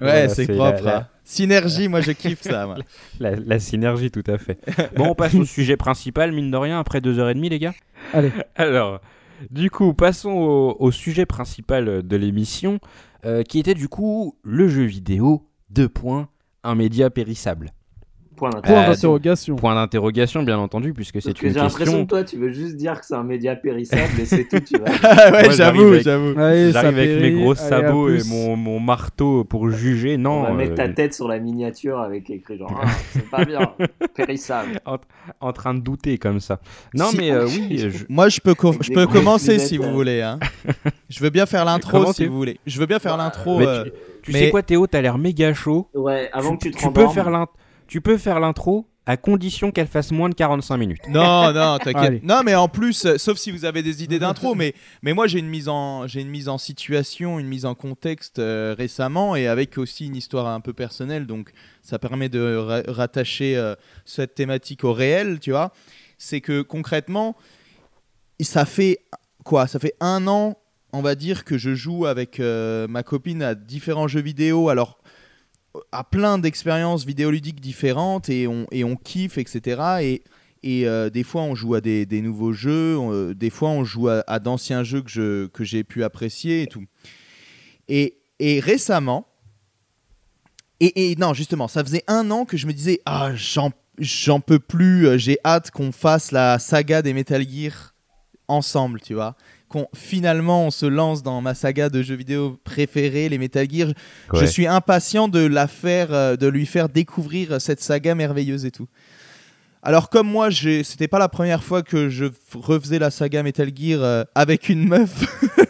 Ouais, Voilà, c'est propre. la- hein. Synergie, moi je kiffe ça. moi. La, la synergie, tout à fait. Bon, on passe au sujet principal, mine de rien, après deux heures et demie, les gars. Allez. Alors, du coup, passons au, au sujet principal de l'émission, euh, qui était du coup le jeu vidéo, deux points, un média périssable. Point d'interrogation. Point d'interrogation, bien entendu, puisque Parce c'est que une j'ai l'impression question. que toi, tu veux juste dire que c'est un média périssable et c'est tout, tu vois. Ah ouais, j'avoue, avec- j'avoue. J'arrive avec mes gros sabots et mon, mon marteau pour juger. On Non, va mettre ta euh, tête sur la miniature avec écrit genre, ah, c'est pas bien, périssable. en train de douter comme ça. Non, Si- mais euh, oui, je- Moi, je peux, je peux commencer si vous euh. voulez. Hein. Je veux bien faire l'intro Comment si vous voulez. Je veux bien faire l'intro. Tu sais quoi, Théo, t'as l'air méga chaud. Ouais, avant que tu te tu peux faire l'int- tu peux faire l'intro à condition qu'elle fasse moins de 45 minutes. Non, non, t'inquiète. Non, mais en plus, euh, sauf si vous avez des idées d'intro, mais, mais moi j'ai une mise en j'ai une mise en situation, une mise en contexte euh, récemment et avec aussi une histoire un peu personnelle, donc ça permet de ra- rattacher euh, cette thématique au réel, tu vois. C'est que concrètement, ça fait quoi Ça fait un an, on va dire, que je joue avec euh, ma copine à différents jeux vidéo. Alors à plein d'expériences vidéoludiques différentes et on, et on kiffe, etc. Et, et euh, des fois, on joue à des, des nouveaux jeux, euh, des fois, on joue à, à d'anciens jeux que, je, que j'ai pu apprécier et tout. Et, et récemment, Et, et non, justement, ça faisait un an que je me disais, ah, j'en, j'en peux plus, euh, j'ai hâte qu'on fasse la saga des Metal Gear ensemble, tu vois. Qu'on, finalement, on se lance dans ma saga de jeux vidéo préférée, les Metal Gear. Je suis impatient de la faire, euh, de lui faire découvrir cette saga merveilleuse et tout. Alors comme moi, c'était pas la première fois que je refaisais la saga Metal Gear euh, avec une meuf.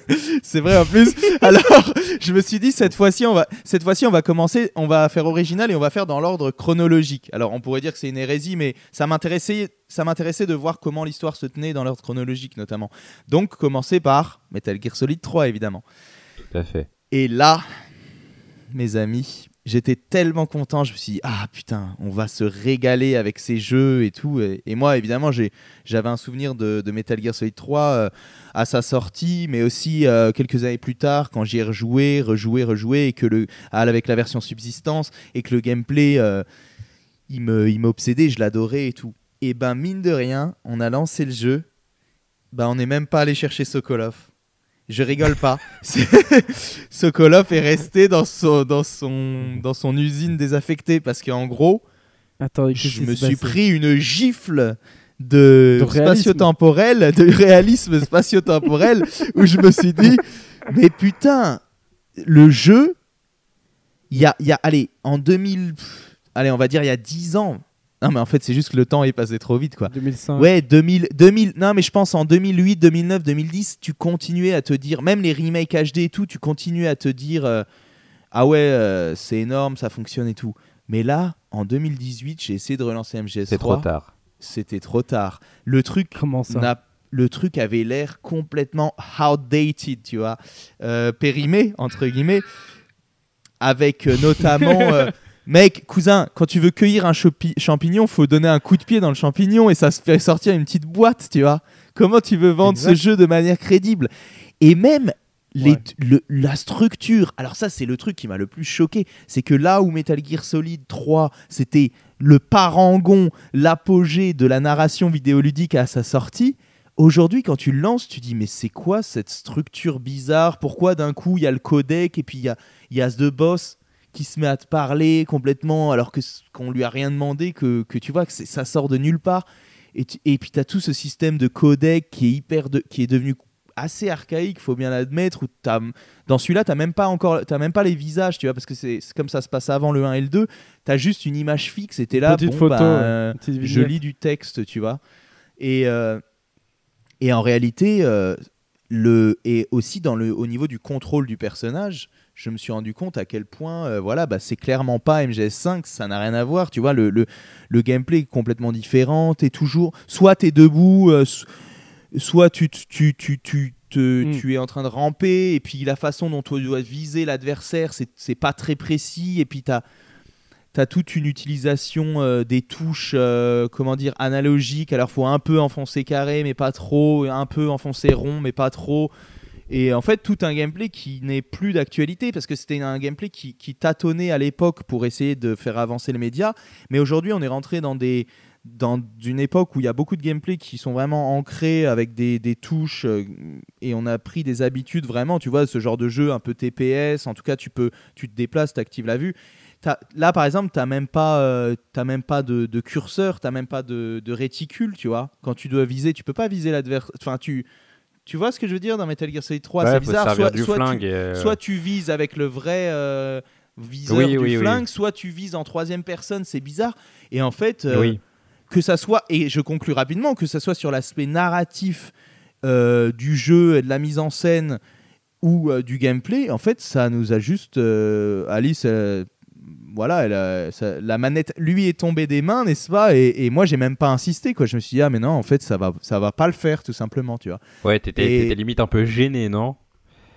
c'est vrai en plus. Alors je me suis dit cette fois-ci on va cette fois-ci on va commencer, on va faire original et on va faire dans l'ordre chronologique. Alors on pourrait dire que c'est une hérésie, mais ça m'intéressait ça m'intéressait de voir comment l'histoire se tenait dans l'ordre chronologique notamment. Donc commencer par Metal Gear Solid 3 évidemment. Tout à fait. Et là, mes amis, j'étais tellement content. Je me suis dit, ah putain, on va se régaler avec ces jeux et tout. Et, moi, évidemment, j'avais un souvenir de, Metal Gear Solid 3 euh, à sa sortie, mais aussi euh, quelques années plus tard, quand j'y ai rejoué, rejoué, rejoué, et que le, avec la version subsistance, et que le gameplay, euh, il m'obsédait, je l'adorais et tout. Et ben, mine de rien, on a lancé le jeu. Ben, on n'est même pas allé chercher Sokolov. Je rigole pas. Sokolov est resté dans son, dans, son, dans son usine désaffectée parce qu'en gros, Attends, je me suis pris une gifle de, spatio-temporel, de réalisme spatio-temporel où je me suis dit, mais putain, le jeu, il y a, il y a, allez, en 2000, pff, allez, on va dire il y a 10 ans. Non, mais en fait, c'est juste que le temps est passé trop vite, quoi. 2005. Ouais, 2000, 2000, non mais je pense en 2008, 2009, 2010, tu continuais à te dire, même les remakes HD et tout, tu continuais à te dire, euh, ah ouais, euh, c'est énorme, ça fonctionne et tout. Mais là, en 2018, j'ai essayé de relancer MGS3. C'est trop tard. C'était trop tard. Le truc, Comment ça n'a- le truc avait l'air complètement outdated, tu vois, Euh, périmé entre guillemets, avec euh, notamment. Mec, cousin, quand tu veux cueillir un champignon, faut donner un coup de pied dans le champignon et ça se fait sortir une petite boîte, tu vois. Comment tu veux vendre Exact. ce jeu de manière crédible? Et même les- Ouais. le- la structure, alors ça c'est le truc qui m'a le plus choqué, c'est que là où Metal Gear Solid 3, c'était le parangon, l'apogée de la narration vidéoludique à sa sortie, aujourd'hui quand tu le lances, tu dis mais c'est quoi cette structure bizarre? Pourquoi d'un coup il y a le codec et puis il y a, y a The Boss? Qui se met à te parler complètement alors que qu'on lui a rien demandé, que, que tu vois que ça sort de nulle part. Et, tu- et puis tu as tout ce système de codec qui est hyper de- qui est devenu assez archaïque, faut bien l'admettre. Où t'as- dans celui-là, tu même pas encore, t'as même pas les visages, tu vois, parce que c'est comme ça se passe avant le 1 et le 2. Tu as juste une image fixe et tu es là, Petite bon, photo, bah, euh, je lis du texte, tu vois. Et, euh, et en réalité, euh, le, et aussi dans le, au niveau du contrôle du personnage, je me suis rendu compte à quel point, euh, voilà, bah, c'est clairement pas MGS5, ça n'a rien à voir, tu vois, le, le, le gameplay est complètement différent, t'es toujours, soit t'es debout, euh, so- soit tu, tu, tu, tu, tu, te- Mm. tu es en train de ramper, et puis la façon dont tu dois viser l'adversaire, c'est pas très précis, et puis t'as as toute une utilisation euh, des touches, euh, comment dire, analogiques. Alors, faut un peu enfoncer carré, mais pas trop, un peu enfoncer rond, mais pas trop. Et en fait, tout un gameplay qui n'est plus d'actualité, parce que c'était un gameplay qui, tâtonnait à l'époque pour essayer de faire avancer les médias. Mais aujourd'hui, on est rentré dans des une époque où il y a beaucoup de gameplay qui sont vraiment ancrés avec des, touches euh, et on a pris des habitudes vraiment, tu vois, ce genre de jeu un peu TPS, en tout cas tu peux, tu te déplaces, tu actives la vue. Là par exemple, tu n'as même pas, euh, même pas de, de curseur, tu n'as même pas de, de réticule, tu vois. Quand tu dois viser, tu peux pas viser l'adversaire. Enfin, tu, tu vois ce que je veux dire dans Metal Gear Solid 3 Ouais, C'est bizarre. servir Soit, du soit tu- flingue. et, euh, soit tu vises avec le vrai euh, viseur Oui, du oui, oui. flingue, soit tu vises en troisième personne, c'est bizarre. Et en fait, euh, Oui. que ça soit, et je conclus rapidement, que ça soit sur l'aspect narratif euh, du jeu et de la mise en scène ou euh, du gameplay, en fait, ça nous a juste. Alice, voilà, elle a- ça- la manette lui est tombée des mains, n'est-ce pas et, et moi, j'ai même pas insisté, quoi. Je me suis dit, ah, mais non, en fait, ça va, ça va pas le faire, tout simplement, tu vois. Ouais, t'étais Et- limite un peu gêné, non?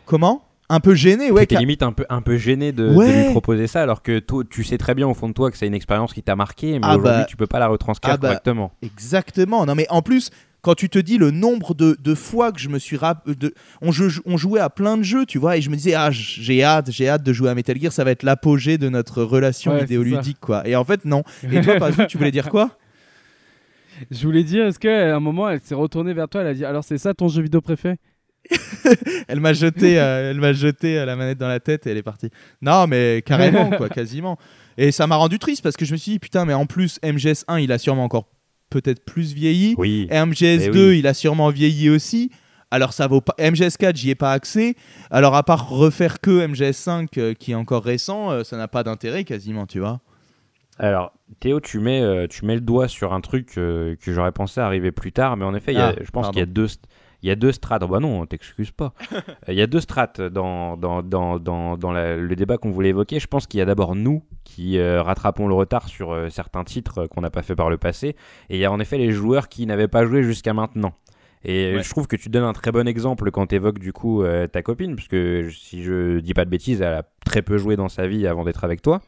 Comment? Un peu gêné, ouais. T'étais ca- limite un peu, un peu gêné de, lui proposer ça, alors que toi, tu sais très bien au fond de toi que c'est une expérience qui t'a marqué, mais Ah aujourd'hui bah- tu peux pas la retranscrire ah bah- correctement. Exactement. Non, mais en plus, quand tu te dis le nombre de, de fois que je me suis rap- de, on, jou- on jouait à plein de jeux, tu vois, et je me disais ah j'ai hâte, j'ai hâte de jouer à Metal Gear, ça va être l'apogée de notre relation Ouais, vidéoludique, quoi. Et en fait non. Et toi, par exemple, tu voulais dire quoi? Je voulais dire, est-ce qu'à un moment, elle s'est retournée vers toi, elle a dit Alors, c'est ça ton jeu vidéo préféré? Elle m'a jeté, euh, elle m'a jeté euh, la manette dans la tête et elle est partie. Non, mais carrément, quoi, quasiment. Et ça m'a rendu triste parce que je me suis dit, putain, mais en plus, MGS1, il a sûrement encore peut-être plus vieilli. Oui. Et MGS2, Eh oui. il a sûrement vieilli aussi. Alors ça vaut pas. MGS4, j'y ai pas accès. Alors à part refaire que MGS5, euh, qui est encore récent, euh, ça n'a pas d'intérêt quasiment, tu vois. Alors, Théo, tu mets, euh, tu mets le doigt sur un truc que j'aurais pensé arriver plus tard, mais en effet, y a- Ah, je pense qu'il y a deux, il y a deux strates. Bah non, t'excuses pas. Euh, Il y a deux strates dans, dans, dans, dans, dans la- le débat qu'on voulait évoquer. Je pense qu'il y a d'abord nous qui euh, rattrapons le retard sur euh, certains titres euh, qu'on n'a pas fait par le passé, et il y a en effet les joueurs qui n'avaient pas joué jusqu'à maintenant. Et Ouais. je trouve que tu donnes un très bon exemple quand tu évoques du coup euh, ta copine, parce que si je dis pas de bêtises, elle a très peu joué dans sa vie avant d'être avec toi.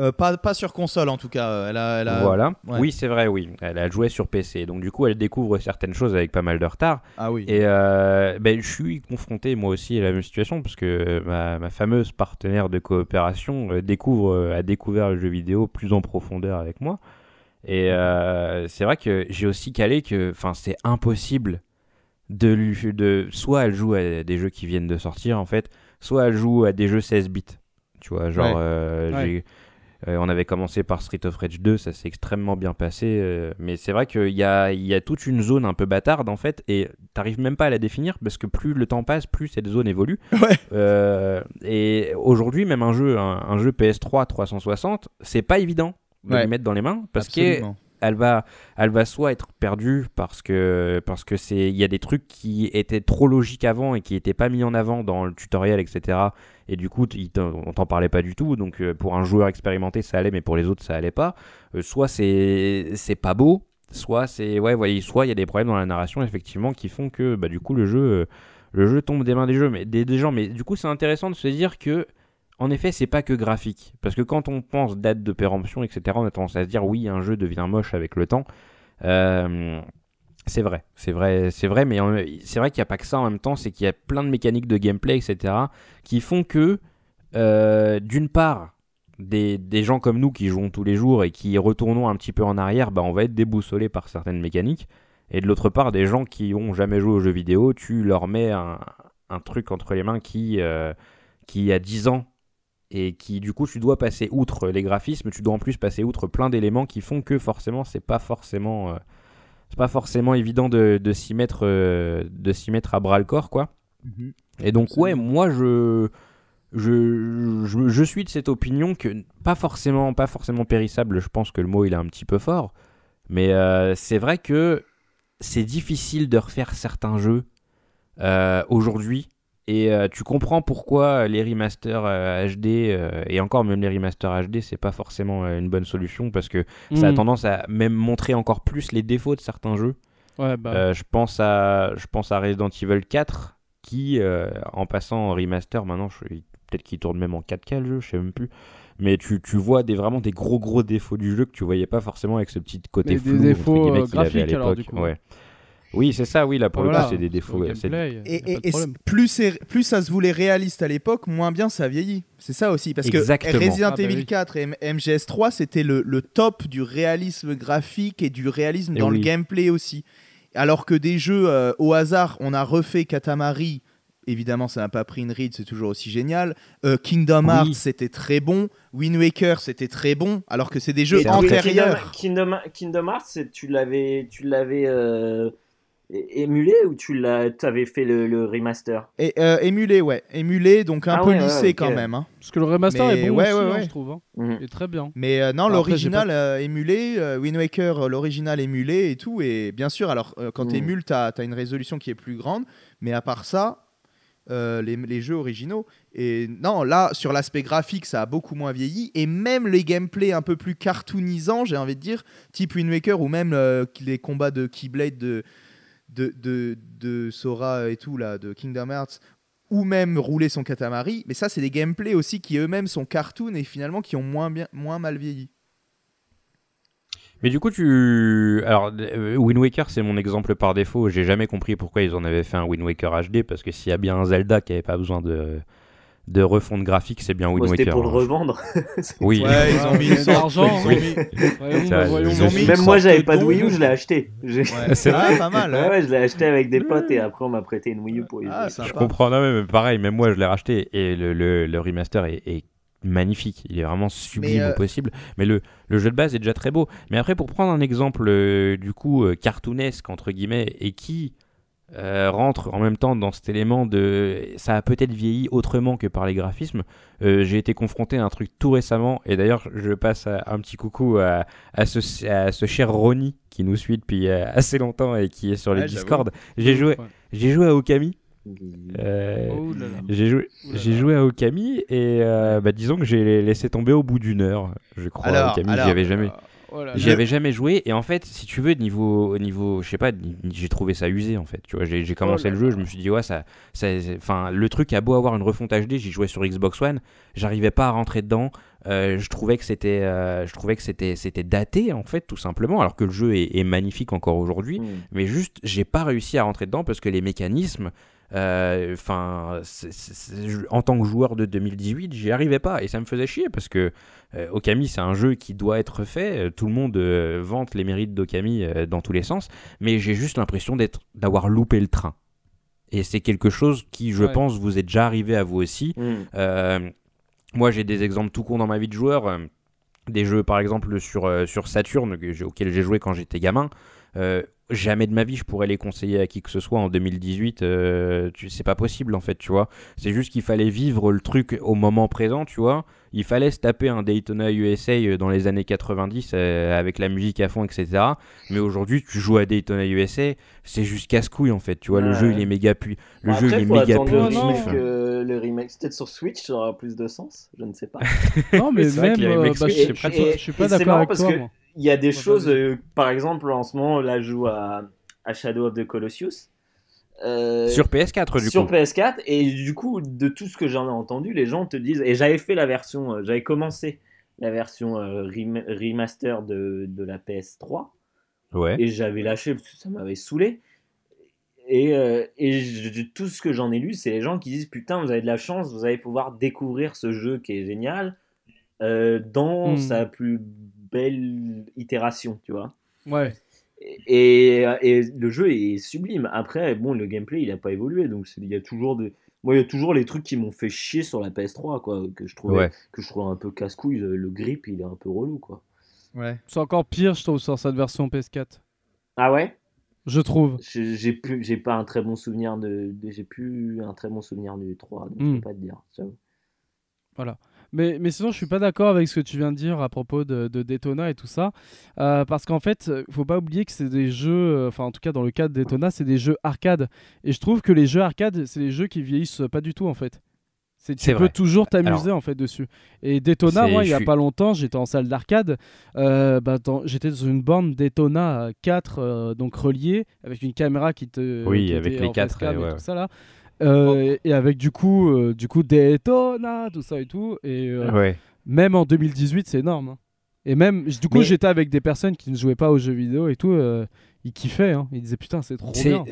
Euh, pas, pas sur console en tout cas. euh, Elle a, elle a- Voilà. ouais. Oui, c'est vrai, oui. Elle a joué sur PC. Donc, du coup, elle découvre certaines choses avec pas mal de retard. Ah oui. Et euh, ben, je suis confronté, moi aussi, à la même situation, parce que ma, ma fameuse partenaire de coopération découvre, a découvert le jeu vidéo plus en profondeur avec moi. Et euh, c'est vrai que j'ai aussi calé que c'est impossible de lui. De, soit elle joue à des jeux qui viennent de sortir, en fait, soit elle joue à des jeux 16 bits. Tu vois, genre, Ouais. Ouais. Euh, on avait commencé par Street of Rage 2, ça s'est extrêmement bien passé. euh, mais c'est vrai qu'il y a, y a toute une zone un peu bâtarde en fait, et t'arrives même pas à la définir parce que plus le temps passe, plus cette zone évolue. Ouais. Euh, et aujourd'hui, même un jeu, un, un jeu PS3 360, c'est pas évident de Ouais. lui mettre dans les mains parce que elle va, elle va soit être perdue parce que parce que c'est il y a des trucs qui étaient trop logiques avant et qui n'étaient pas mis en avant dans le tutoriel etc et du coup on t'en parlait pas du tout donc euh, pour un joueur expérimenté ça allait mais pour les autres ça allait pas Euh, soit c'est c'est pas beau soit c'est ouais voyez soit il y a des problèmes dans la narration effectivement qui font que bah du coup le jeu euh, le jeu tombe des mains des, des gens mais du coup c'est intéressant de se dire que en effet, c'est pas que graphique. Parce que quand on pense date de péremption, etc., on a tendance à se dire oui, un jeu devient moche avec le temps. Euh, c'est vrai, c'est vrai, c'est vrai, mais c'est vrai qu'il n'y a pas que ça en même temps, c'est qu'il y a plein de mécaniques de gameplay, etc., qui font que, euh, d'une part, des, gens comme nous qui jouons tous les jours et qui retournons un petit peu en arrière, bah, on va être déboussolés par certaines mécaniques. Et de l'autre part, des gens qui ont jamais joué aux jeux vidéo, tu leur mets un, un truc entre les mains qui, euh, qui a 10 ans et qui du coup tu dois passer outre les graphismes, tu dois en plus passer outre plein d'éléments qui font que forcément c'est pas forcément euh, c'est pas forcément évident de, de s'y mettre euh, de s'y mettre à bras le corps quoi. Mhm. Et donc ouais, moi je je, je je suis de cette opinion que pas forcément pas forcément périssable, je pense que le mot il est un petit peu fort, mais euh, c'est vrai que c'est difficile de refaire certains jeux euh, aujourd'hui et euh, tu comprends pourquoi les remasters euh, HD euh, et encore même les remasters HD c'est pas forcément euh, une bonne solution parce que ça a Mm. tendance à même montrer encore plus les défauts de certains jeux. Ouais, bah, Euh, je pense à je pense à Resident Evil 4 qui euh, en passant en remaster maintenant peut-être qu'il tourne même en 4K le jeu, je sais même plus. Mais tu, tu vois des, vraiment des gros gros défauts du jeu que tu voyais pas forcément avec ce petit côté Mais des flou entre défauts, euh, avait à graphiques, alors, du coup. Ouais. Oui, c'est ça, oui, là pour voilà, le coup, c'est des défauts. gameplay, a Et, et- plus, c'est- plus ça se voulait réaliste à l'époque, moins bien ça vieillit. C'est ça aussi. Parce Exactement. que Resident Ah bah Evil oui. 4 et M- MGS3, c'était le, le top du réalisme graphique et du réalisme Et dans le gameplay aussi. Alors que des jeux euh, au hasard, on a refait Katamari. Évidemment, ça n'a pas pris une ride, c'est toujours aussi génial. Euh, Kingdom Oui. Hearts, c'était très bon. Wind Waker, c'était très bon. Alors que c'est des jeux antérieurs. Kingdom, Kingdom, Kingdom Hearts, tu l'avais, tu l'avais euh, émulé ou tu l'as, avais fait le, le remaster? Et, euh, émulé, ouais. Émulé, donc un Ah peu ouais, ouais, lissé quand même. hein. Parce que le remaster Mais est bon ouais, aussi, ouais, hein, ouais. je trouve. hein. Il est très bien. Mais euh, non, l'original euh, émulé, euh, Wind Waker, l'original émulé et tout. Et bien sûr, alors euh, quand Mm. tu émules, tu as, une résolution qui est plus grande. Mais à part ça, euh, les, les jeux originaux. Et non, là, sur l'aspect graphique, ça a beaucoup moins vieilli. Et même les gameplays un peu plus cartoonisants, j'ai envie de dire, type Wind Waker ou même euh, les combats de Keyblade de, de, de, de Sora et tout, là, de Kingdom Hearts. Ou même rouler son katamari, mais ça c'est des gameplays aussi qui eux-mêmes sont cartoon et finalement qui ont moins, bien, moins mal vieilli. Mais du coup, tu. Alors, euh, Wind Waker, c'est mon exemple par défaut. J'ai jamais compris pourquoi ils en avaient fait un Wind Waker HD, parce que s'il y a bien un Zelda qui avait pas besoin de, de refonte graphique, c'est bien Wind c'était Waker. pour le hein. revendre. Oui. Ouais, ils ont mis sorte- l'argent, Même moi, j'avais de pas de. Wii U, je l'ai acheté. C'est vrai Ah, pas mal. Ouais, hein. ouais, je l'ai acheté avec des potes et après on m'a prêté une Wii U pour y Ah, jouer. sympa. Je comprends, non, mais pareil, même moi je l'ai racheté et le, le- le remaster est, est magnifique, il est vraiment sublime Mais, euh, au possible. Mais le, le jeu de base est déjà très beau. Mais après, pour prendre un exemple euh, du coup euh, cartoonesque entre guillemets et qui euh, rentre en même temps dans cet élément de ça a peut-être vieilli autrement que par les graphismes. euh, J'ai été confronté à un truc tout récemment et d'ailleurs je passe à- un petit coucou à, à ce, à ce cher Ronnie qui nous suit depuis euh, assez longtemps et qui est sur le Ouais. Discord. J'ai joué, Ouais. j'ai joué à Okami. Mmh. Euh, Oh j'ai joué, j'ai joué à Okami et euh, bah, disons que j'ai laissé tomber au bout d'une heure, je crois. Alors, Okami, alors, j'y avais jamais, Oh j'y avais jamais joué et en fait, si tu veux, niveau, niveau, je sais pas, j'ai trouvé ça usé en fait. Tu vois, j'ai commencé Oh là le jeu, je me suis dit ouais ça, enfin le truc a beau avoir une refonte HD, j'y jouais sur Xbox One, j'arrivais pas à rentrer dedans. euh, je trouvais que c'était, euh, je trouvais que c'était, c'était daté en fait tout simplement, alors que le jeu est, est magnifique encore aujourd'hui Mmh. mais juste j'ai pas réussi à rentrer dedans parce que les mécanismes enfin c'est- je- en tant que joueur de 2018 j'y arrivais pas et ça me faisait chier parce que euh, Okami c'est un jeu qui doit être fait Euh, tout le monde euh, vante les mérites d'Okami euh, dans tous les sens mais j'ai juste l'impression d'être d'avoir loupé le train et c'est quelque chose qui je Ouais. pense vous est déjà arrivé à vous aussi Mmh. euh, moi, j'ai des exemples tout courts dans ma vie de joueur. euh, des jeux, par exemple, sur, euh, sur Saturn, que auxquels j'ai joué quand j'étais gamin. Euh, jamais de ma vie, je pourrais les conseiller à qui que ce soit en 2018. euh, tu- c'est pas possible, en fait, tu vois. C'est juste qu'il fallait vivre le truc au moment présent, tu vois. Il fallait se taper un Daytona USA dans les années 90 euh, avec la musique à fond, etc. Mais aujourd'hui, tu joues à Daytona USA, c'est juste casse-couille, en fait. Tu vois, le jeu, il est méga pu... Le Bon, jeu, après, il est méga le punitif. remake, euh, le remake, peut-être sur Switch, ça aura plus de sens. Je ne sais pas. Non, mais vrai même, euh, bah, je Switch, je c'est suis pas- d'accord avec parce toi. que- moi. Il y a des choses, euh, par exemple, en ce moment, là, je joue à, à Shadow of the Colossus. Euh, Sur PS4, du sur coup. PS4 et du coup de tout ce que j'en ai entendu les gens te disent et j'avais fait la version euh, j'avais commencé la version euh, rem- remaster de, de la PS3 Ouais. et j'avais lâché parce que ça m'avait saoulé et, euh, et je- tout ce que j'en ai lu c'est les gens qui disent putain vous avez de la chance vous allez pouvoir découvrir ce jeu qui est génial euh, dans Hmm. sa plus belle itération tu vois Ouais. et, et le jeu est sublime. Après, bon, le gameplay, il n'a pas évolué. Donc, il y a toujours des. Moi, il y a toujours les trucs qui m'ont fait chier sur la PS3, quoi. Que je trouvais, Ouais. que je trouvais un peu casse-couille. Le, le grip, il est un peu relou, quoi. Ouais. C'est encore pire, je trouve, sur cette version PS4. Ah ouais? Je trouve. J'ai j'ai plus- j'ai pas un très bon souvenir de. de- j'ai plus un très bon souvenir du 3. Donc, je Hmm. peux pas te dire. j'avoue. Mais, mais sinon, je suis pas d'accord avec ce que tu viens de dire à propos de, de Daytona et tout ça. Euh, parce qu'en fait, euh, faut pas oublier que c'est des jeux, euh, enfin, en tout cas, dans le cas de Daytona, c'est des jeux arcade. Et je trouve que les jeux arcade, c'est des jeux qui vieillissent pas du tout, en fait. Tu peux vrai. toujours t'amuser en fait dessus. Et Daytona, moi, il y a pas longtemps, j'étais en salle d'arcade. euh, bah, j'étais dans une borne Daytona 4, euh, donc reliée, avec une caméra qui te. Oui, qui avec était les en quatre, facecam et et tout ça là. Euh, et avec du coup, euh, du coup Daytona, tout ça et tout. Et euh, Ouais. même en 2018, c'est énorme. hein. Et même, du coup, Mais- j'étais avec des personnes qui ne jouaient pas aux jeux vidéo et tout. euh, ils kiffaient. hein. Ils disaient putain, c'est trop bien.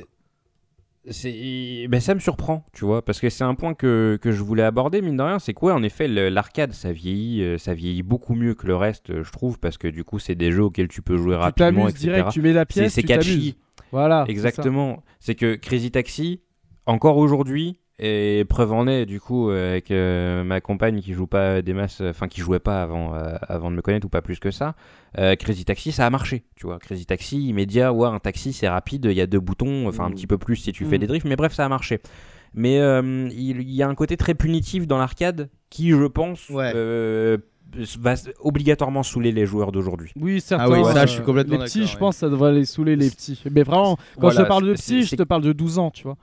ben ça me surprend tu vois parce que c'est un point que, que je voulais aborder mine de rien c'est quoi en effet l'arcade ça vieillit ça vieillit beaucoup mieux que le reste je trouve parce que du coup c'est des jeux auxquels tu peux jouer Tu rapidement t'amuses etc direct, tu mets la pièce, c'est tu catchy. Voilà. exactement c'est que Crazy Taxi encore aujourd'hui et preuve en est du coup euh, avec euh, ma compagne qui joue pas des masses enfin qui jouait pas avant euh, avant de me connaître ou pas plus que ça euh, Crazy Taxi ça a marché tu vois Crazy Taxi immédiat ouais un taxi c'est rapide il y a deux boutons enfin un Mm. petit peu plus si tu fais Mm. des drifts mais bref ça a marché mais euh, il, il y a un côté très punitif dans l'arcade qui je pense Ouais. euh, va obligatoirement saouler les joueurs d'aujourd'hui Oui, certains. Ah oui, ça, euh, je suis complètement Les petits, je ouais. pense, ça devrait les saouler les petits. Mais vraiment, quand Voilà, je te parle de petits, je te parle de 12 ans, tu vois.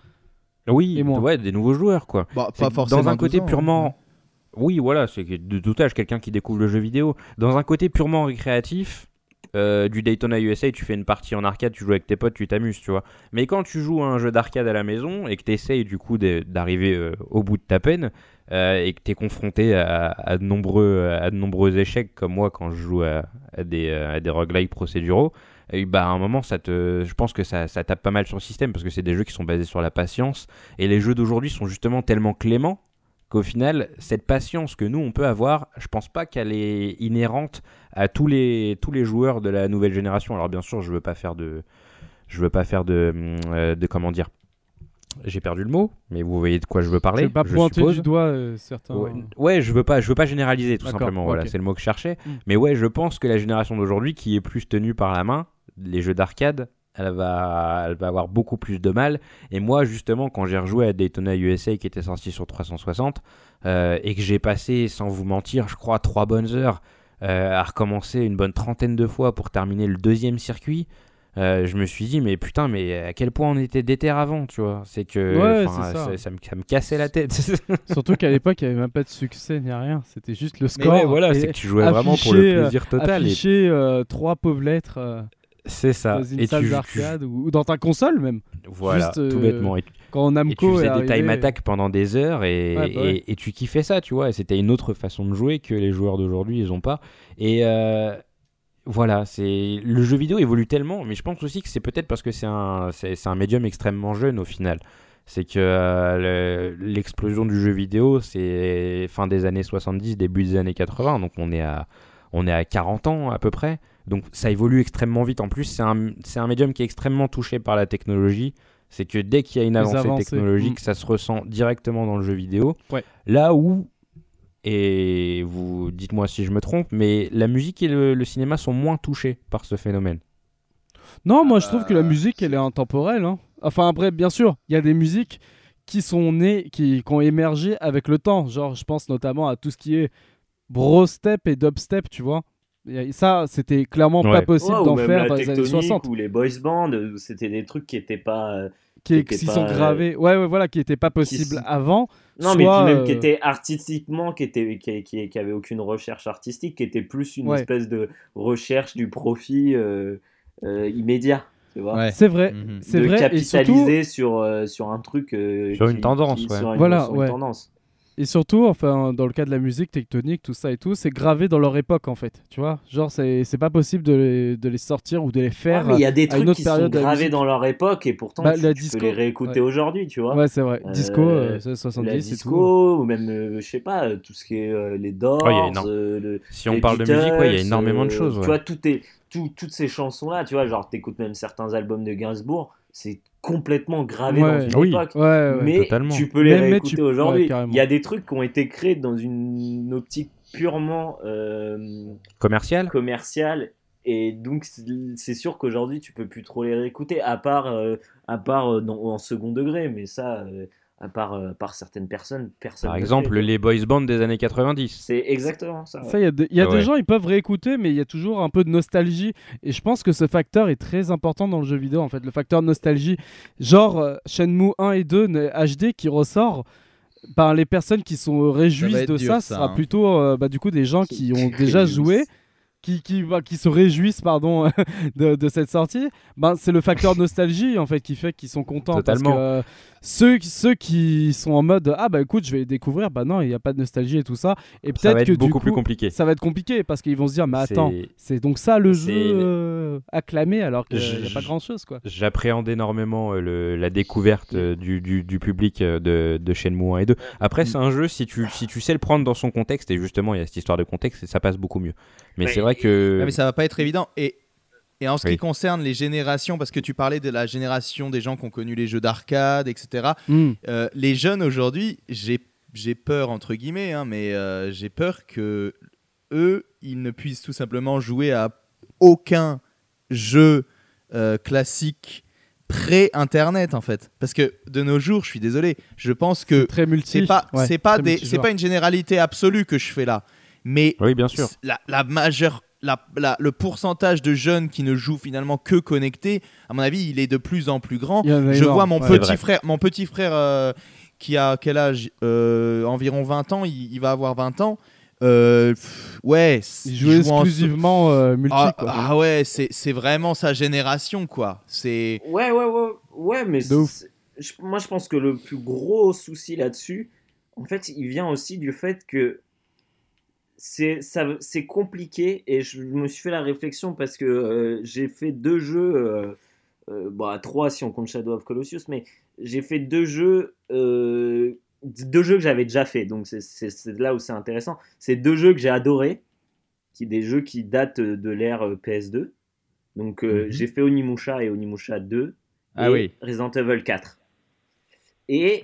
Oui Et moi. ouais des nouveaux joueurs quoi Bah, pas forcément. Dans un côté 12 ans, purement. hein. Oui, voilà, c'est que de tout âge, quelqu'un qui découvre le jeu vidéo. Dans un côté purement récréatif, euh, du Daytona USA, tu fais une partie en arcade, tu joues avec tes potes, tu t'amuses, tu vois. Mais quand tu joues à un jeu d'arcade à la maison et que tu essayes du coup d'arriver euh, au bout de ta peine euh, et que tu es confronté à, à de nombreux, à de nombreux échecs, comme moi quand je joue à, à des, à des roguelikes procéduraux, et bah à un moment, ça te, je pense que ça, ça tape pas mal sur le système parce que c'est des jeux qui sont basés sur la patience et les jeux d'aujourd'hui sont justement tellement cléments qu'au final, cette patience que nous, on peut avoir, je pense pas qu'elle est inhérente à tous les, tous les joueurs de la nouvelle génération. Alors bien sûr, je veux pas faire de... Je veux pas faire de, euh, de comment dire j'ai perdu le mot, mais vous voyez de quoi je veux parler. Je vais pas je pointer suppose. du doigt euh, certains. Ouais, ouais, je veux pas, je veux pas généraliser tout simplement. Voilà, c'est le mot que je cherchais. Mm. Mais ouais, je pense que la génération d'aujourd'hui, qui est plus tenue par la main, les jeux d'arcade, elle va, elle va avoir beaucoup plus de mal. Et moi, justement, quand j'ai rejoué à Daytona USA, qui était sorti sur 360, euh, et que j'ai passé, sans vous mentir, je crois trois bonnes heures euh, à recommencer une bonne trentaine de fois pour terminer le deuxième circuit. euh, je me suis dit mais putain mais à quel point on était déter avant tu vois? C'est que Ouais, ça. ça, ça me, ça me cassait la tête Surtout qu'à l'époque, il n'y avait même pas de succès ni rien. C'était juste le Mais score. ouais, voilà, et c'est que tu jouais vraiment pour le plaisir total. et Afficher euh, trois pauvres lettres C'est ça. dans une Et salle tu, tu- d'arcade ou, dans ta console même. Voilà, Juste, tout euh, bêtement. Et, Quand et Namco tu est faisais des arrivé, time attack pendant des heures et, Ouais, bah ouais. et, et tu kiffais ça, tu vois. Et c'était une autre façon de jouer que les joueurs d'aujourd'hui, ils ont pas. Et euh, voilà, c'est le jeu vidéo évolue tellement, mais je pense aussi que c'est peut-être parce que c'est un, c'est, c'est un médium extrêmement jeune au final. C'est que euh, le- l'explosion du jeu vidéo, c'est fin des années 70, début des années 80, donc on est à, on est à 40 ans à peu près. Donc ça évolue extrêmement vite. En plus, c'est un, médium qui est extrêmement touché par la technologie. C'est que dès qu'il y a une avancée avancées, technologique, mm. ça se ressent directement dans le jeu vidéo. Ouais. Là où, et vous dites-moi si je me trompe, mais la musique et le, le cinéma sont moins touchés par ce phénomène. Non, moi je trouve que la musique elle est intemporelle. hein. Enfin après, bien sûr, il y a des musiques qui sont nées, qui, qui ont émergé avec le temps. Genre, je pense notamment à tout ce qui est bro step et dubstep, tu vois. Et ça, c'était clairement pas possible Ouais, d'en faire dans les années tectonique 60. ou les boys bands, euh, c'était des trucs qui étaient pas. euh, Qui, qui pas, sont euh, gravés. Ouais, ouais, voilà, qui n'étaient pas possibles avant. Non, mais Soit, puis même qui étaient artistiquement, qui était qui, qui, qui avait aucune recherche artistique, qui était plus une Ouais. espèce de recherche du profit euh, euh, immédiat. Tu vois Ouais. C'est vrai. Mhm. C'est vrai. Et surtout, capitaliser sur, euh, sur un truc. euh, Sur qui- une tendance, qui- ouais. sur une- Voilà, sur une ouais. tendance. Et surtout, enfin, dans le cas de la musique tectonique, tout ça et tout, c'est gravé dans leur époque en fait. Tu vois, genre c'est c'est pas possible de les, de les sortir ou de les faire. Ouais, mais il y a des trucs qui sont gravés dans leur époque et pourtant Bah, tu, la tu disco, peux les réécouter ouais. aujourd'hui, tu vois. Ouais, c'est vrai. Euh, Disco, euh, c'est la 70 tout. disco ou même euh, je sais pas euh, tout ce qui est euh, les Doors Oh, euh, le- Si on les parle de musique, ouais, il y a énormément de euh, choses. Tu vois, tout est, tout- toutes ces chansons-là, tu vois, genre, t'écoutes même certains albums de Gainsbourg, c'est complètement gravé Ouais. dans une Oui. époque. Ouais, ouais. mais totalement. tu peux les mais réécouter tu- aujourd'hui. Il y a des trucs qui ont été créés dans une optique purement euh, Commercial commerciale. Et donc, c'est- c'est sûr qu'aujourd'hui, tu peux plus trop les réécouter, à part, euh, à part euh, dans- en second degré. Mais ça, euh, à part, euh, par certaines personnes, personne. Par exemple, fait. les boys bands des années 90. C'est exactement ça. ouais. Il y a, des- il y a Ouais. des gens, ils peuvent réécouter, mais il y a toujours un peu de nostalgie. Et je pense que ce facteur est très important dans le jeu vidéo, en fait, le facteur nostalgie. Genre euh, Shenmue 1 et 2 ne- HD qui ressort. Par les personnes qui sont réjouissent être de dur, ça, ça, ce sera hein. plutôt euh, bah, du coup des gens qui, ont déjà joué, qui, qui, bah, qui se réjouissent pardon de, de cette sortie. Ben, c'est le facteur nostalgie en fait qui fait qu'ils sont contents. Totalement. Parce que euh, ceux, ceux qui sont en mode ah bah écoute je vais découvrir, bah non il n'y a pas de nostalgie et tout ça. Et Ça va peut-être être que du beaucoup coup, plus compliqué. ça va être compliqué parce qu'ils vont se dire mais attends c'est donc ça le jeu euh, acclamé alors qu'il n'y a pas grand chose quoi. J'appréhende énormément euh, le- la découverte du, du- du public de, de Shenmue 1 et 2. Après, c'est un jeu, si tu, si tu sais le prendre dans son contexte, et justement, il y a cette histoire de contexte, et ça passe beaucoup mieux. Mais Mais- c'est vrai que. Ouais, mais ça va pas être évident. Et, et en ce Oui. qui concerne les générations, parce que tu parlais de la génération des gens qui ont connu les jeux d'arcade, etc. Hmm. euh, les jeunes aujourd'hui, j'ai j'ai peur entre guillemets, hein, mais euh, j'ai peur que eux, ils ne puissent tout simplement jouer à aucun jeu euh, classique pré-internet en fait. Parce que de nos jours, je suis désolé, je pense que Très multi. c'est pas ouais, c'est pas des c'est pas une généralité absolue que je fais là, mais Oui, bien sûr. la, la majeure, la, la- le pourcentage de jeunes qui ne jouent finalement que connectés, à mon avis, il est de plus en plus grand. En Je énorme, vois mon ouais. Petit frère, mon petit frère euh, qui a quel âge Euh, Environ 20 ans. Il, il va avoir 20 ans. Euh, pff, ouais, Il jouait joue en- exclusivement euh, multi Ah, quoi. ah ouais, c'est c'est vraiment sa génération quoi. C'est Ouais, ouais, ouais, ouais, mais moi je pense que le plus gros souci là-dessus, en fait, il vient aussi du fait que c'est ça, c'est compliqué et je me suis fait la réflexion parce que euh, j'ai fait deux jeux, euh, euh, à trois si on compte Shadow of Colossus, mais j'ai fait deux jeux deux jeux que j'avais déjà fait, donc c'est- là où c'est intéressant. C'est deux jeux que j'ai adorés, qui des jeux qui datent de l'ère euh, PS2. Donc Mhm. j'ai fait Onimusha et Onimusha 2 Ah oui. Resident Evil 4. Et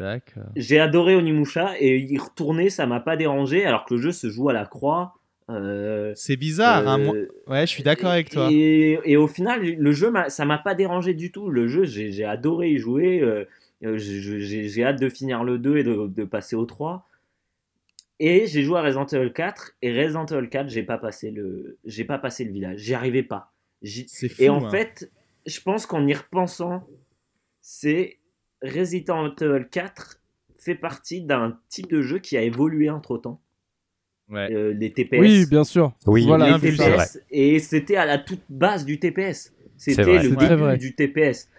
j'ai adoré Onimusha et y retourner, ça m'a pas dérangé alors que le jeu se joue à la croix. euh, C'est bizarre, hein, euh, moi- Ouais, je suis d'accord avec toi. Et, et au final, le jeu, ça m'a pas dérangé du tout. Le jeu, j'ai adoré y jouer. euh, euh, j'ai- hâte de finir le 2 et de, de passer au 3. Et j'ai joué à Resident Evil 4. Et Resident Evil 4, j'ai pas passé le, j'ai pas passé le village. J'y arrivais pas. Fou. et en hein. fait, je pense qu'en y repensant, c'est Resident Evil 4 fait partie d'un type de jeu qui a évolué entre temps. Ouais. Euh, les TPS. Oui, bien sûr. Oui, Voilà, Les. TPS, et c'était à la toute base du TPS. C'était le début vrai. du TPS.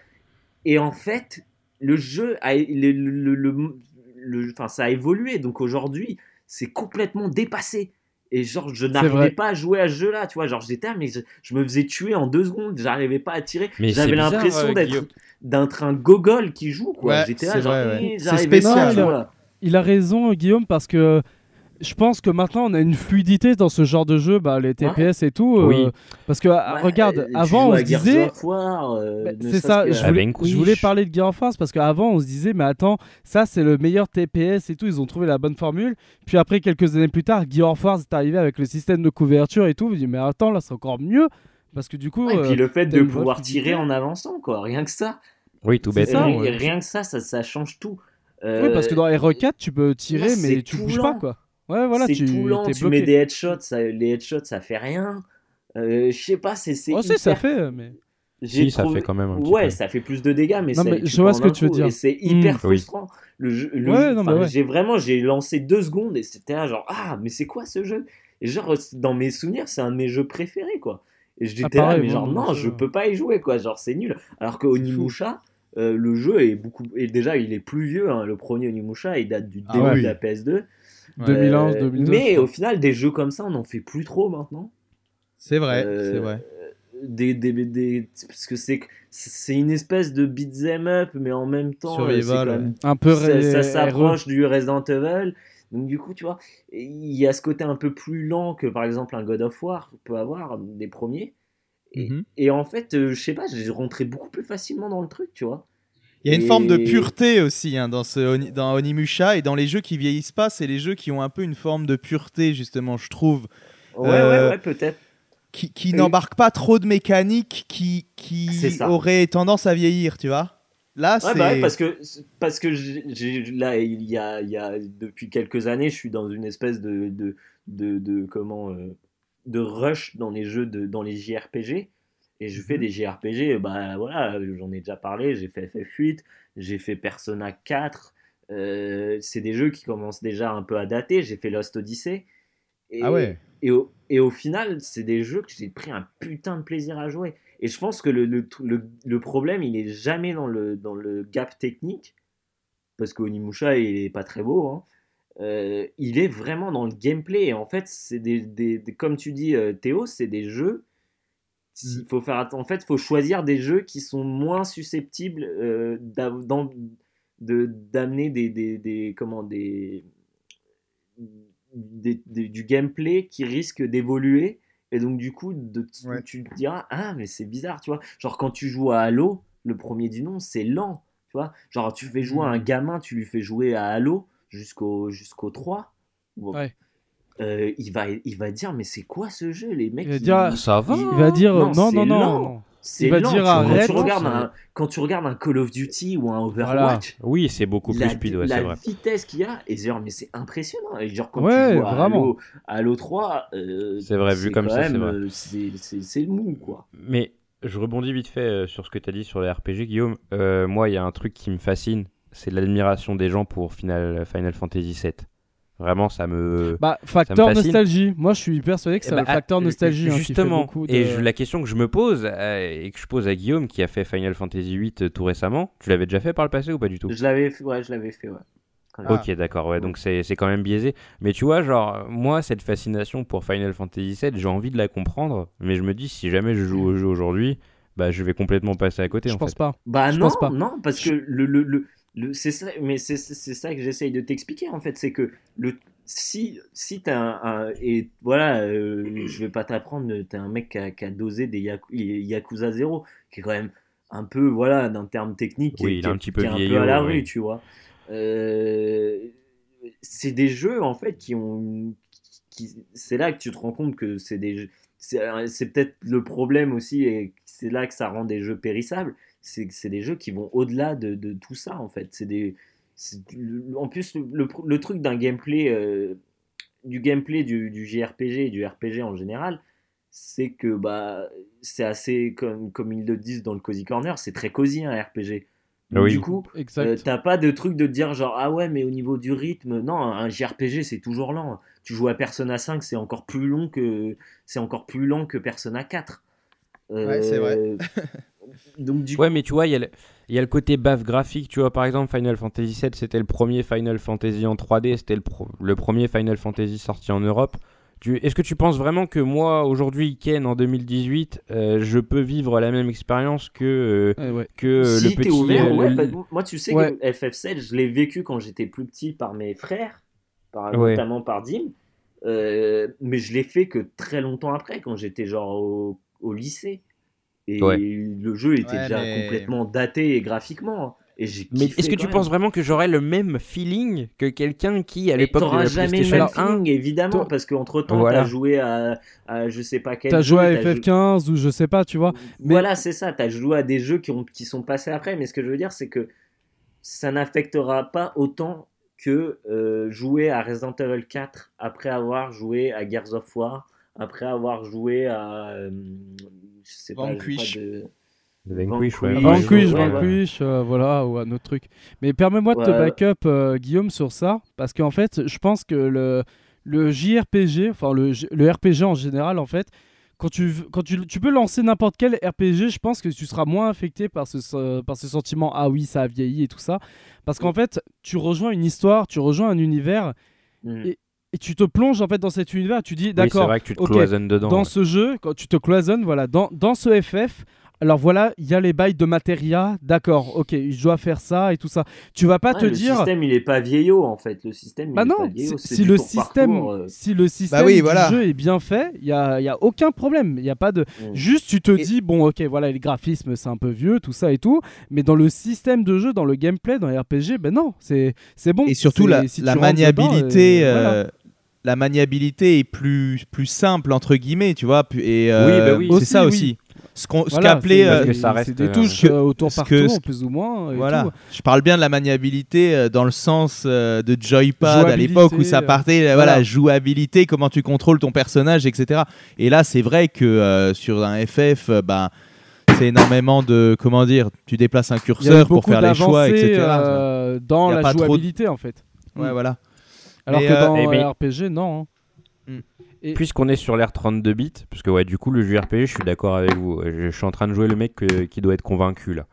Et en fait, le jeu a, le, le- le- le- enfin, ça a évolué. Donc aujourd'hui, c'est complètement dépassé. Et genre, je n'arrivais pas à jouer à ce jeu-là, tu vois. Genre, j'étais, là, mais je, je me faisais tuer en deux secondes. J'arrivais pas à tirer. Mais J'avais l'impression euh, d'être Guillaume. d'être un gogol qui joue, quoi. Ouais, J'étais là, genre, ouais. j'arrivais pas à jouer. Il a raison, Guillaume, parce que je pense que maintenant on a une fluidité dans ce genre de jeu, bah, les TPS et tout. euh, Oui. Parce que, ah, Ouais, regarde, tu avant on se disait. euh, Bah, c'est ça, que- je Ah, voulais, je voulais parler de Gear of Force parce qu'avant on se disait mais attends ça c'est le meilleur TPS et tout ils ont trouvé la bonne formule puis après quelques années plus tard Gear of Force est arrivé avec le système de couverture et tout vous dites mais attends là c'est encore mieux parce que du coup Ouais, et puis euh, le fait de pouvoir tirer en avançant, quoi. Rien que ça. Oui, tout bête. ça, rien, ouais. rien que ça, ça, ça change tout. oui Euh, parce que dans R4 tu peux tirer mais tu bouges lent. pas quoi ouais voilà c'est tu tout lent, tu bloqué mets des headshots, ça, les headshots ça fait rien. Euh, je sais pas, c'est c'est oh si ça hyper- fait mais j'ai Si, ça fait quand même un petit Ouais, peu. ça fait plus de dégâts, mais, Non, ça- mais tu je vois ce que tu veux dire. C'est hyper Mm. frustrant. Le jeu, le Ouais, jeu- non, mais enfin, ouais. j'ai vraiment, j'ai lancé deux secondes et c'était là genre ah mais c'est quoi ce jeu? Et genre dans mes souvenirs c'est un de mes jeux préférés quoi. Et j'étais Ah, pareil, là mais genre non je peux pas y jouer quoi, genre c'est nul. Alors que. Onimusha euh, le jeu est beaucoup et déjà il est plus vieux hein, le premier Onimusha il date du Ah début ouais. de la PS2 Ouais. 2011 Euh, 2012 mais au final des jeux comme ça on en fait plus trop maintenant. C'est vrai, Euh, c'est vrai. des, des, des- parce que c'est c'est une espèce de beat'em up mais en même temps euh, c'est Survival, quand même- un peu ça, ré- ça s'approche du Resident Evil. Donc du coup tu vois il y a ce côté un peu plus lent que par exemple un God of War peut avoir des premiers. Et, Mhm. et en fait euh, je sais pas j'ai rentré beaucoup plus facilement dans le truc tu vois Il y a une Et- forme de pureté aussi hein, dans, ce, dans Onimusha et dans les jeux qui vieillissent pas, c'est les jeux qui ont un peu une forme de pureté justement, je trouve, ouais Euh, ouais ouais peut-être. qui, qui n'embarquent pas trop de mécaniques qui, auraient tendance à vieillir, tu vois. Là, Ouais, c'est bah ouais, parce que parce que j'ai- là il y a, il y a depuis quelques années je suis dans une espèce de de, de, de- comment euh, de rush dans les jeux de dans les JRPG et je fais Mhm. des JRPG bah voilà j'en ai déjà parlé j'ai fait FF8 j'ai fait Persona 4 euh, c'est des jeux qui commencent déjà un peu à dater j'ai fait Lost Odyssey et, ah ouais. et au, et au final, c'est des jeux que j'ai pris un putain de plaisir à jouer. Et je pense que le, le, le, le problème, il est jamais dans le, dans le gap technique, parce qu'Onimusha, il est pas très beau. hein. Euh, il est vraiment dans le gameplay. Et en fait, c'est des, des, des- comme tu dis, euh, Théo, c'est des jeux. Il faut faire en fait, faut choisir des jeux qui sont moins susceptibles euh, d'en- de d'amener des, des, des comment des, des- des- du gameplay qui risque d'évoluer et donc du coup de, Ouais. tu te diras ah mais c'est bizarre tu vois genre quand tu joues à Halo le premier du nom c'est lent tu vois genre tu fais jouer Hmm. un gamin tu lui fais jouer à Halo jusqu'au jusqu'au 3 Bon. Ouais. Euh, il va il va dire mais c'est quoi ce jeu les mecs Il va ils- dire- Ça va. il va dire Non, non non c'est non, lent. non. c'est il va lent, dire tu vois, arrête, quand tu regardes un quand tu regardes un Call of Duty ou un Overwatch Oui, c'est beaucoup plus la, speed, ouais, la c'est vrai. vitesse qu'il y a et genre mais c'est impressionnant et genre quand Ouais, tu à vraiment. Halo, Halo 3 euh, C'est vrai, vu comme ça, c'est même, vrai. euh, c'est mou quoi Mais je rebondis vite fait euh, sur ce que tu as dit sur les RPG, Guillaume. Euh, moi, il y a un truc qui me fascine, c'est l'admiration des gens pour Final, Final Fantasy VII. Vraiment, ça me. Bah, facteur nostalgie. Moi, je suis persuadé que Eh c'est bah, le facteur ah, nostalgie. hein, qui fait Justement, de- et je- la question que je me pose euh, et que je pose à Guillaume qui a fait Final Fantasy VIII euh, tout récemment, tu l'avais déjà fait par le passé ou pas du tout? Je l'avais fait ouais je l'avais fait ouais. Ok, d'accord, ouais, donc c'est c'est quand même biaisé. Mais tu vois, genre, moi, cette fascination pour Final Fantasy VII, j'ai envie de la comprendre, mais je me dis, si jamais je joue au jeu aujourd'hui, bah, je vais complètement passer à côté, Je en pense fait. pas. bah Je non pense pas. non parce que le, le, le- le, c'est ça, mais c'est, ça que j'essaye de t'expliquer en fait, c'est que le, si, si t'as un, un- et voilà, euh, je vais pas t'apprendre, t'es un mec qui a, qui a dosé des Yaku- Yakuza 0, qui est quand même un peu, voilà, d'un terme technique, qui, Oui, est- il est un petit peu un à la oui. rue, tu vois. Euh, c'est des jeux en fait qui ont, qui, c'est là que tu te rends compte que c'est des c'est, c'est peut-être le problème aussi, et c'est là que ça rend des jeux périssables c'est des jeux qui vont au-delà de, de tout ça en fait. C'est des, en plus le, le- le truc d'un gameplay, euh, du gameplay du, du JRPG et du RPG en général, c'est que bah c'est assez comme comme ils le disent dans le cozy corner, c'est très cosy un RPG. Donc, Oui. Du coup, euh, t'as pas de truc de te dire genre ah ouais mais au niveau du rythme non un JRPG c'est toujours lent. Tu joues à Persona 5 c'est encore plus long que c'est encore plus lent que Persona 4. Ouais, c'est vrai. Donc du Ouais, mais tu vois, il y, a le- il y a le côté baf graphique. Tu vois, par exemple, Final Fantasy VII, c'était le premier Final Fantasy en 3D. C'était le, pro- le premier Final Fantasy sorti en Europe. Tu- Est-ce que tu penses vraiment que moi, aujourd'hui, Ken, en 2018, euh, je peux vivre la même expérience que, euh, Ouais, ouais. que euh, si le t'es petit. ouvert, euh, ouais, le- bah, moi tu sais Ouais. que FF7, je l'ai vécu quand j'étais plus petit par mes frères, par, Ouais. notamment par Dim, euh, mais je l'ai fait que très longtemps après, quand j'étais genre au, au lycée. Et Ouais. le jeu était Ouais, déjà mais- complètement daté graphiquement. hein. Et Mais est-ce que tu même. penses vraiment que j'aurais le même feeling que quelqu'un qui, à l'époque de la jamais le PlayStation même 1, feeling, évidemment, parce qu'entre temps, Voilà. t'as joué à, à je sais pas quel T'as joué à t'as jou- FF15 ou je sais pas, tu vois. Mais- Voilà, c'est ça. Tu as joué à des jeux qui, ont, qui sont passés après. Mais ce que je veux dire, c'est que ça n'affectera pas autant que euh, jouer à Resident Evil 4 après avoir joué à Gears of War, après avoir joué à. euh, je sais pas, Vanquish. pas de- Vanquish, ouais. Vanquish. Vanquish, ouais, ouais. Vanquish, euh, voilà, ou un autre truc. Mais permets-moi de te Ouais. back-up, euh, Guillaume, sur ça, parce qu'en fait, je pense que le, le JRPG, enfin le, RPG en général, en fait, quand tu, quand tu, tu peux lancer n'importe quel RPG, je pense que tu seras moins affecté par ce, ce- par ce sentiment, ah oui, ça a vieilli et tout ça. Parce qu'en fait, tu rejoins une histoire, tu rejoins un univers, Mm. Et- et tu te plonges en fait dans cet univers, tu dis, Oui, c'est d'accord, vrai que tu te cloisonnes dedans. dans ouais. ce jeu, quand tu te cloisonnes, voilà, dans, dans ce FF, alors voilà, il y a les bails de matéria, d'accord, ok, je dois faire ça et tout ça. Tu vas pas Ouais, te le dire. système, il est pas vieillot en fait. Le système, il Bah est non, pas vieillot. si, le système, tour, euh. si le système oui, du voilà. jeu est bien fait, il y a, y a aucun problème. Il y a pas de. Mm. Juste, tu te Et- dis bon, ok, voilà, les graphismes c'est un peu vieux, tout ça et tout, mais dans le système de jeu, dans le gameplay, dans les RPG, ben non, c'est c'est bon. Et surtout, la, si la dedans, maniabilité. euh, voilà. La maniabilité est plus, plus simple, entre guillemets, tu vois. Et, euh, Oui, bah oui. C'est ça oui. aussi. Ce qu'on Voilà, euh, Parce que ça reste, des euh, touches ce que- euh, au tour ce par que- tour, plus ou moins. et Voilà. tout. Je parle bien de la maniabilité euh, dans le sens euh, de joypad à l'époque où ça Jouabilité, partait, voilà. voilà, jouabilité, comment tu contrôles ton personnage, etc. Et là, c'est vrai que euh, sur un FF, euh, bah, c'est énormément de, comment dire, tu déplaces un curseur pour faire les choix, etc. euh, dans Il y a la pas trop de- jouabilité en fait. Ouais, voilà. Alors Mais, que euh, dans eh les RPG, non. hein. Puisqu'on est sur l'ère 32 bits, parce que ouais, du coup, le JRPG, je suis d'accord avec vous. Je, je suis en train de jouer le mec que- qui doit être convaincu là.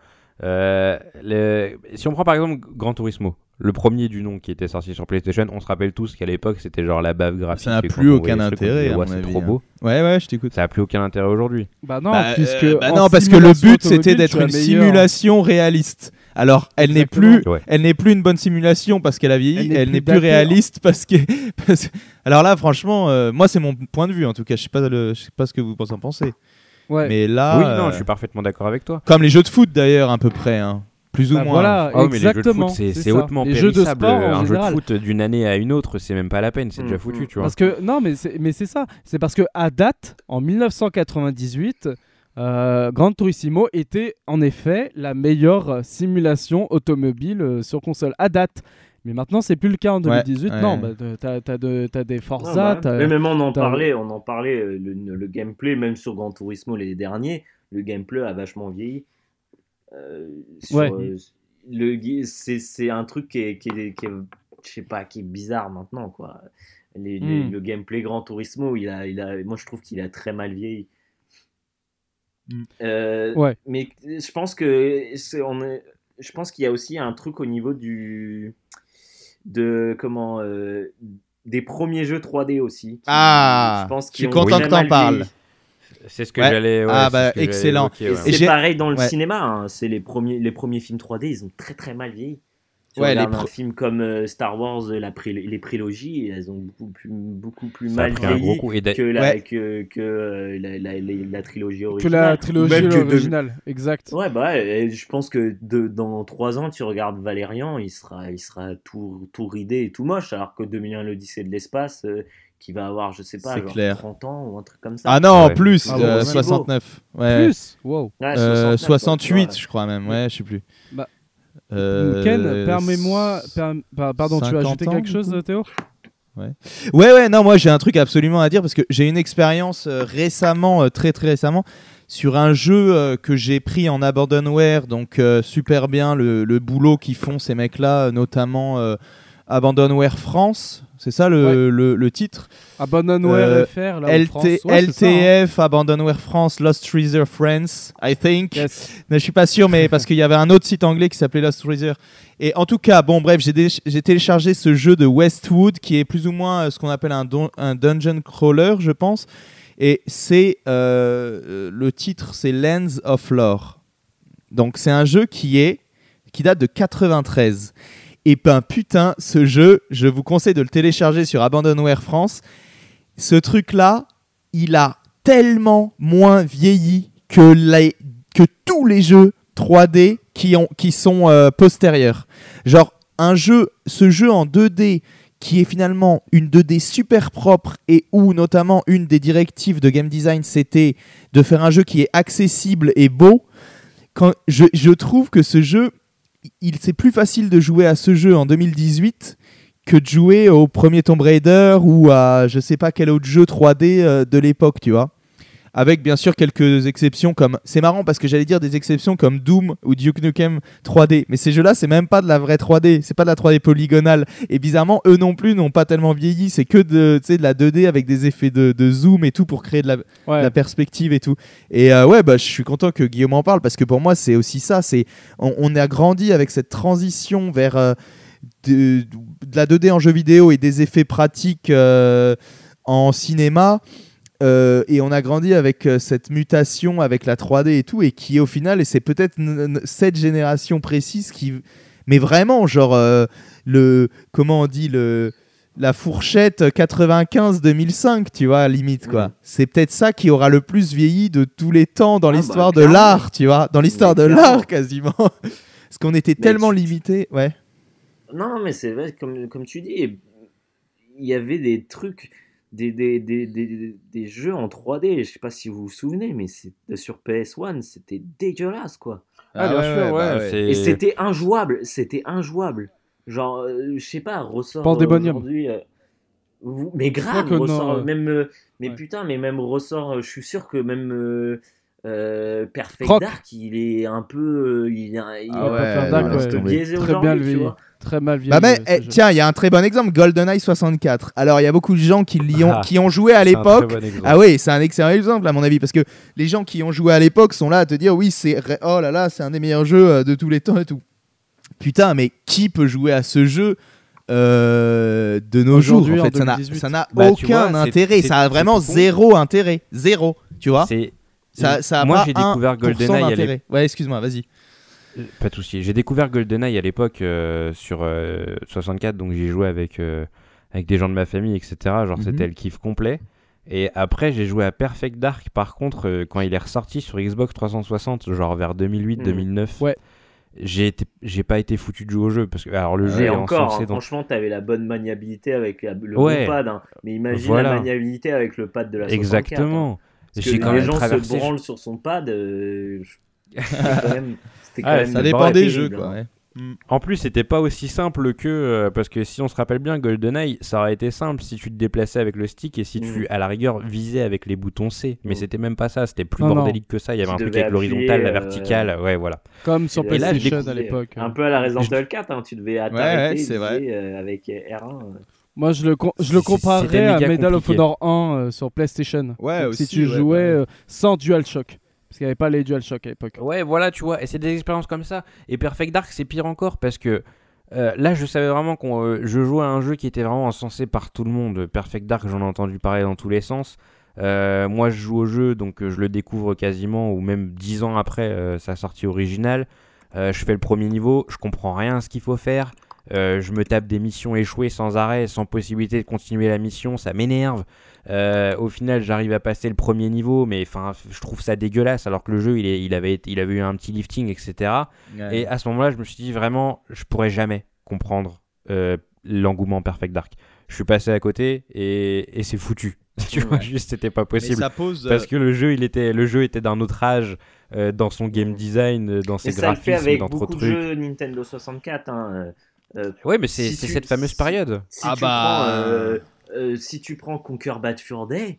Euh, le- Si on prend par exemple Gran Turismo, le premier du nom qui était sorti sur PlayStation, on se rappelle tous qu'à l'époque c'était genre la bave graphique. Ça n'a plus aucun intérêt, Ouais, c'est trop hein. beau. Ouais, ouais, je t'écoute. Ça n'a plus aucun intérêt aujourd'hui. Bah non, Bah, puisque. euh, bah non, parce que le but c'était d'être une simulation réaliste. Alors, elle n'est plus, Ouais. elle n'est plus une bonne simulation parce qu'elle a vieilli. Elle n'est plus réaliste parce que. parce- Alors là, franchement, euh, moi c'est mon point de vue en tout cas. Je sais pas, le- je sais pas ce que vous en pensez. Ouais. Mais là, oui, non, euh, je suis parfaitement d'accord avec toi. comme les jeux de foot d'ailleurs, à peu près, hein. plus ou Bah moins. voilà, oui, mais les jeux de exactement. foot, c'est hautement Les jeux de périssable. sport Un jeu de foot d'une année à une autre, c'est même pas la peine, c'est déjà mm. foutu, tu vois. Parce que non, mais c'est mais c'est ça. C'est parce que à date, en 1998, euh, Gran Turismo était en effet la meilleure euh, simulation automobile euh, sur console à date. Mais maintenant, c'est plus le cas en 2018. ouais. Non, bah, de- t'as de- des Forza. bah, mais même on en parlait, on en parlait, euh, le, le gameplay, même sur Gran Turismo les derniers, le gameplay a vachement vieilli. Euh, euh, c'est un truc qui est, qui est, qui est- je sais pas, qui est bizarre maintenant quoi. Les- les- Hmm. Le gameplay Gran Turismo, il a, il a, moi je trouve qu'il a très mal vieilli. Hmm. Euh, Ouais. Mais je pense que c'est- on est, je pense qu'il y a aussi un truc au niveau du de comment euh, des premiers jeux 3D aussi. qui- Ah, je pense je suis content que t'en parles. C'est ce que Ouais. j'allais. ouais, Ah, c'est bah, ce excellent. ouais. c'est pareil dans le ouais. cinéma. hein. C'est les premiers, les premiers films 3D, ils ont très très mal vieilli. Tu Ouais, regardes les un film comme euh, Star Wars, la pré- les prélogies, elles ont beaucoup plus, beaucoup mal vieilli que la, Ouais. que, que euh, la, la- la- la trilogie Que originale. la Ou trilogie même que de- originale, exact. Ouais, bah, ouais, je pense que de, dans 3 ans, tu regardes Valérian, il sera, il sera tout, tout ridé et tout moche, alors que 2001, l'Odyssée de l'espace, euh, qui va avoir, je sais pas, genre clair. 30 ans ou un truc comme ça. Ah non, Ouais. plus, Ah bon, euh, ouais. 69. Ouais. Plus? Wow. Ouais, Euh, 69, 68, ouais. je crois même. Ouais, je sais plus. Bah, Euh, Ken, permets-moi. per- par- Pardon, tu veux 50 ajouter ans, quelque chose, Théo? Ouais, ouais, non, moi j'ai un truc absolument à dire parce que j'ai une expérience euh, récemment, euh, très très récemment, sur un jeu euh, que j'ai pris en abandonware, donc super bien le, le boulot qu'ils font ces mecs-là, notamment Abandonware France, c'est ça le, le- le titre Abandonware Euh, FR, là, LT France. Ouais, c'est ça, hein. LTF, Abandonware France, Lost Treasure France, I think. Yes. Mais je suis pas sûr, mais parce qu'il y avait un autre site anglais qui s'appelait Lost Treasure. Et en tout cas, bon, bref, j'ai téléchargé ce jeu de Westwood qui est plus ou moins euh, ce qu'on appelle un, don- un dungeon crawler, je pense. Et c'est euh, le titre, c'est Lens of Lore. Donc c'est un jeu qui est qui date de 93. Et ben putain, ce jeu, je vous conseille de le télécharger sur Abandonware France. Ce truc-là, il a tellement moins vieilli que, les- que tous les jeux 3D qui, ont, qui sont euh, postérieurs. Genre, un jeu, ce jeu en 2D qui est finalement une 2D super propre et où notamment une des directives de game design c'était de faire un jeu qui est accessible et beau. Quand je trouve que ce jeu, il c'est plus facile de jouer à ce jeu en 2018 que de jouer au premier Tomb Raider ou à je sais pas quel autre jeu 3D euh, de l'époque, tu vois. Avec bien sûr quelques exceptions comme. C'est marrant parce que j'allais dire des exceptions comme Doom ou Duke Nukem 3D. Mais ces jeux-là, c'est même pas de la vraie 3D. C'est pas de la 3D polygonale. Et bizarrement, eux non plus n'ont pas tellement vieilli. C'est que de, tu sais, de la 2D avec des effets de, de zoom et tout pour créer de la, Ouais. la perspective et tout. Et euh, ouais, bah, je suis content que Guillaume en parle parce que pour moi, c'est aussi ça. C'est on, on a grandi avec cette transition vers euh, de, de la 2D en jeu vidéo et des effets pratiques euh, en cinéma. Euh, et on a grandi avec euh, cette mutation avec la 3D et tout, et qui au final, et c'est peut-être cette génération précise qui. Mais vraiment, genre, euh, le. Comment on dit le la fourchette 95-2005, tu vois, limite, quoi. Mhm. C'est peut-être ça qui aura le plus vieilli de tous les temps dans Ah bah, l'histoire de l'art, tu vois, dans l'histoire de l'art quasiment. Parce qu'on était Mais tellement tu- limité, ouais. Non, mais c'est vrai, comme, comme tu dis, il y avait des trucs, des, des, des, des, des jeux en 3D, je sais pas si vous vous souvenez, mais c'est sur PS1, c'était dégueulasse, quoi. Ah, bien sûr, ouais. bah Et c'était injouable, c'était injouable. Genre, euh, je sais pas, ressort euh, aujourd'hui. euh, vous- mais grave, ressort, euh, même, euh, mais ouais. putain, mais même ressort, euh, je suis sûr que même euh, euh, Perfect Croc. Dark, il est un peu, euh, il est, il Ah est ouais, Perfect un Dark, peu ouais, un peu ouais. biaisé Très aujourd'hui, bien tu vieilli. vois. Très mal vieilli. Bah mais euh, eh, tiens, il y a un très bon exemple, GoldenEye 64. Alors il y a beaucoup de gens qui, l'y ont, Ah, qui ont joué à l'époque. bon. Ah oui, c'est un excellent exemple à mon avis parce que les gens qui ont joué à l'époque sont là à te dire oui, c'est ré- oh là là, c'est un des meilleurs jeux euh, de tous les temps et tout. Putain, mais qui peut jouer à ce jeu euh, de nos jours? En en fait, ça n'a 2018. ça n'a Bah, aucun vois, intérêt. Ça a vraiment zéro intérêt, zéro. Tu vois? Ça, ça a Moi, j'ai découvert 1% GoldenEye. Ouais, excuse-moi, vas-y. Pas de souci. J'ai découvert GoldenEye à l'époque euh, sur euh, 64, donc j'y jouais avec, euh, avec des gens de ma famille, etc. Genre, Mhm. c'était le kiff complet. Et après, j'ai joué à Perfect Dark, par contre, euh, quand il est ressorti sur Xbox 360, genre vers 2008-2009. Ouais. J'ai été, j'ai pas été foutu de jouer au jeu parce que alors le jeu est encore, hein, dans franchement, t'avais la bonne maniabilité avec la- le Ouais. bon pad. hein. Mais imagine Voilà. la maniabilité avec le pad de la 64. hein. exactement. Parce J'ai que quand les gens se branlent sur son pad. euh, je- quand même. C'était quand Ah, même Ça dépend des jeux, hein. quoi. ouais. En plus, c'était pas aussi simple que euh, parce que si on se rappelle bien, GoldenEye, ça aurait été simple si tu te déplaçais avec le stick et si tu, Mhm. à la rigueur, visais avec les boutons C. Mais Mhm. c'était même pas ça. C'était plus Non, non. bordélique que ça. Il y avait Tu un truc avec l'horizontale, la euh, verticale. Ouais, voilà. Comme sur Et là, je PlayStation à l'époque. Un peu à la Resident Evil 4, hein, tu devais ouais, c'est vrai. viser, euh, avec R1. euh. Moi, je le, je le comparerais à Medal of. Honor 1 euh, sur PlayStation. Ouais, Donc, aussi, si tu ouais, jouais ouais. euh, sans DualShock. Parce qu'il n'y avait pas les DualShock à l'époque. Ouais, voilà, tu vois. Et c'est des expériences comme ça. Et Perfect Dark, c'est pire encore parce que euh, là, je savais vraiment qu'on, euh, je jouais à un jeu qui était vraiment encensé par tout le monde. Perfect Dark, j'en ai entendu parler dans tous les sens. Euh, moi, je joue au jeu, donc je le découvre quasiment, ou même 10 ans après sa sortie originale. Je fais le premier niveau, je comprends rien à ce qu'il faut faire. Euh, je me tape des missions échouées sans arrêt, sans possibilité de continuer la mission, ça m'énerve. Euh, au final, j'arrive à passer le premier niveau, mais enfin, je trouve ça dégueulasse alors que le jeu, il, est, il, avait, il avait eu un petit lifting, etc. Et à ce moment-là, je me suis dit vraiment, je pourrais jamais comprendre euh, l'engouement Perfect Dark. Je suis passé à côté et, et c'est foutu. tu vois, juste c'était pas possible. ça pose, Parce que le jeu, il était, le jeu était d'un autre âge euh, dans son game design, euh, dans ses Et ça le fait graphismes, avec dans trop beaucoup de trucs. jeux Nintendo 64. Hein. Euh, Ouais, mais c'est Si cette fameuse si- période. Si, Ah tu bah, prends, euh, euh, si tu prends Conquer Bad Fur Day,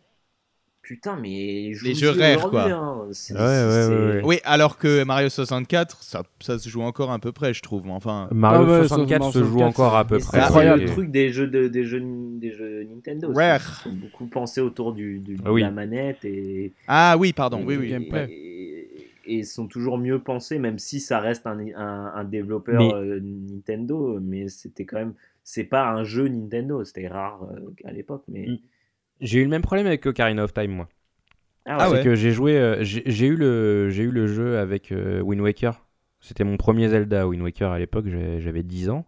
putain, mais Les joue-y jeux rares, quoi. hein. Ouais, ouais, ouais, ouais. Oui, alors que Mario 64, ça, ça se joue encore un peu près, je trouve. Enfin, Mario Ah ouais, 64 Mario se joue 64, encore à peu près. c'est incroyable. le truc des jeux, de, des jeux, des jeux Nintendo. Rare. Beaucoup pensés autour du, du- Ah oui. de la manette et, ah oui, pardon, oui, et, oui. et, et sont toujours mieux pensés, même si ça reste un, un, un développeur Mais- euh, Nintendo, mais c'était quand même, c'est pas un jeu Nintendo, c'était rare euh, à l'époque, mais Mm. J'ai eu le même problème avec Ocarina of Time, moi. ah Ah ouais. C'est que j'ai joué, euh, j'ai j'ai eu le, j'ai eu le jeu avec euh, Wind Waker. C'était mon premier Zelda, Wind Waker à l'époque. J'avais 10 ans.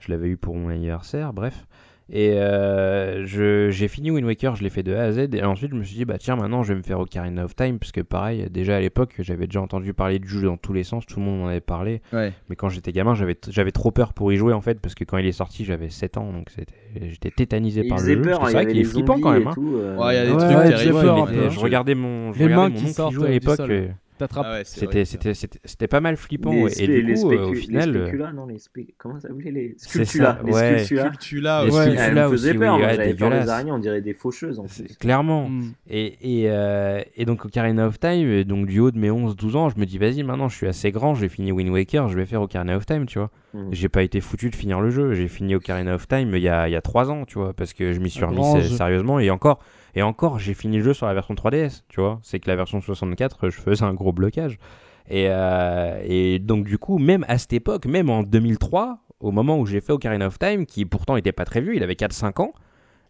Je l'avais eu pour mon anniversaire, bref. Et euh, je- j'ai fini Wind Waker, je l'ai fait de A à Z. Et ensuite, je me suis dit, bah tiens, maintenant, je vais me faire Ocarina of Time. Parce que pareil, déjà à l'époque, j'avais déjà entendu parler du jeu dans tous les sens. Tout le monde en avait parlé. Ouais. Mais quand j'étais gamin, j'avais j'avais trop peur pour y jouer en fait. Parce que quand il est sorti, j'avais 7 ans. Donc j'étais tétanisé par le jeu. peur, parce que hein, C'est vrai qu'il est flippant quand même. hein. tout, euh. Ouais, il y a des Ouais, trucs ouais, peur Mais, je regardais mon, je Les regardais mains mon oncle à euh, l'époque. Sol. T'attrapes. Ah ouais, C'était pas mal flippant. les, Et du les coup, euh, spécu- au les final. euh, spéculas, non, les spé- comment ça s'appelait les ça, les ouais. sculptulas. Sculptula Les. Ouais. Me peur, oui, ouais, j'avais peur des araignées, on dirait des faucheuses en C'est- plus. Clairement. Mm. Et, et, euh, et donc Ocarina of Time, donc du haut de mes 11-12 ans, je me dis vas-y maintenant je suis assez grand, j'ai fini Wind Waker, je vais faire Ocarina of Time, tu vois. Mhm. J'ai pas été foutu de finir le jeu, j'ai fini Ocarina of Time il y a, il y a 3 ans, tu vois, parce que je m'y suis remis sérieusement et encore, et encore j'ai fini le jeu sur la version 3DS, tu vois. C'est que la version 64, je faisais un gros blocage. Et, euh, et donc du coup, même à cette époque, même en 2003, au moment où j'ai fait Ocarina of Time, qui pourtant était pas très vieux, il avait 4-5 ans,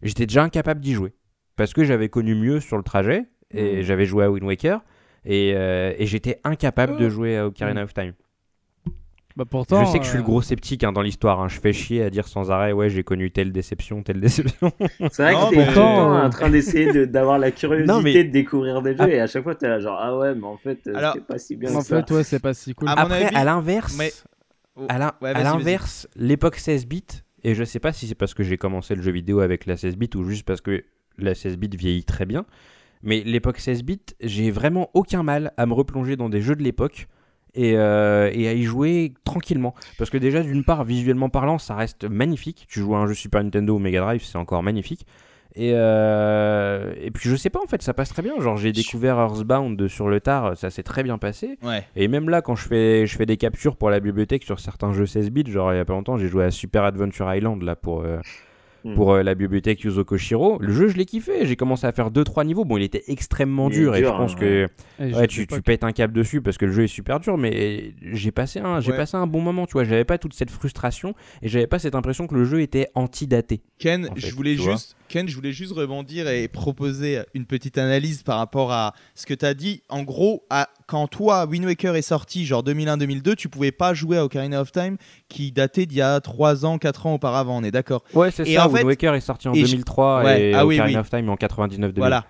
j'étais déjà incapable d'y jouer. Parce que j'avais connu mieux sur le trajet, et Mhm. j'avais joué à Wind Waker, et, euh, et j'étais incapable de jouer à Ocarina of Time. Bah pourtant. je sais que je suis le euh, gros sceptique hein, dans l'histoire, hein. je fais chier à dire sans arrêt, ouais, j'ai connu telle déception, telle déception. C'est vrai Non, que t'es Pourtant, en train d'essayer de- d'avoir la curiosité Non, mais- de découvrir des jeux Ah. et à chaque fois t'es là genre ah ouais mais en fait euh, Alors, c'était pas si bien En que ça. fait, ouais, c'est pas si cool. Ah, mon Après, avis- à l'inverse, Mais- Oh. à Ouais, à l'inverse, l'époque 16 bits, et je sais pas si c'est parce que j'ai commencé le jeu vidéo avec la 16 bits ou juste parce que la 16 bits vieillit très bien, mais l'époque 16 bits, j'ai vraiment aucun mal à me replonger dans des jeux de l'époque et, euh, et à y jouer tranquillement. Parce que déjà, d'une part, visuellement parlant, ça reste magnifique. Tu joues à un jeu Super Nintendo ou Mega Drive, c'est encore magnifique. Et, euh, et puis je sais pas en fait, ça passe très bien. Genre j'ai découvert Earthbound sur le tard, ça s'est très bien passé. Ouais. Et même là, quand je fais, je fais des captures pour la bibliothèque sur certains jeux 16 bits, genre il y a pas longtemps, j'ai joué à Super Adventure Island là pour, euh, Hmm. pour euh, la bibliothèque Yuzo Koshiro. Le jeu, je l'ai kiffé. J'ai commencé à faire 2-3 niveaux. Bon, il était extrêmement Il dur, et je pense hein, que Et ouais, tu, pètes un câble dessus parce que le jeu est super dur, mais j'ai passé un, j'ai Ouais. passé un bon moment. Tu vois, j'avais pas toute cette frustration et j'avais pas cette impression que le jeu était anti-daté. Ken, en fait, je voulais juste, Ken, je voulais juste rebondir et proposer une petite analyse par rapport à ce que tu as dit. En gros, à, quand toi, Wind Waker est sorti, genre 2001-2002, tu pouvais pas jouer à Ocarina of Time qui datait d'il y a 3 ans, 4 ans auparavant, on est d'accord? Ouais, c'est ça. en Wind fait- Waker est sorti en et je- 2003 Ouais, et ah Ocarina oui. of Time en 99 2000. Voilà.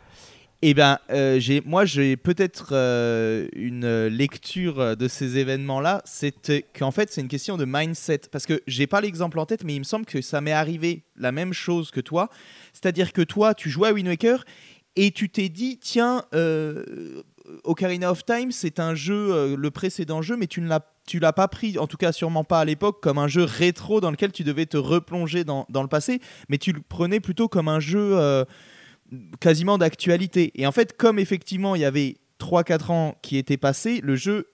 Eh ben, euh, moi, j'ai peut-être euh, une euh, lecture euh, de ces événements-là. C'est qu'en fait, c'est une question de mindset. Parce que j'ai pas l'exemple en tête, mais il me semble que ça m'est arrivé la même chose que toi. C'est-à-dire que toi, tu jouais à Wind Waker et tu t'es dit, tiens, euh, Ocarina of Time, c'est un jeu, euh, le précédent jeu, mais tu ne l'as tu l'as pas pris, en tout cas sûrement pas à l'époque, comme un jeu rétro dans lequel tu devais te replonger dans, dans le passé, mais tu le prenais plutôt comme un jeu euh, quasiment d'actualité. Et en fait, comme effectivement il y avait 3-4 ans qui étaient passés, le jeu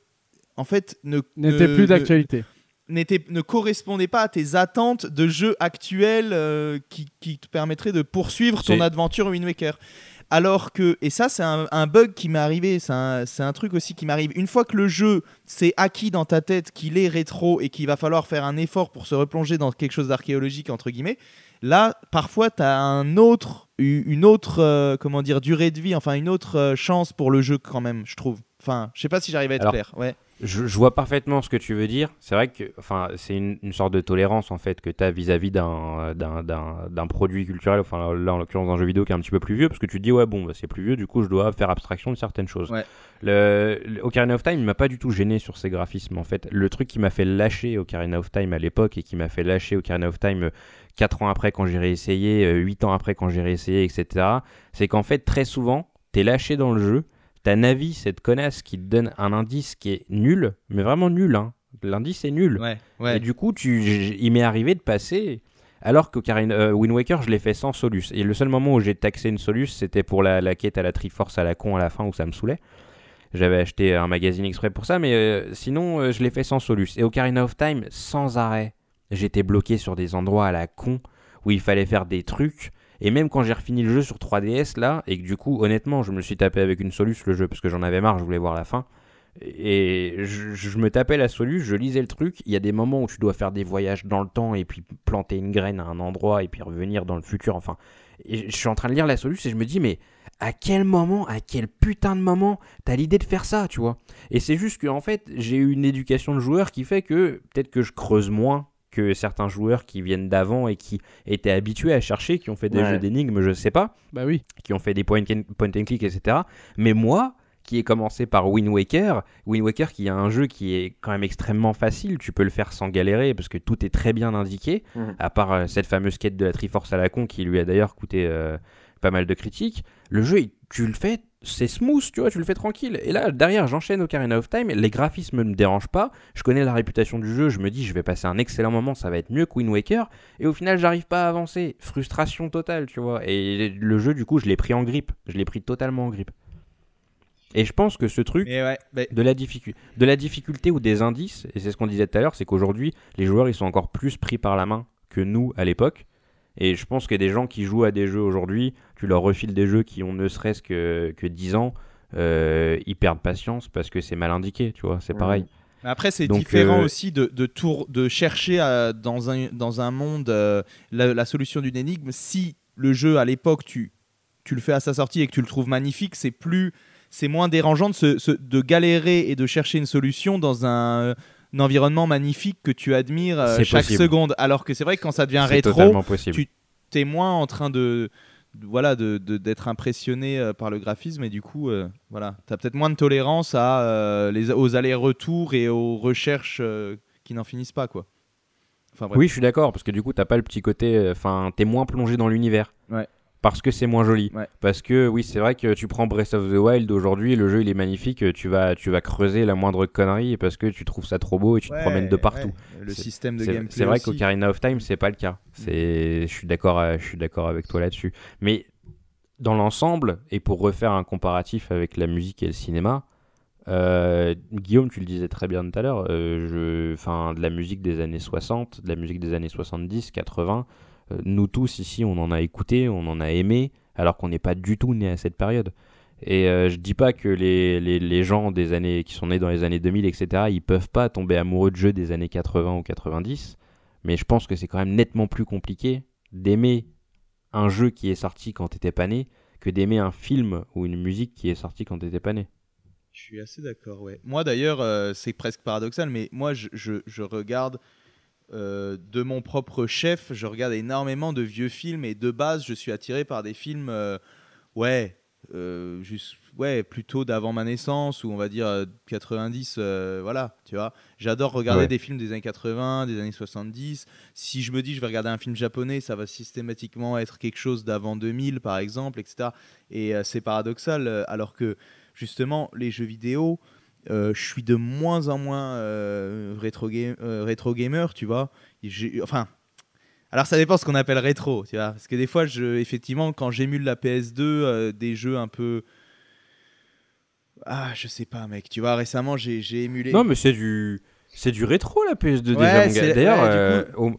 en fait ne N'était plus d'actualité. n'était ne correspondait pas à tes attentes de jeu actuel euh, qui, qui te permettrait de poursuivre ton aventure Wind Waker. Alors que, et ça c'est un, un bug qui m'est arrivé, c'est un, c'est un truc aussi qui m'arrive, une fois que le jeu s'est acquis dans ta tête qu'il est rétro et qu'il va falloir faire un effort pour se replonger dans quelque chose d'archéologique, entre guillemets, là parfois tu as un autre, une autre euh, comment dire, durée de vie, enfin une autre euh, chance pour le jeu quand même, je trouve. Enfin, je sais pas si j'arrive à être Alors, clair. Ouais. Je, je vois parfaitement ce que tu veux dire. C'est vrai que enfin, c'est une, une sorte de tolérance en fait que tu as vis-à-vis d'un, d'un, d'un, d'un produit culturel, enfin là en l'occurrence d'un jeu vidéo qui est un petit peu plus vieux, parce que tu te dis ouais bon bah, c'est plus vieux, du coup je dois faire abstraction de certaines choses. Ouais. Le, le Ocarina of Time il m'a pas du tout gêné sur ses graphismes en fait. Le truc qui m'a fait lâcher Ocarina of Time à l'époque et qui m'a fait lâcher Ocarina of Time 4 ans après quand j'ai réessayé, 8 ans après quand j'ai réessayé, etc. C'est qu'en fait très souvent t'es lâché dans le jeu ta Navi, cette connasse qui te donne un indice qui est nul, mais vraiment nul. Hein. L'indice est nul. Ouais, Et du coup, tu, il m'est arrivé de passer. Alors que Karin, euh, Wind Waker, je l'ai fait sans Solus. Et le seul moment où j'ai taxé une Solus, c'était pour la, la quête à la Triforce à la con à la fin où ça me saoulait. J'avais acheté un magazine exprès pour ça, mais euh, sinon, euh, je l'ai fait sans Solus. Et Ocarina of Time, sans arrêt, j'étais bloqué sur des endroits à la con où il fallait faire des trucs. Et même quand j'ai refini le jeu sur 3DS là, et que du coup, honnêtement, je me suis tapé avec une Solus le jeu parce que j'en avais marre, je voulais voir la fin. Et je, me tapais la Solus, je lisais le truc. Il y a des moments où tu dois faire des voyages dans le temps et puis planter une graine à un endroit et puis revenir dans le futur. Enfin, je suis en train de lire la Solus et je me dis, mais à quel moment, à quel putain de moment t'as l'idée de faire ça, tu vois? Et c'est juste que en fait, j'ai eu une éducation de joueur qui fait que peut-être que je creuse moins que certains joueurs qui viennent d'avant et qui étaient habitués à chercher, qui ont fait des Ouais. jeux d'énigmes, je sais pas Bah oui. qui ont fait des point and, point and click, etc. Mais moi, qui ai commencé par Wind Waker, Wind Waker qui est un jeu qui est quand même extrêmement facile, tu peux le faire sans galérer parce que tout est très bien indiqué, Mhm. à part euh, cette fameuse quête de la Triforce à la con qui lui a d'ailleurs coûté euh, pas mal de critiques. Le jeu, il- tu le fais, c'est smooth, tu vois, tu le fais tranquille. Et là, derrière, j'enchaîne Ocarina of Time, les graphismes ne me dérangent pas, je connais la réputation du jeu, je me dis, je vais passer un excellent moment, ça va être mieux que Wind Waker, et au final, j'arrive pas à avancer. Frustration totale, tu vois. Et le jeu, du coup, je l'ai pris en grippe. Je l'ai pris totalement en grippe. Et je pense que ce truc ouais, de la, de la difficulté ou des indices, et c'est ce qu'on disait tout à l'heure, c'est qu'aujourd'hui, les joueurs, ils sont encore plus pris par la main que nous à l'époque. Et je pense que des gens qui jouent à des jeux aujourd'hui, tu leur refiles des jeux qui ont ne serait-ce que, que 10 ans, euh, ils perdent patience parce que c'est mal indiqué, tu vois, c'est Mhm. pareil. Mais Après, c'est différent euh, aussi de, de, tour, de chercher à- dans, un, dans un monde euh, la, la solution d'une énigme. Si le jeu, à l'époque, tu, tu le fais à sa sortie et que tu le trouves magnifique, c'est plus c'est moins dérangeant de, se- se- de galérer et de chercher une solution dans un, un environnement magnifique que tu admires euh, chaque possible. seconde. Alors que c'est vrai que quand ça devient rétro, tu- t'es moins en train de, de- voilà de de- d'être impressionné euh, par le graphisme et du coup euh, voilà t'as peut-être moins de tolérance à les aux allers-retours et aux recherches qui n'en finissent pas quoi enfin. Oui, je suis d'accord, parce que du coup, t'as pas le petit côté. Enfin, t'es moins plongé dans l'univers. Ouais. Parce que c'est moins joli. Ouais. Parce que, oui, c'est vrai que tu prends Breath of the Wild aujourd'hui, le jeu il est magnifique, tu vas, tu vas creuser la moindre connerie parce que tu trouves ça trop beau et tu te promènes de partout. ouais. le système de gameplay c'est vrai qu'Ocarina of Time, c'est pas le cas. C'est, je suis d'accord, euh, je suis d'accord avec toi là-dessus. Mais dans l'ensemble, et pour refaire un comparatif avec la musique et le cinéma, euh, Guillaume, tu le disais très bien tout à l'heure, euh, de la musique des années 60, de la musique des années 70, 80, euh, nous tous ici, on en a écouté, on en a aimé, alors qu'on n'est pas du tout né à cette période. Et euh, je dis pas que les, les, les gens des années qui sont nés dans les années 2000, etc., ils peuvent pas tomber amoureux de jeux des années 80 ou 90, mais je pense que c'est quand même nettement plus compliqué d'aimer un jeu qui est sorti quand t'étais pas né que d'aimer un film ou une musique qui est sorti quand t'étais pas né. Je suis assez d'accord, ouais. Moi d'ailleurs, euh, c'est presque paradoxal, mais moi je, je- je regarde euh, de mon propre chef, je regarde énormément de vieux films et de base, je suis attiré par des films, euh, ouais, euh, juste, ouais, plutôt d'avant ma naissance ou on va dire euh, 90, euh, voilà, tu vois. J'adore regarder Ouais. des films des années 80, des années 70. Si je me dis je vais regarder un film japonais, ça va systématiquement être quelque chose d'avant 2000 par exemple, etc. Et c'est paradoxal, alors que justement, les jeux vidéo, je suis de moins en moins euh, rétro, game- euh, rétro gamer, tu vois. Enfin, alors ça dépend ce qu'on appelle rétro, tu vois. Parce que des fois, je, effectivement, quand j'émule la PS2, euh, des jeux un peu. Ah, je sais pas, mec. Tu vois, récemment, j'ai émulé. Non, mais c'est du, c'est du rétro la PS2 Ouais, déjà. D'ailleurs, ouais, euh,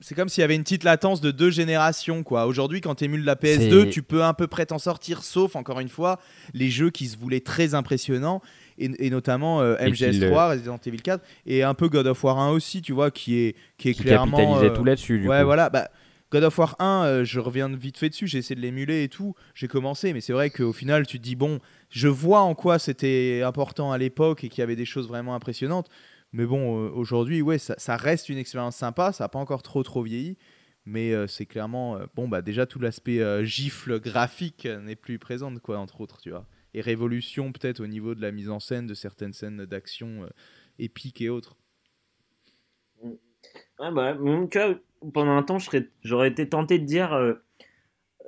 C'est comme s'il y avait une petite latence de deux générations, quoi. Aujourd'hui, quand tu émules la PS2, C'est- tu peux à peu près t'en sortir, sauf, encore une fois, les jeux qui se voulaient très impressionnants, et, et notamment euh, Et qui le- MGS3, Resident Evil 4, et un peu God of War 1 aussi, tu vois, qui est, qui est qui clairement... capitalisait euh, tout là-dessus. Du ouais, coup. voilà. Bah, God of War 1, euh, je reviens vite fait dessus, j'ai essayé de l'émuler et tout, j'ai commencé, mais c'est vrai qu'au final, tu te dis, bon, je vois en quoi c'était important à l'époque et qu'il y avait des choses vraiment impressionnantes, mais bon, euh, aujourd'hui, ouais, ça, ça reste une expérience sympa, ça n'a pas encore trop trop vieilli, mais euh, c'est clairement, bon, bah déjà tout l'aspect gifle graphique n'est plus présent, quoi, entre autres, tu vois. Et révolution peut-être au niveau de la mise en scène de certaines scènes d'action euh, épiques et autres. Ouais, bah, tu vois, pendant un temps, j'aurais été tenté de dire. euh,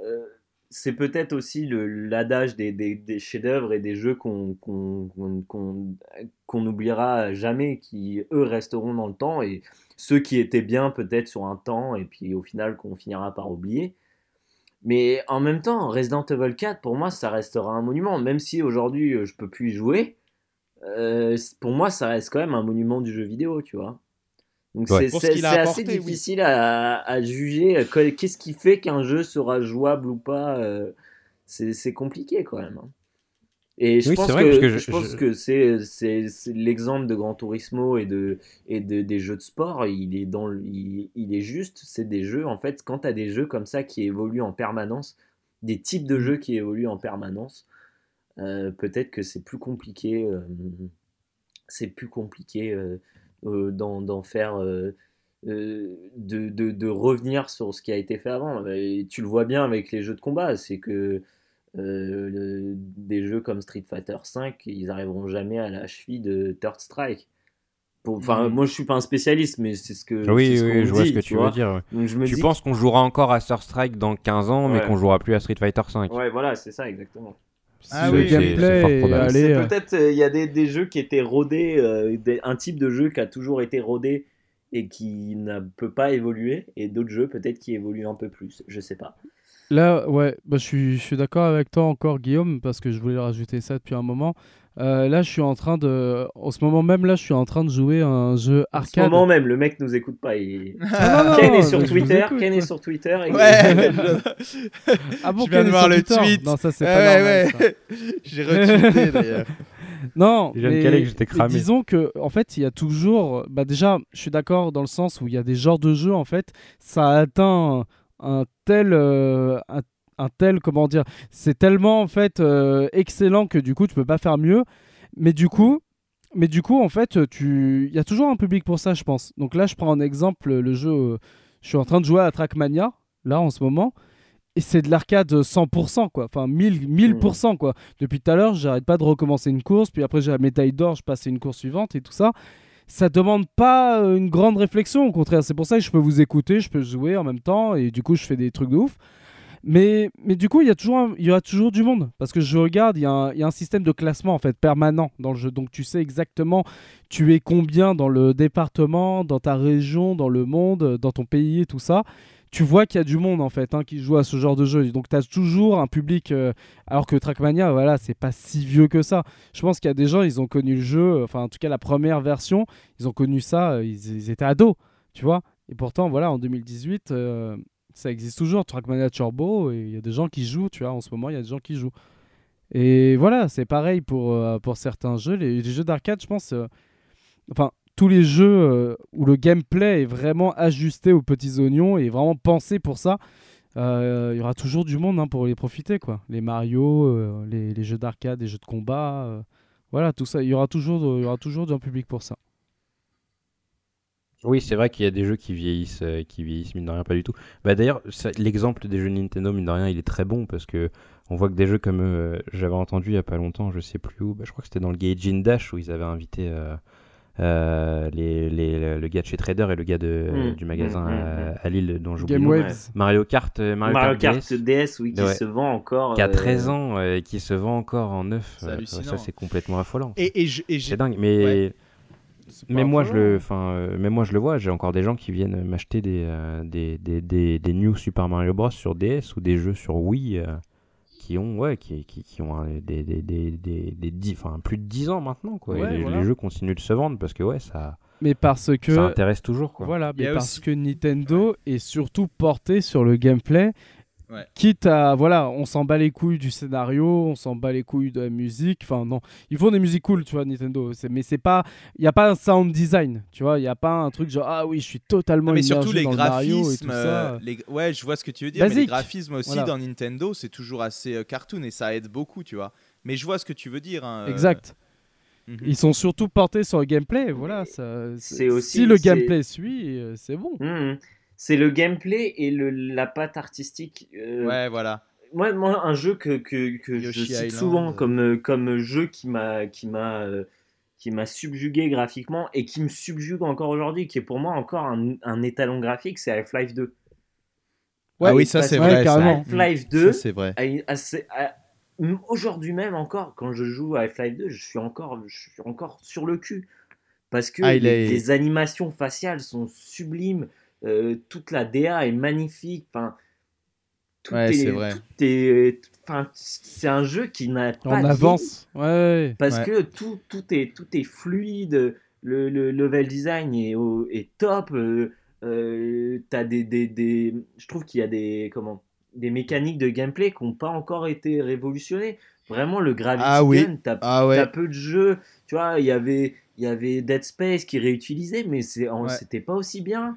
euh, c'est peut-être aussi l'adage des, chefs-d'œuvre et des jeux qu'on n'oubliera jamais, qui eux resteront dans le temps, et ceux qui étaient bien peut-être sur un temps, et puis au final qu'on finira par oublier. Mais en même temps, Resident Evil 4, pour moi, ça restera un monument, même si aujourd'hui euh, je peux plus y jouer. euh, pour moi, ça reste quand même un monument du jeu vidéo, tu vois. Donc Ouais. c'est ce assez oui. difficile à, à juger. euh, que- Qu'est-ce qui fait qu'un jeu sera jouable ou pas euh, C'est c'est compliqué quand même. hein. Et je Oui, pense vrai, que, que je, je- pense je- que c'est l'exemple de Gran Turismo et de et de, des jeux de sport. Il est dans il, il est juste. C'est des jeux en fait. Quand tu as des jeux comme ça qui évoluent en permanence, des types de jeux qui évoluent en permanence, euh, peut-être que c'est plus compliqué. euh, c'est plus compliqué euh, d'en faire. euh, de, de, de revenir sur ce qui a été fait avant. Et tu le vois bien avec les jeux de combat, c'est que euh, le- des jeux comme Street Fighter V, ils arriveront jamais à la cheville de Third Strike. Pour- Enfin, Mhm. moi je suis pas un spécialiste, mais c'est ce que. Oui, ce oui, je vois dit, ce que tu veux dire. ouais. Donc je me Tu dis. penses qu'on jouera encore à Third Strike dans 15 ans, mais qu'on jouera plus à Street Fighter 5 Ouais, voilà, c'est ça exactement. Ah oui, euh, peut-être euh, il y a des, des jeux qui étaient rodés, euh, des- un type de jeu qui a toujours été rodé et qui ne peut pas évoluer, et d'autres jeux peut-être qui évoluent un peu plus. Je sais pas. Là, ouais, bah, je suis, je suis d'accord avec toi encore, Guillaume, parce que je voulais rajouter ça depuis un moment. Euh, là, je suis en train de. En ce moment même, là, je suis en train de jouer à un jeu En ce arcade. moment même, le mec nous écoute pas. Il... Ah, non, non, Ken est sur Twitter. écoute, Ken est ouais. sur Twitter. et- Ouais, je- Ah bon, je viens Ken de voir le Twitter tweet. Non, ça, c'est pas ouais. J'ai retweeté d'ailleurs. Non, Je mais, caler que j'étais mais cramé. disons que en fait, il y a toujours. Bah déjà, je suis d'accord dans le sens où il y a des genres de jeux en fait, ça atteint un, tel, euh, un, un tel, comment dire, c'est tellement en fait euh, excellent que du coup, tu peux pas faire mieux. Mais du coup, mais du coup, en fait, tu, il y a toujours un public pour ça, je pense. Donc là, je prends en exemple le jeu. je suis en train de jouer à Trackmania là en ce moment. Et c'est de l'arcade 100%, quoi. Enfin, 1000%, 1000% quoi. Depuis tout à l'heure, j'arrête pas de recommencer une course, puis après j'ai la médaille d'or, je passe une course suivante et tout ça. Ça demande pas euh, une grande réflexion, au contraire. C'est pour ça que je peux vous écouter, je peux jouer en même temps, et du coup, je fais des trucs de ouf. Mais, mais du coup, il y, a toujours il y aura toujours du monde. Parce que je regarde, il y, a un- il y a un système de classement en fait permanent dans le jeu. Donc tu sais exactement tu es combien dans le département, dans ta région, dans le monde, dans ton pays et tout ça. Tu vois qu'il y a du monde en fait hein, qui joue à ce genre de jeu. Donc tu as toujours un public. euh, alors que Trackmania, voilà, c'est pas si vieux que ça. Je pense qu'il y a des gens, ils ont connu le jeu, enfin en tout cas la première version, ils ont connu ça, euh, ils, étaient ados, tu vois. Et pourtant, voilà, en 2018, euh, ça existe toujours, Trackmania Turbo, et il y a des gens qui jouent, tu vois, en ce moment, il y a des gens qui jouent. Et voilà, c'est pareil pour, certains jeux. Les, les jeux d'arcade, je pense, enfin, tous les jeux euh, où le gameplay est vraiment ajusté aux petits oignons et vraiment pensé pour ça, euh, il y aura toujours du monde hein, pour les profiter, quoi. Les Mario, euh, les, jeux d'arcade, les jeux de combat, voilà, tout ça, il y aura toujours, il y aura toujours public pour ça. Oui, c'est vrai qu'il y a des jeux qui vieillissent, qui vieillissent mine de rien pas du tout. Bah d'ailleurs, l'exemple des jeux Nintendo mine de rien, il est très bon parce que on voit que des jeux comme j'avais entendu il y a pas longtemps, je sais plus où, bah, je crois que c'était dans le Gaijin Dash où ils avaient invité euh, euh, les, les- le gars de chez Trader et le gars de, Mm, du magasin mm, mm, à, mm. à Lille dont j'oublie. Mario Kart, euh, Mario, Mario Kart, Kart DS, DS, oui, qui Ouais. se vend encore. qui a euh, 13 ans euh, et qui se vend encore en neuf. Euh, ça c'est complètement affolant. Et, et je- et j'ai- C'est dingue, mais Ouais. mais moi, je le, enfin, euh, mais moi je le vois, j'ai encore des gens qui viennent m'acheter des, euh, des, des, des, des New Super Mario Bros sur DS ou des jeux sur Wii euh, qui ont, ouais, qui, qui, qui ont euh, des, des, des, des, des dix- enfin, plus de 10 ans maintenant, quoi. Et les, voilà. les jeux continuent de se vendre parce que, ouais, ça, Mais parce que ça intéresse toujours, quoi. Voilà, mais parce aussi- que Nintendo est surtout porté sur le gameplay Ouais. Quitte à, voilà, on s'en bat les couilles du scénario, on s'en bat les couilles de la musique. Enfin, non, ils font des musiques cool, tu vois, Nintendo. C'est- Mais c'est pas, il y a pas un sound design, tu vois. Il y a pas un truc genre, ah oui, je suis totalement Non, mais surtout les dans le Mario et tout graphismes. ça. euh, les... Ouais, je vois ce que tu veux dire. Mais les graphismes aussi Voilà. dans Nintendo, c'est toujours assez euh, cartoon et ça aide beaucoup, tu vois. Mais je vois ce que tu veux dire. hein, euh, Exact. mhm. Ils sont surtout portés sur le gameplay, voilà. Ça, C'est aussi- si le gameplay suit, c'est bon. Mhm. C'est le gameplay et le, la patte artistique. euh, Ouais, voilà. moi, moi, un jeu que, que, que je cite Island. souvent comme, euh, comme jeu qui m'a qui m'a euh, qui m'a subjugué graphiquement et qui me subjugue encore aujourd'hui, qui est pour moi encore un, un étalon graphique, c'est Half-Life 2. Ouais, ah oui, ça parce c'est vrai. Ça. Half-Life Ça, 2, c'est vrai. aujourd'hui même encore, quand je joue à Half-Life 2, je suis encore, je suis encore sur le cul. Parce que Ah, il les, est- les animations faciales sont sublimes, euh, toute la DA est magnifique. Enfin, tout Ouais, c'est vrai. enfin, c'est un jeu qui n'a pas On de avance. Ouais, ouais. parce Ouais. que tout, tout, est, tout est fluide, le, le level design est, au- est top, euh, euh, t'as des, des, des- je trouve qu'il y a des, comment, des mécaniques de gameplay qui n'ont pas encore été révolutionnées. Vraiment, le Gravity Ah oui. Gun, t'as Ah ouais. peu de jeux, tu vois, il y avait, il y avait Dead Space qui réutilisait, mais en- Ouais. c'était pas aussi bien.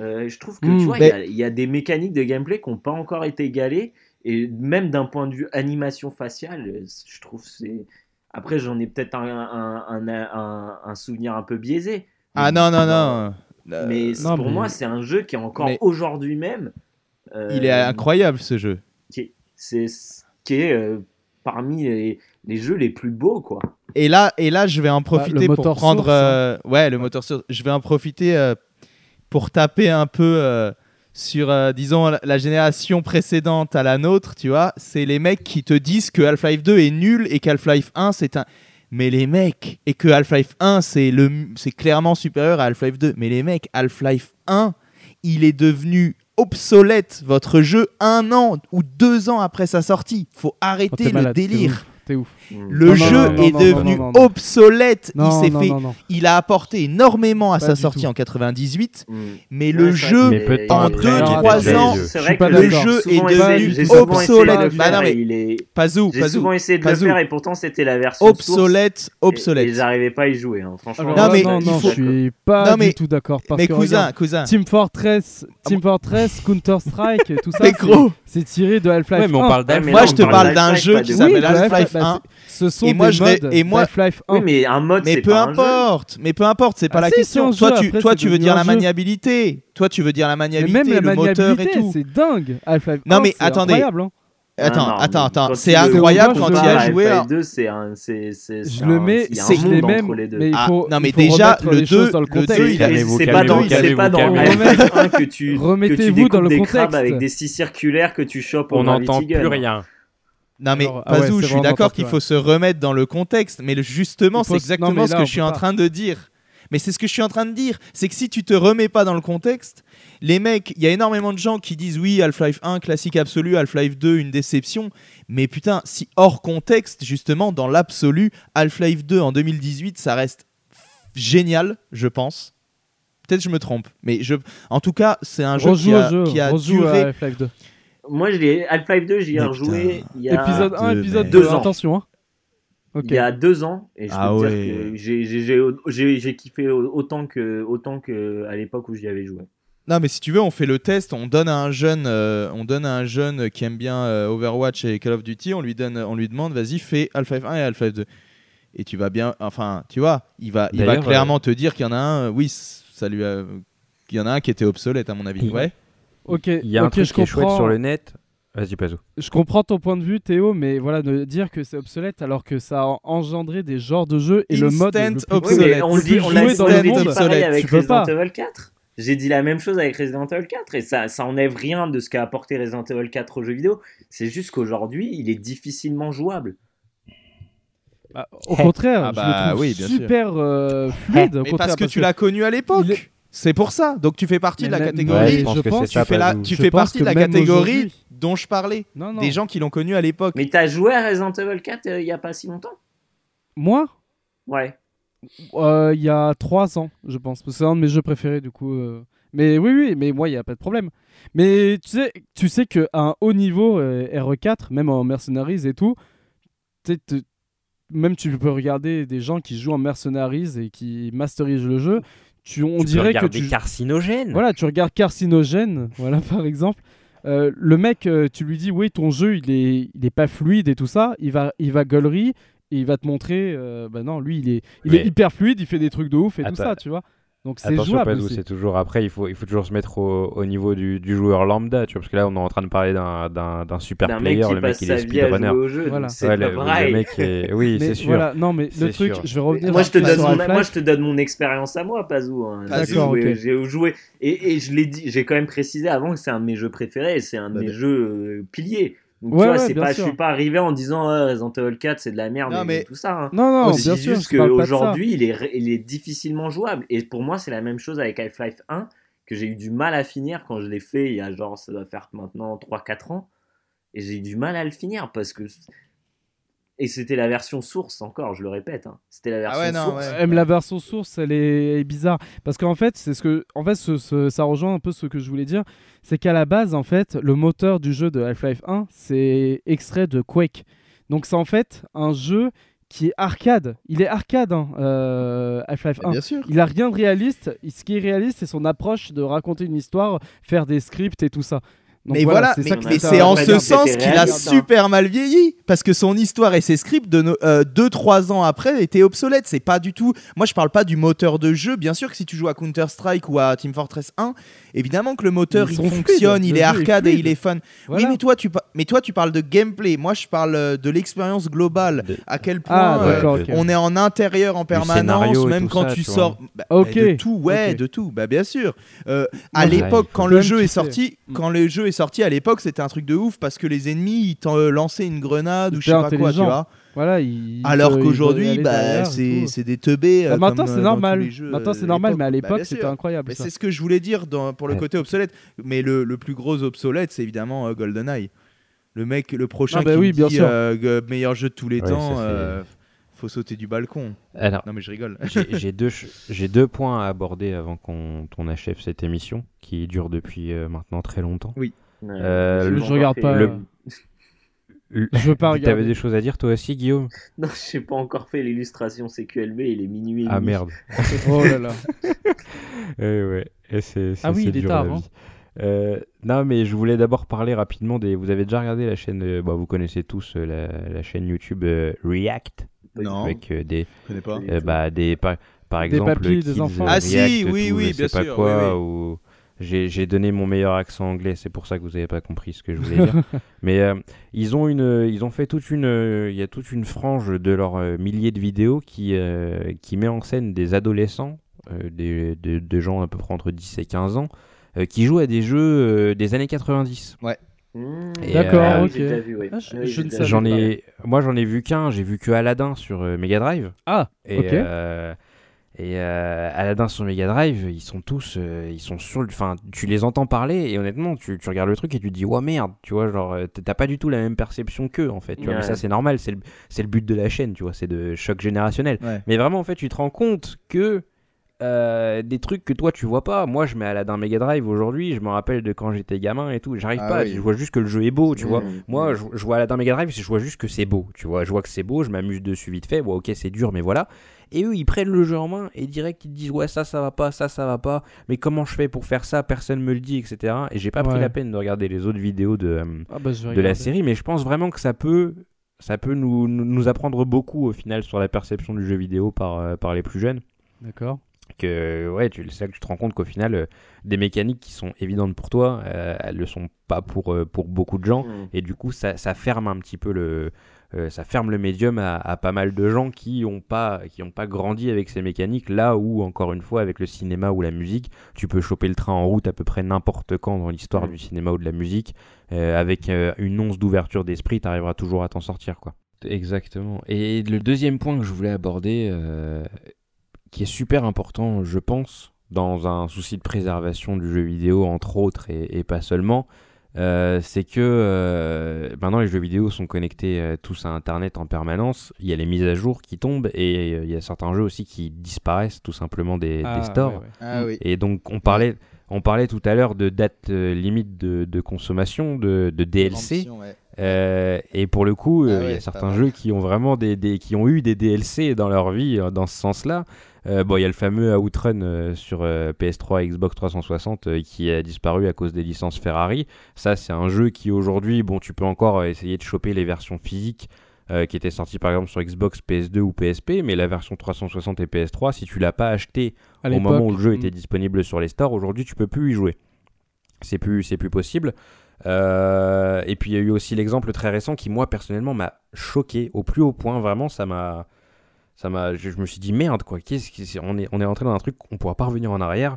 Euh, je trouve que, Mm, tu vois, il y mais- a- il y, a des mécaniques de gameplay qui n'ont pas encore été égalées, et même d'un point de vue animation faciale, euh, je trouve que c'est... Après, j'en ai peut-être un, un, un, un- un souvenir un peu biaisé. Ah non, non, non. Euh, Mais c'est- non, pour mais- moi, c'est un jeu qui est encore Mais- aujourd'hui même. euh, Il est incroyable ce jeu. qui est- C'est qui est euh, parmi les, les jeux les plus beaux, quoi. Et là, et là, je vais en profiter pour prendre. source, hein. euh, ouais, le moteur source. Je vais en profiter euh, pour taper un peu euh, sur, euh, disons, la, génération précédente à la nôtre, tu vois. C'est les mecs qui te disent que Half-Life 2 est nul et qu'Half-Life 1 c'est un. Mais les mecs, et que Half-Life 1 c'est le, c'est clairement supérieur à Half-Life 2. Mais les mecs, Half-Life 1, il est devenu obsolète votre jeu un an ou deux ans après sa sortie. Faut Oh, arrêter le malade, délire. T'es ouf. Le Non, non, jeu non, non, est non, devenu non, non, non. obsolète. Non, il s'est fait, non, non. il a apporté énormément à Pas sa sortie tout. en 98, Mm. mais le jeu, Mais en est- après, deux, il trois était ans, le jeu est devenu obsolète. le Bah faire non, mais et il est- Pazou, J'ai Pazou, souvent essayé de Pazou. le faire et pourtant c'était la version obsolète, obsolète. Et, j'arrivais pas à y jouer, hein. franchement. Alors Non, là, mais non, faut- je suis pas Non, mais- du tout d'accord. Mais cousin, cousin. Team Fortress, Team Fortress, Counter Strike, tout ça, Mais c'est- gros, c'est tiré de Half-Life Ouais, mais on 1. parle Ouais, mais d'Half-Life. moi je te parle d'un jeu qui s'appelle Half-Life bah, 1. Ce sont Et moi, des je vais- modes et moi- d'Half-Life 1. Oui, mais un mode, Mais peu pas un jeu. importe, mais peu importe, c'est pas Ah la si, question. Toi, jeu, tu, après, toi, tu veux dire la maniabilité. Toi, tu veux dire la maniabilité, même la le moteur et maniabilité, tout. c'est dingue. Half-Life Non, 1, mais c'est attendez. incroyable, hein. Attends, Non, non, attends, attends. quand C'est incroyable quand as vois, joué. 2, c'est, Je le mets, il a c'est les mais il Ah, faut, non, mais il faut déjà, le les choses deux- dans le le deux, contexte. il a- Et Calmez-vous, c'est pas dans, c'est pas dans calmez-vous. Half-Life 1 que tu, Remettez-vous dans le des contexte. crabes avec des scies circulaires que tu chopes On n'entend plus rien. Non mais Alors, ah ouais, Pazou, je suis d'accord qu'il faut se remettre dans le contexte, mais le- justement, c'est exactement non, ce que je suis en train de dire. Mais c'est ce que je suis en train de dire, c'est que si tu te remets pas dans le contexte, les mecs, il y a énormément de gens qui disent oui, Half-Life 1 classique absolu, Half-Life 2 une déception, mais putain, si hors contexte justement dans l'absolu, Half-Life 2 en 2018, ça reste génial, je pense. Peut-être je me trompe, mais je en tout cas, c'est un jeu qui a, jeu, qui a duré à Half-Life 2. Moi, je l'ai, Half-Life 2, j'y ai rejoué il y a, Épisode 1, deux, épisode mais- 2, Deux ans. attention. Hein. Il y a deux ans, et je peux Ah te ouais. dire que j'ai, j'ai, j'ai, j'ai- j'ai kiffé autant que, autant que à l'époque où j'y avais joué. Non, mais si tu veux, on fait le test, on donne à un jeune, euh, on donne à un jeune qui aime bien euh, Overwatch et Call of Duty, on lui donne, on lui demande, vas-y, fais Half-Life 1 et Half-Life 2. Et tu vas bien, enfin, tu vois, il va, il va D'ailleurs, clairement te dire qu'il y en a un, euh, oui, ça lui a, qu'il y en a un qui était obsolète à mon avis. Il- Ouais. Ok, Il y a un ok, truc je qui est chouette comprends. sur le net. Vas-y, Pazou. Je comprends ton point de vue, Théo, mais voilà, de dire que c'est obsolète alors que ça a engendré des genres de jeux et le mode le Instant plus Oui, obsolète. mais on le le dit, on l'a dit, pareil Obsolète, avec tu peux Resident pas. Evil 4. J'ai dit la même chose avec Resident Evil 4 et ça, ça enlève rien de ce qu'a apporté Resident Evil 4 aux jeux vidéo. C'est juste qu'aujourd'hui, il est difficilement jouable. Bah, au contraire, Ah je bah le trouve oui, bien sûr. super euh, fluide. au Mais contraire, parce que tu l'as connu à l'époque. C'est pour ça. Donc tu fais partie Mais de la même- catégorie. Ouais, je pense je que pense tu fais, la, tu fais partie de la catégorie dont je parlais. Non, non. Des gens qui l'ont connu à l'époque. Mais t'as joué à Resident Evil 4 euh, il y a pas si longtemps? Moi? Ouais. Euh, Il y a 3 ans, je pense. C'est un de mes jeux préférés, du coup. euh. Mais oui, oui, mais moi, il n'y a pas de problème. Mais tu sais, tu sais qu'à un haut niveau, euh, RE4, même en Mercenaries et tout, tu même tu peux regarder des gens qui jouent en Mercenaries et qui masterisent le jeu. Tu, on tu dirait peux que tu. carcinogène. Voilà, tu regardes Carcinogène, voilà par exemple. Euh, le mec, euh, tu lui dis oui, ton jeu il est, il est pas fluide et tout ça, il va, il va gaulerie et il va te montrer, euh, bah non, lui il est, il est hyper fluide, il fait des trucs de ouf et tout ça, tu vois. Donc c'est Attention, jouable. C'est toujours après, il faut, il faut toujours se mettre au, au niveau du, du joueur lambda, tu vois, parce que là, on est en train de parler d'un- d'un d'un super mec player, le mec, il est speedrunner. Voilà. Ouais, le, le mec est... Oui, Mais c'est sûr. Voilà, non, mais le C'est truc, sûr. je vais revenir. Moi je, te donne mon, Half-Life. moi, je te donne mon expérience à moi, Pazou. hein. Vas-y. J'ai joué- ok. J'ai joué. Et, et je l'ai dit, j'ai quand même précisé avant que c'est un de mes jeux préférés et c'est un de Bah, mes bien. jeux euh, piliers. Donc Ouais, tu vois, ouais, c'est pas, je suis pas arrivé en disant Resident Evil 4 c'est de la merde Non, et mais- tout ça. hein. Non, non, sûr. juste qu'aujourd'hui, il est, il est difficilement jouable. Et pour moi, c'est la même chose avec Half-Life 1, que j'ai eu du mal à finir quand je l'ai fait il y a genre, ça doit faire maintenant 3-4 ans. Et j'ai eu du mal à le finir parce que. Et c'était la version source encore, je le répète. hein. C'était la version Ah ouais, non, source. ouais. Même la version source, elle est, elle est bizarre. Parce qu'en fait, c'est ce que, en fait, ce- ce- ça rejoint un peu ce que je voulais dire. C'est qu'à la base, en fait, le moteur du jeu de Half-Life 1, c'est extrait de Quake. Donc c'est en fait un jeu qui est arcade. Il est arcade, hein, euh, Half-Life 1. Bien sûr. Il a rien de réaliste. Ce qui est réaliste, c'est son approche de raconter une histoire, faire des scripts et tout ça. Donc mais voilà, c'est mais, c'est en ce sens qu'il a hein. super mal vieilli parce que son histoire et ses scripts de 2-3 ans après étaient obsolètes. C'est pas du tout. Moi, je parle pas du moteur de jeu. Bien sûr que si tu joues à Counter Strike ou à Team Fortress 1, évidemment que le moteur il fonctionne, fluides. il est arcade et il est fun. Voilà. Oui, mais toi, tu pa- mais toi, tu parles de gameplay. Moi, je parle euh, de l'expérience globale. De- À quel point Ah, euh, Ouais, ok. on est en intérieur en permanence, même quand ça, tu sors. Bah, Ok, De tout, ouais, de tout. Bah, bien sûr. Euh, à Ouais, l'époque, il quand le jeu est sorti, Mm. quand le jeu est sorti à l'époque, c'était un truc de ouf parce que les ennemis ils t'en euh, lançaient une grenade ou je sais pas quoi, tu vois. Voilà, il- Alors qu'aujourd'hui, bah, c'est c'est des teubés. Bah, euh, maintenant c'est euh, dans normal. jeux, Maintenant c'est normal, mais à Bah, l'époque bien c'était incroyable. Mais ça. c'est ce que je voulais dire dans- pour le Ouais. côté obsolète. Mais le, le plus gros obsolète, c'est évidemment euh, GoldenEye. Le mec, le prochain Ah bah qui oui, me bien dit euh, meilleur jeu de tous les Ouais, temps, c'est- euh, faut sauter du balcon. Alors, Non mais je rigole. j'ai j'ai deux, deux points à aborder avant qu'on achève cette émission qui dure depuis euh, maintenant très longtemps. Ouais, Euh, le- pas je regarde pas. le- euh, Je veux pas T'avais regarder. des choses à dire toi aussi, Guillaume? Non, j'ai pas encore fait l'illustration CQLB, il est minuit. et Ah merde. Oh là là. Eh ouais, et c'est c'est- Ah oui, c'est il est dur, tard, la hein. vie. Euh, non, mais je voulais d'abord parler rapidement des. Vous avez déjà regardé la chaîne, euh, bah, vous connaissez tous euh, la, la chaîne YouTube euh, React? Non, avec euh, des, je connais pas. euh, bah, des par, par Des exemple des enfants. Ah si, oui, oui, je bien sais pas sûr, quoi, oui, ou j'ai donné mon meilleur accent anglais, c'est pour ça que vous avez pas compris ce que je voulais dire. Mais euh, ils ont une, ils ont fait toute une, euh, il y a toute une frange de leurs euh, milliers de vidéos qui euh, qui met en scène des adolescents, euh, des, des, des gens à peu près entre 10 et 15 ans, euh, qui jouent à des jeux euh, des années 90. Mmh. Et, D'accord, euh, ok. Ah, J'en ai, moi j'en ai vu qu'un, j'ai vu que Aladdin sur euh, Mega Drive. Ah, Et, ok. Et euh, Aladdin sur Mega Drive, ils sont tous, euh, ils sont sur, le- enfin, tu les entends parler et honnêtement, tu, tu regardes le truc et tu te dis, ouais merde, tu vois, genre, euh, t'as pas du tout la même perception qu'eux en fait, tu vois, mais ça c'est normal, c'est le, c'est le but de la chaîne, tu vois, c'est de choc générationnel. Ouais. Mais vraiment, en fait, tu te rends compte que euh, des trucs que toi tu vois pas. Moi, je mets Aladdin Mega Drive aujourd'hui, je me rappelle de quand j'étais gamin et tout. J'arrive Ah pas, oui. je vois juste que le jeu est beau, tu vois. Moi, je, je vois Aladdin Mega Drive, je vois juste que c'est beau, tu vois. Je vois que c'est beau, je m'amuse dessus vite fait. Bon, ok, c'est dur, mais voilà. Et eux, ils prennent le jeu en main et direct, ils te disent ouais, ça, ça va pas, ça, ça va pas. Mais comment je fais pour faire ça? Personne me le dit, etc. Et j'ai pas pris la peine de regarder les autres vidéos de, euh, Ah bah, de la série, mais je pense vraiment que ça peut, ça peut nous, nous nous apprendre beaucoup au final sur la perception du jeu vidéo par, euh, par les plus jeunes D'accord. Que ouais tu c'est là que tu te rends compte qu'au final euh, des mécaniques qui sont évidentes pour toi euh, elles le sont pas pour euh, pour beaucoup de gens. Mmh. et du coup ça, ça ferme un petit peu le euh, ça ferme le médium à, à pas mal de gens qui ont pas qui ont pas grandi avec ces mécaniques. Là où encore une fois avec le cinéma ou la musique tu peux choper le train en route à peu près n'importe quand dans l'histoire Mm. du cinéma ou de la musique. Euh, avec euh, une once d'ouverture d'esprit tu arriveras toujours à t'en sortir quoi. Exactement. Et le deuxième point que je voulais aborder euh, qui est super important je pense dans un souci de préservation du jeu vidéo entre autres et, et pas seulement Euh, c'est que euh, maintenant les jeux vidéo sont connectés euh, tous à Internet en permanence. Il y a les mises à jour qui tombent et euh, il y a certains jeux aussi qui disparaissent tout simplement des, Ah, des stores. ouais, ouais. Ah oui. Et donc on parlait, on parlait tout à l'heure de date euh, limite de, de consommation de, de DLC. Ouais. Euh, et pour le coup, euh, Ah il y a certains jeux qui ont vraiment des, des- qui ont eu des DLC dans leur vie euh, dans ce sens-là. Euh, bon, il y a le fameux Outrun euh, sur euh, PS3 et Xbox 360 euh, qui a disparu à cause des licences Ferrari. Ça, c'est un jeu qui aujourd'hui, bon, tu peux encore essayer de choper les versions physiques euh, qui étaient sorties par exemple sur Xbox, PS2 ou PSP, mais la version 360 et PS3, si tu l'as pas acheté À au moment où le jeu était disponible sur les stores, aujourd'hui tu peux plus y jouer. C'est plus, c'est plus possible. Euh, et puis il y a eu aussi l'exemple très récent qui moi personnellement m'a choqué au plus haut point. Vraiment, ça m'a, ça m'a, je, je me suis dit merde quoi. Qu'est-ce qui, on est, on est rentré dans un truc qu'on pourra pas revenir en arrière.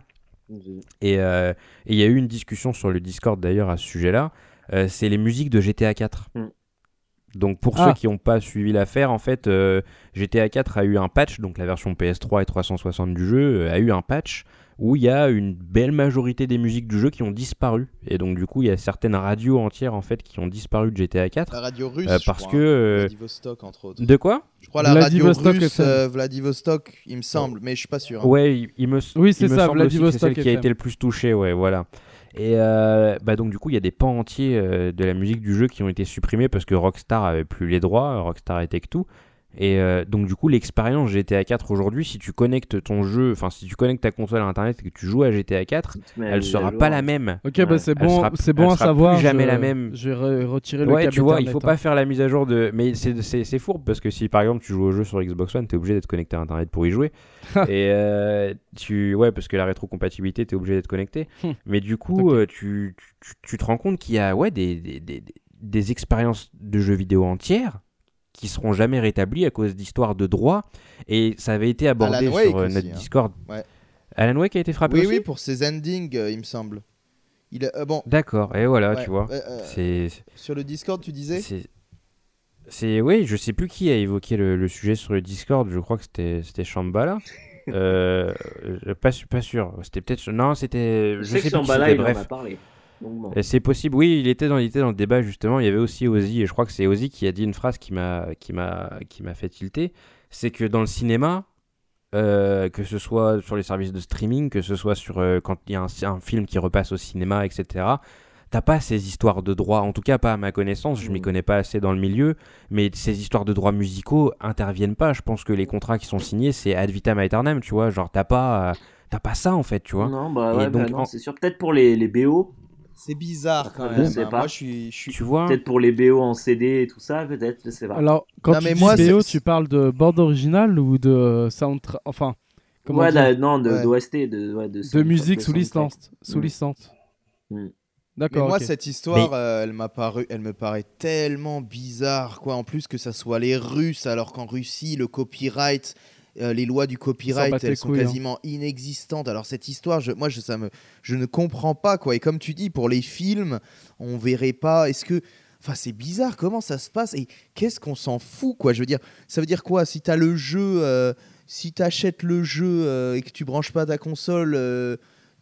Et euh, et il y a eu une discussion sur le Discord d'ailleurs à ce sujet-là. Euh, c'est les musiques de GTA 4. Mm. Donc pour Ah. ceux qui n'ont pas suivi l'affaire, en fait, euh, GTA 4 a eu un patch, donc la version PS3 et 360 du jeu euh, a eu un patch où il y a une belle majorité des musiques du jeu qui ont disparu. Et donc du coup, il y a certaines radios entières en fait qui ont disparu de GTA 4. La radio russe. Euh, je parce crois, que, hein. euh, Vladivostok, entre autres. De quoi? Je crois la radio Vladivostok russe, euh, Vladivostok, il me semble, mais je suis pas sûr. hein. Ouais, il, il me, Oui, c'est ça, que Vladivostok celle qui a été le plus touchée, ouais, voilà. Et euh, bah donc du coup, il y a des pans entiers euh, de la musique du jeu qui ont été supprimés parce que Rockstar avait plus les droits, Rockstar et Tech2. Et euh, donc du coup, l'expérience GTA 4 aujourd'hui, si tu connectes ton jeu, enfin si tu connectes ta console à internet et que tu joues à GTA 4, elle sera pas la même. Ok, Ouais. bah c'est bon, sera- c'est bon elle à sera savoir. plus jamais je- la même. Je vais re- retirer le Ouais, câble tu vois, il Ethernet, faut hein. pas faire la mise à jour de. Mais c'est- c'est c'est fourbe parce que si par exemple tu joues au jeu sur Xbox One, t'es obligé d'être connecté à Internet pour y jouer. et euh, tu. Ouais, parce que la rétrocompatibilité, t'es obligé d'être connecté. Hmm. mais du coup, euh, tu, tu, tu te rends compte qu'il y a ouais, des, des, des, des expériences de jeux vidéo entières qui seront jamais rétablies à cause d'histoires de droits. Et ça avait été abordé Alan Wake sur euh, aussi, notre hein. Discord. Ouais. Alan Wake a été frappé Oui, aussi oui, pour ses endings, euh, il me semble. Il a- euh, bon. D'accord, et voilà, ouais, tu vois. ouais, euh, C'est. Sur le Discord, tu disais C'est. C'est oui, je sais plus qui a évoqué le, le sujet sur le Discord. Je crois que c'était c'était Shambhala. euh, pas su- pas sûr. C'était peut-être non, c'était. Je Je, sais que sais plus qui Shambhala, c'était, il en Bref, a parlé. C'est possible. Oui, il était dans il était dans le débat justement. Il y avait aussi Ozzy et je crois que c'est Ozzy qui a dit une phrase qui m'a fait tilter. C'est que dans le cinéma. euh, que ce soit sur les services de streaming, que ce soit sur euh, quand il y a un, un film qui repasse au cinéma, etc. T'as pas ces histoires de droits, en tout cas pas à ma connaissance, je m'y Mm. connais pas assez dans le milieu, mais ces histoires de droits musicaux interviennent pas. Je pense que les contrats qui sont signés, c'est ad vitam aeternam, tu vois. Genre, t'as pas, euh, t'as pas ça en fait, tu vois. Non, bah ouais, bah en- c'est sûr. Peut-être pour les, les BO, C'est bizarre quand Je même. sais hein. pas. Moi, je suis. Je suis... Tu vois peut-être pour les BO en CD et tout ça, peut-être, je sais pas. Alors, quand Non, tu mais dis moi, BO, tu parles de bande originale ou de soundtrack Enfin, comment ouais, non, de Ouais. d'OST, de, ouais, de, musique sous licence. Sous Mm. licence. Mm. Mais D'accord. moi, cette histoire, euh, elle m'a paru, elle me paraît tellement bizarre, quoi. En plus que ça soit les Russes, alors qu'en Russie, le copyright, euh, les lois du copyright, elles sont couilles, hein. quasiment inexistantes. Alors cette histoire, je, moi, je, ça me, je ne comprends pas, quoi. Et comme tu dis, pour les films, on verrait pas. Est-ce que Enfin, c'est bizarre comment ça se passe et qu'est-ce qu'on s'en fout, quoi? Je veux dire, ça veut dire quoi? Si tu as le jeu, euh, si tu achètes le jeu euh, et que tu branches pas ta console,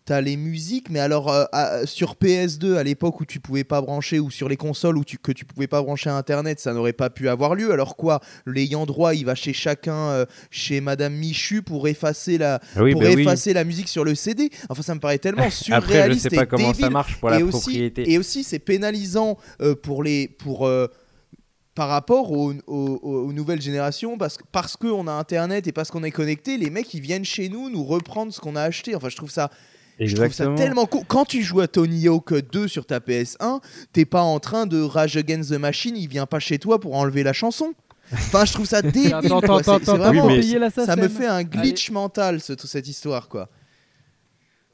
T'as les musiques, mais alors euh, à- sur PS2 à l'époque où tu pouvais pas brancher ou sur les consoles où tu, que tu pouvais pas brancher à Internet, ça n'aurait pas pu avoir lieu. Alors quoi L'ayant droit, il va chez chacun, euh, chez Madame Michu pour effacer la Ah oui, pour bah oui. effacer la musique sur le CD. Enfin, ça me paraît tellement Après, je surréaliste sais pas et comment ça débile. marche pour la et aussi, propriété. et aussi, c'est pénalisant euh, pour les pour par rapport aux, aux- aux nouvelles générations parce parce qu'on a internet et parce qu'on est connecté, les mecs ils viennent chez nous nous reprendre ce qu'on a acheté. Enfin, je trouve ça je trouve ça tellement cool. Quand tu joues à Tony Hawk 2 sur ta PS1, t'es pas en train de Rage Against the Machine, il vient pas chez toi pour enlever la chanson. Enfin, je trouve ça débile. Attends, quoi. vraiment- Oui, mais ça me fait un glitch mental ce- cette histoire quoi.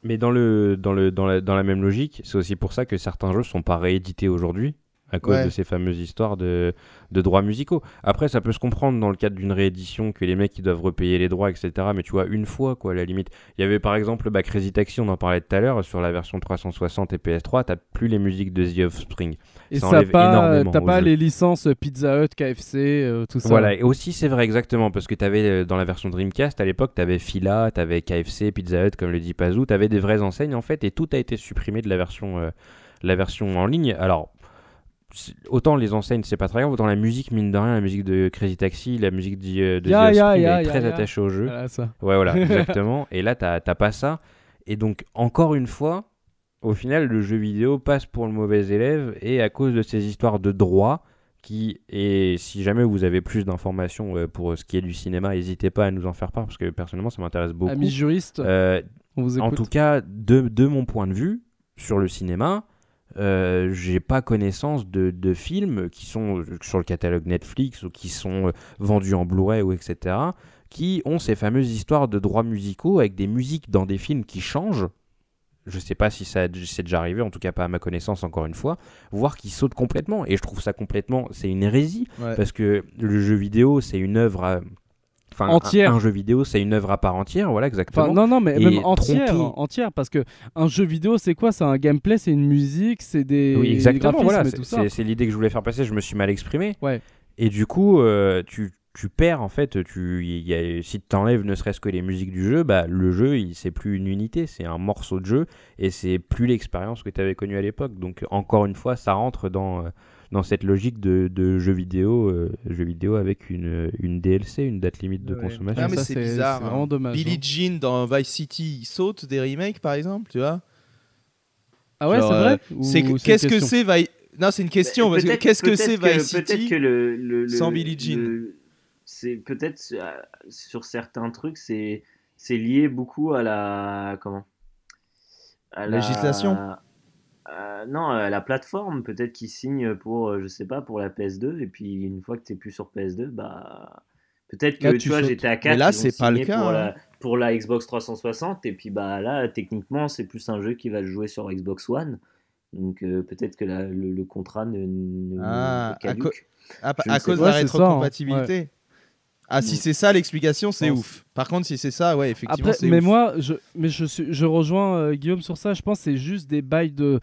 Mais dans, le, dans, le, dans, la, dans la même logique, c'est aussi pour ça que certains jeux sont pas réédités aujourd'hui à cause Ouais. de ces fameuses histoires de, de droits musicaux. Après, ça peut se comprendre dans le cadre d'une réédition que les mecs ils doivent repayer les droits, etc. Mais tu vois, une fois, quoi, à la limite. Il y avait par exemple bah, Crazy Taxi, on en parlait tout à l'heure, sur la version 360 et PS3, t'as plus les musiques de The Offspring. Et ça ça enlève pas, énormément t'as pas jeu. les licences Pizza Hut, KFC, euh, tout ça. Voilà, et aussi c'est vrai exactement, parce que tu avais dans la version Dreamcast à l'époque, tu avais Fila, tu avais KFC, Pizza Hut, comme le dit Pazou, tu avais des vraies enseignes en fait, et tout a été supprimé de la version, euh, la version en ligne. Alors, autant les enseignes, c'est pas très grave, autant la musique, mine de rien, la musique de Crazy Taxi, la musique de, de Ya, The elle est très attachée au jeu. Voilà, ça. Ouais, voilà, exactement. Et là, t'as pas ça. Et donc, encore une fois, au final, le jeu vidéo passe pour le mauvais élève et à cause de ces histoires de droit qui, et si jamais vous avez plus d'informations euh, pour ce qui est du cinéma, n'hésitez pas à nous en faire part parce que personnellement, ça m'intéresse beaucoup. Ami juriste, Euh, on vous en tout cas, de, de mon point de vue, sur le cinéma, euh, j'ai pas connaissance de, de films qui sont euh, sur le catalogue Netflix ou qui sont euh, vendus en Blu-ray ou etc. qui ont ces fameuses histoires de droits musicaux avec des musiques dans des films qui changent. Je sais pas si ça c'est déjà arrivé, en tout cas pas à ma connaissance encore une fois, voire qui sautent complètement. Et je trouve ça complètement, c'est une hérésie Ouais. parce que le jeu vidéo c'est une œuvre, à- enfin un- Entière. Un, jeu vidéo c'est une œuvre à part entière, voilà exactement. Enfin, non, non, mais Et même entière, tromper- entière, parce que un jeu vidéo, c'est quoi? C'est un gameplay, c'est une musique, c'est des, Oui, exactement. Voilà, c'est- l'idée que je voulais faire passer. Je me suis mal exprimé. Ouais. Et du coup, euh, tu, tu perds en fait. Tu, il y a, si tu enlèves ne serait-ce que les musiques du jeu, bah, le jeu, il- c'est plus une unité, c'est un morceau de jeu et c'est plus l'expérience que tu avais connue à l'époque. Donc, encore une fois, ça rentre dans, euh, dans cette logique de, de jeu vidéo, euh, jeu vidéo avec une, une DLC, une date limite de Ouais. consommation. Ah, mais c'est bizarre, hein. vraiment dommage. Billie hein. Jean dans Vice City il saute des remakes par exemple, tu vois? Ah ouais, c'est vrai? euh, qu'est-ce que question c'est Vi- Non, c'est une question parce que Peut-être- qu'est-ce que c'est Vice Peut-être City que le, le- le- sans Billie Jean? le- C'est peut-être euh, sur certains trucs, c'est c'est lié beaucoup à la comment? À la- Législation euh, Non, à la plateforme. Peut-être qu'ils signent pour, euh, je sais pas, pour la PS2 et puis une fois que t'es plus sur PS2, bah peut-être que Là, tu, vois, j'étais à 4 Mais là, c'est pas le cas, Pour, hein. la, pour la Xbox 360 et puis bah là, techniquement, c'est plus un jeu qui va jouer sur Xbox One. Donc euh, peut-être que la- le, le contrat ne, ne- Ah, à co- à sais cause de pas. la hein. rétrocompatibilité. Ah, si Mm. c'est ça l'explication, c'est ouf. Par contre, si c'est ça, ouais, effectivement, Après, c'est mais ouf. moi, je, mais je, suis, je rejoins euh, Guillaume sur ça. Je pense que c'est juste des bails de.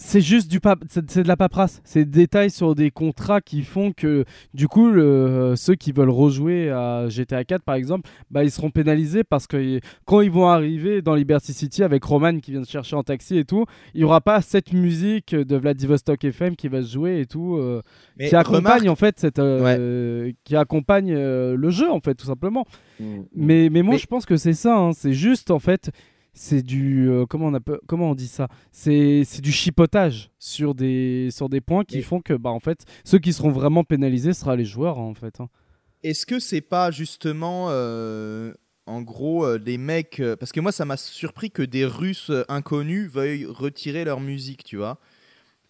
C'est juste du pap... c'est de la paperasse. C'est des détails sur des contrats qui font que, du coup, le- euh, ceux qui veulent rejouer à GTA 4, par exemple, bah, ils seront pénalisés parce que quand ils vont arriver dans Liberty City avec Roman qui vient se chercher en taxi et tout, il n'y aura pas cette musique de Vladivostok FM qui va se jouer et tout. euh, qui accompagne remarque- en fait cette, euh, qui accompagne euh, le jeu en fait tout simplement Mm. mais, mais moi Mais- je pense que c'est ça hein. c'est juste en fait c'est du euh, comment on appelle comment on dit ça? C'est c'est du chipotage sur des sur des points qui font que bah en fait ceux qui seront vraiment pénalisés sera les joueurs en fait hein. Est-ce que c'est pas justement, euh, en gros, euh, des mecs. euh, parce que moi, ça m'a surpris que des Russes euh, inconnus veuillent retirer leur musique, tu vois?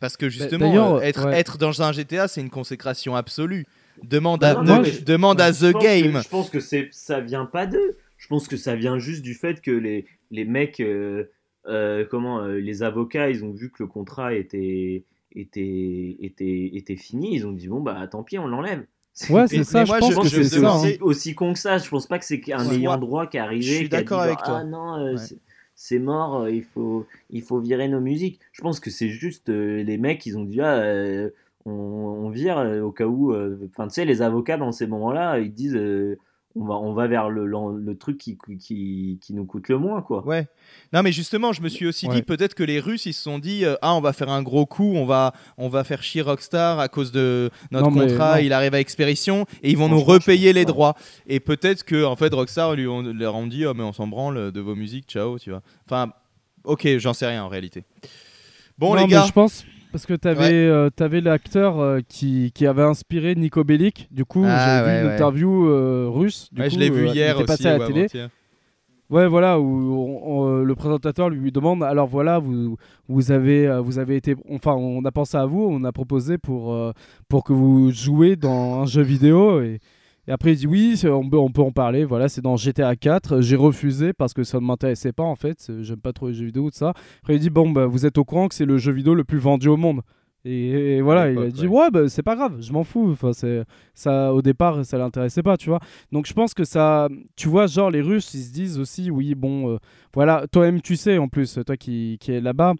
Parce que justement, d'ailleurs, euh, être, ouais. être dans un GTA, c'est une consécration absolue. Demande Bah à, non, de- non, mais je- demande à The Game. que- je pense que c'est ça vient pas d'eux. Je pense que ça vient juste du fait que les, les mecs, euh, euh, comment, euh, les avocats, ils ont vu que le contrat était, était, était, était fini. Ils ont dit bon bah tant pis, on l'enlève. ouais c'est ça je moi, pense je- que je c'est pense que ça c'est hein. aussi, con que ça. Je pense pas que c'est un ayant droit qui est arrivé. Je suis qui a dit, d'accord avec toi. Ah non, euh, Ouais. c'est- mort. euh, Il faut, il faut virer nos musiques. Je pense que c'est juste euh, les mecs. Ils ont dit ah, euh, on, on vire euh, au cas où. euh, Enfin, tu sais, les avocats dans ces moments-là, ils disent euh, on va, on va vers le, le, le truc qui, qui, qui nous coûte le moins, quoi. Ouais. Non, mais justement, je me suis aussi Ouais. dit peut-être que les Russes ils se sont dit euh, ah on va faire un gros coup, on va on va faire chier Rockstar à cause de notre Non, contrat, il arrive à expédition et ils vont nous repayer les droits. Et peut-être que en fait Rockstar lui ont, leur ont dit oh mais on s'en branle de vos musiques, ciao, tu vois. Enfin, ok, j'en sais rien en réalité. Bon Non, les mais gars, je pense parce que t'avais Ouais. euh, l'acteur euh, qui, qui avait inspiré Nico Bellic du coup Ah, j'ai ouais, vu une ouais. interview euh, russe du coup, je l'ai vu euh, il hier était aussi passé à la télé. Ouais, voilà, où on- on- le présentateur lui demande alors voilà, vous, vous, avez, vous avez été. Enfin, on a pensé à vous, on a proposé pour, pour que vous jouiez dans un jeu vidéo. Et, et après, il dit oui, on peut, on peut en parler. Voilà, c'est dans GTA 4. J'ai refusé parce que ça ne m'intéressait pas en fait. J'aime pas trop les jeux vidéo, tout ça. Après, il dit bon, bah, vous êtes au courant que c'est le jeu vidéo le plus vendu au monde. Et, et voilà, il a dit ouais. ouais, bah, c'est pas grave, je m'en fous. Enfin, c'est ça au départ, ça l'intéressait pas, tu vois. Donc je pense que ça, tu vois, genre les Russes, ils se disent aussi oui, bon, euh, voilà, toi-même tu sais en plus, toi qui, qui es là-bas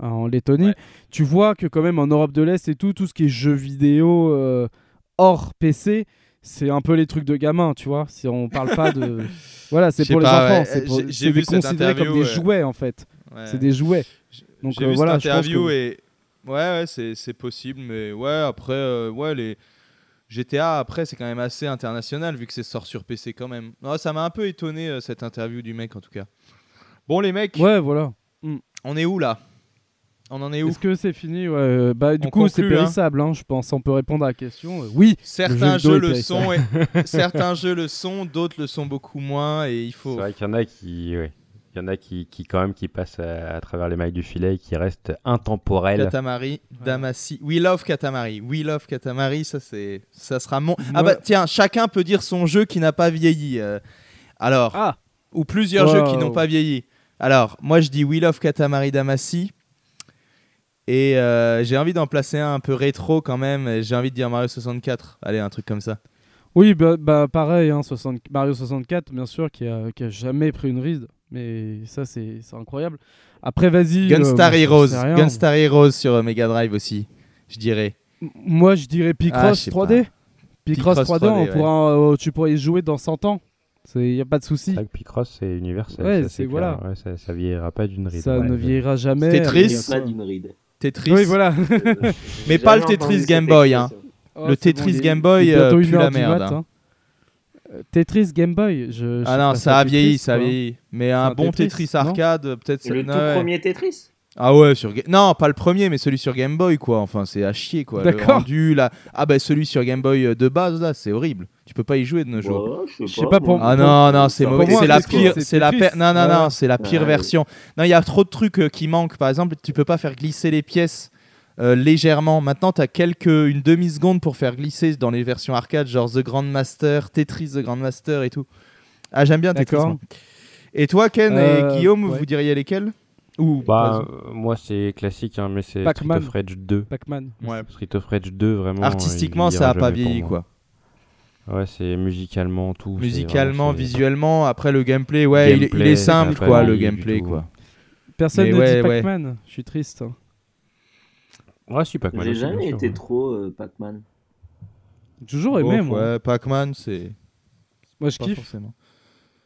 en Lettonie, Ouais. tu vois que quand même en Europe de l'Est et tout, tout ce qui est jeux vidéo euh, hors PC. C'est un peu les trucs de gamins, tu vois. Si on parle pas de. Voilà, c'est pour les enfants. ouais, c'est pour- des- cette considéré comme des ouais. jouets, en fait. C'est des jouets. Donc J'ai euh, vu voilà, cette je pense interview que- et Ouais, ouais, c'est possible, mais ouais, après, euh, ouais, les GTA, après, c'est quand même assez international vu que c'est sort sur PC quand même. Non, ça m'a un peu étonné euh, cette interview du mec en tout cas. Bon, les mecs, Ouais, voilà. on est où là? On en est où Est-ce que c'est fini ouais, euh, Bah, du On coup, c'est hein. périssable, hein, je pense. On peut répondre à la question. Euh, Oui, Certains Le jeu jeux le sont, et... certains jeux le sont, d'autres le sont beaucoup moins, et il C'est faut. vrai qu'il y en a qui, ouais. Il y en a qui, qui quand même qui passent à, à travers les mailles du filet et qui restent intemporels. Katamari, Damacy. We love Katamari. We love Katamari. Ça, c'est, ça sera mon. Ah bah tiens, chacun peut dire son jeu qui n'a pas vieilli. euh. Alors, Ah ou plusieurs Wow. jeux qui n'ont pas vieilli. Alors, moi, je dis We love Katamari Damacy. Et euh, j'ai envie d'en placer un un peu rétro quand même. J'ai envie de dire Mario 64. Allez, un truc comme ça. Oui, bah, bah, pareil, hein, 60 Mario 64, bien sûr, qui a, qui a jamais pris une ride. Mais ça, c'est incroyable. Après, vas-y. euh, Gunstar Heroes. rien. Gunstar Heroes sur euh, Mega Drive aussi. Je dirais. M- Moi, je dirais Ah, Picross sais 3D. Picross Picross 3D, on 3D, pourra, euh, tu pourrais y jouer dans 100 ans. Il n'y a pas de souci. Picross c'est universel. Ouais, ça, c'est- voilà. Ouais, ça, ça vieillira pas d'une ride. Ça ouais. ne vieillira jamais. A Après, pas d'une ride. Tetris. Oui, voilà. Mais pas le Tetris Game Boy, hein. Oh, Le Tetris Game Boy, euh, pue la merde, mat, hein. hein. Euh, Tetris Game Boy. Je, je Ah non, ça a vieilli, ça a vieilli. Mais un, un bon Tetris, Tetris, arcade, peut-être. Le tout premier Tetris Ah ouais, sur non, pas le premier, mais celui sur Game Boy, quoi. Enfin, c'est à chier, quoi. Le D'accord. rendu, là. Ah bah celui sur Game Boy euh, de base, là, c'est horrible. Tu peux pas y jouer de nos jours. Ouais, Je sais pas, pour- moi. Ah non, non, c'est mauvais. C'est la pire. c'est la pire. Non, non, non, c'est la pire Ouais. version. Non, il y a trop de trucs euh, qui manquent. Par exemple, tu peux pas faire glisser les pièces. euh, légèrement. Maintenant, tu as quelques une demi seconde pour faire glisser dans les versions arcade, genre The Grandmaster, Tetris The Grandmaster et tout. Ah, j'aime bien Tetris. Et toi, Ken Euh, et Guillaume, ouais. vous diriez lesquels? Ou Bah, euh, moi c'est classique, hein, mais c'est Street of Rage 2. Pac-Man. Ouais. Street of Rage 2, vraiment. Artistiquement, il ça a pas vieilli, quoi. Ouais, c'est musicalement tout. Musicalement, vraiment- visuellement, après le gameplay, ouais, il est- il, Gameplay, est simple, quoi, le gameplay, quoi. Personne Mais ne ouais, dit ouais. Pac-Man. Je suis triste. Ouais, si, Pac-Man. J'ai jamais été ouais. trop euh, Pac-Man. Toujours aimé, Bof, moi. ouais, Pac-Man, c'est Moi, je pas kiffe. forcément.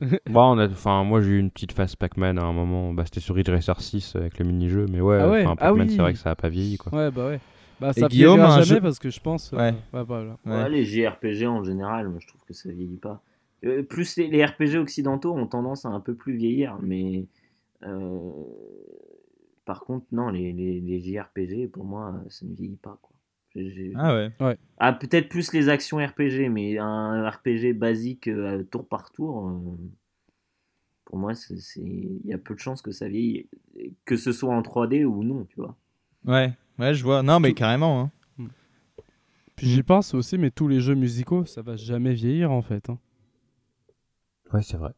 Bah, on a, enfin, moi j'ai eu une petite phase Pac-Man à un moment. Bah, c'était sur Ridge Racer 6 avec le mini-jeu, mais ouais, Ah ouais, ah Pac-Man, oui. c'est vrai que ça a pas vieilli, quoi. Ouais, bah ouais. Bah, Et ça Guillaume, jamais jeu- parce que je pense. euh, Ouais. bah. Ouais, les JRPG en général, moi je trouve que ça vieillit pas. Euh, plus les, les RPG occidentaux ont tendance à un peu plus vieillir, mais euh, par contre, non, les, les, les JRPG, pour moi, ça ne vieillit pas. Quoi. Ah ouais. Ah, peut-être plus les actions RPG, mais un RPG basique euh, tour par tour, euh, pour moi, il y a peu de chances que ça vieillit, que ce soit en 3D ou non, tu vois. Ouais, ouais, je vois. Non, mais Tout- carrément. hein. Puis j'y pense aussi, mais tous les jeux musicaux, ça va jamais vieillir en fait. hein. Ouais, c'est vrai.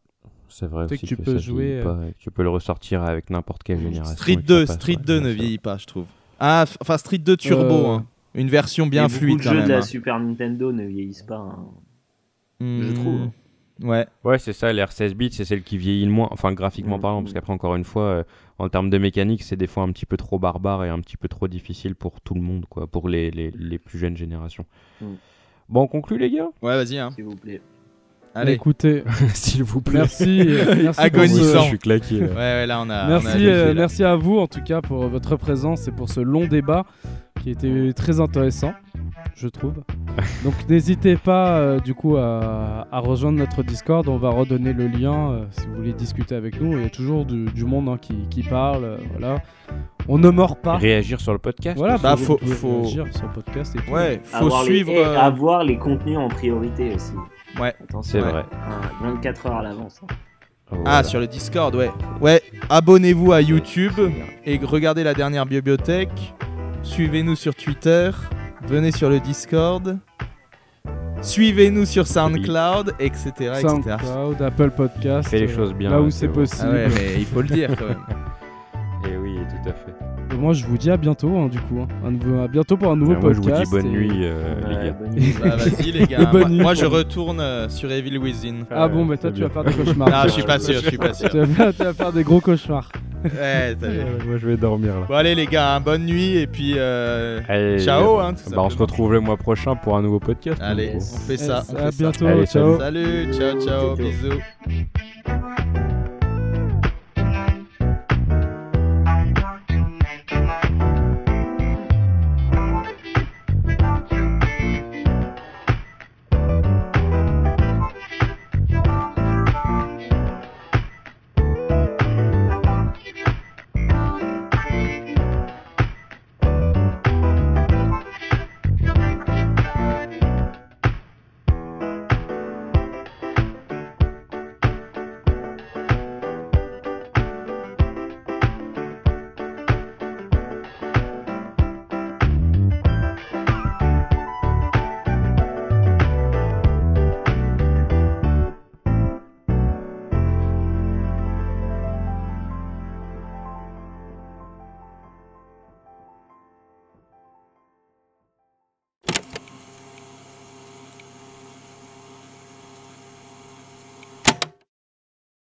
C'est vrai aussi que tu que peux ça jouer, pas que tu peux le ressortir avec n'importe quelle génération. Street et que 2, ça passe, Street ouais, 2 bien ne vieillit pas, je trouve. Ah, enfin Street 2 Turbo, Euh, hein. Une version bien Et beaucoup fluide de quand jeux même. de la hein. Super Nintendo ne vieillissent pas. hein. Hmm, je trouve. Ouais. Ouais, c'est ça, l'R 16 bits, c'est celle qui vieillit le moins, enfin graphiquement parlant, parce qu'après, encore une fois, euh, en termes de mécanique, c'est des fois un petit peu trop barbare et un petit peu trop difficile pour tout le monde, quoi, pour les, les, les plus jeunes générations. Mm. Bon, on conclut, les gars? Ouais, vas-y. Hein. S'il vous plaît. Allez. Écoutez, S'il vous plaît. merci. euh, merci Agonisant. Je suis claqué. là. Ouais, ouais, là on a. on a Merci, euh, merci à vous en tout cas pour votre présence et pour ce long débat qui était très intéressant, je trouve. Donc n'hésitez pas euh, du coup à, à rejoindre notre Discord, on va redonner le lien euh, si vous voulez discuter avec nous. Il y a toujours du, du monde hein, qui, qui parle, euh, voilà. On ne mord pas. Réagir sur le podcast. Voilà. Bah, vous faut- faut- réagir sur le podcast et. Ouais, faut avoir suivre. Les, et euh, avoir les contenus en priorité aussi. Ouais. Attention. c'est Ouais. vrai. Ah, 24 heures à l'avance. hein. Ah, Voilà. sur le Discord, ouais. Ouais, abonnez-vous à YouTube et regardez la dernière bibliothèque. Suivez-nous sur Twitter. Venez sur le Discord. Suivez-nous sur SoundCloud, etc. etc. SoundCloud, Apple Podcast. Fais les euh, choses bien, Là où c'est possible. Ah ouais, mais il faut le dire quand même. Et oui, tout à fait. Et moi je vous dis à bientôt hein, du coup. hein. À bientôt pour un nouveau moi, je podcast. vous dis bonne et- nuit, euh, les gars. bonne nuit. Bah, vas-y les gars. Bonne moi, nuit moi, je retourne euh, sur Evil Within. Ah bon, bah toi tu vas faire des cauchemars. Non, je suis pas sûr, je suis pas sûr. tu, vas faire, tu vas faire des gros cauchemars. Ouais, moi, je vais dormir là. Bon allez les gars, hein, bonne nuit et puis euh, Allez, ciao. euh, Hein, tout bah, on se retrouve le mois prochain pour un nouveau podcast. Allez, on fait ça. on à ça. bientôt. Allez, ciao. Salut, ciao, ciao, Ciao. bisous.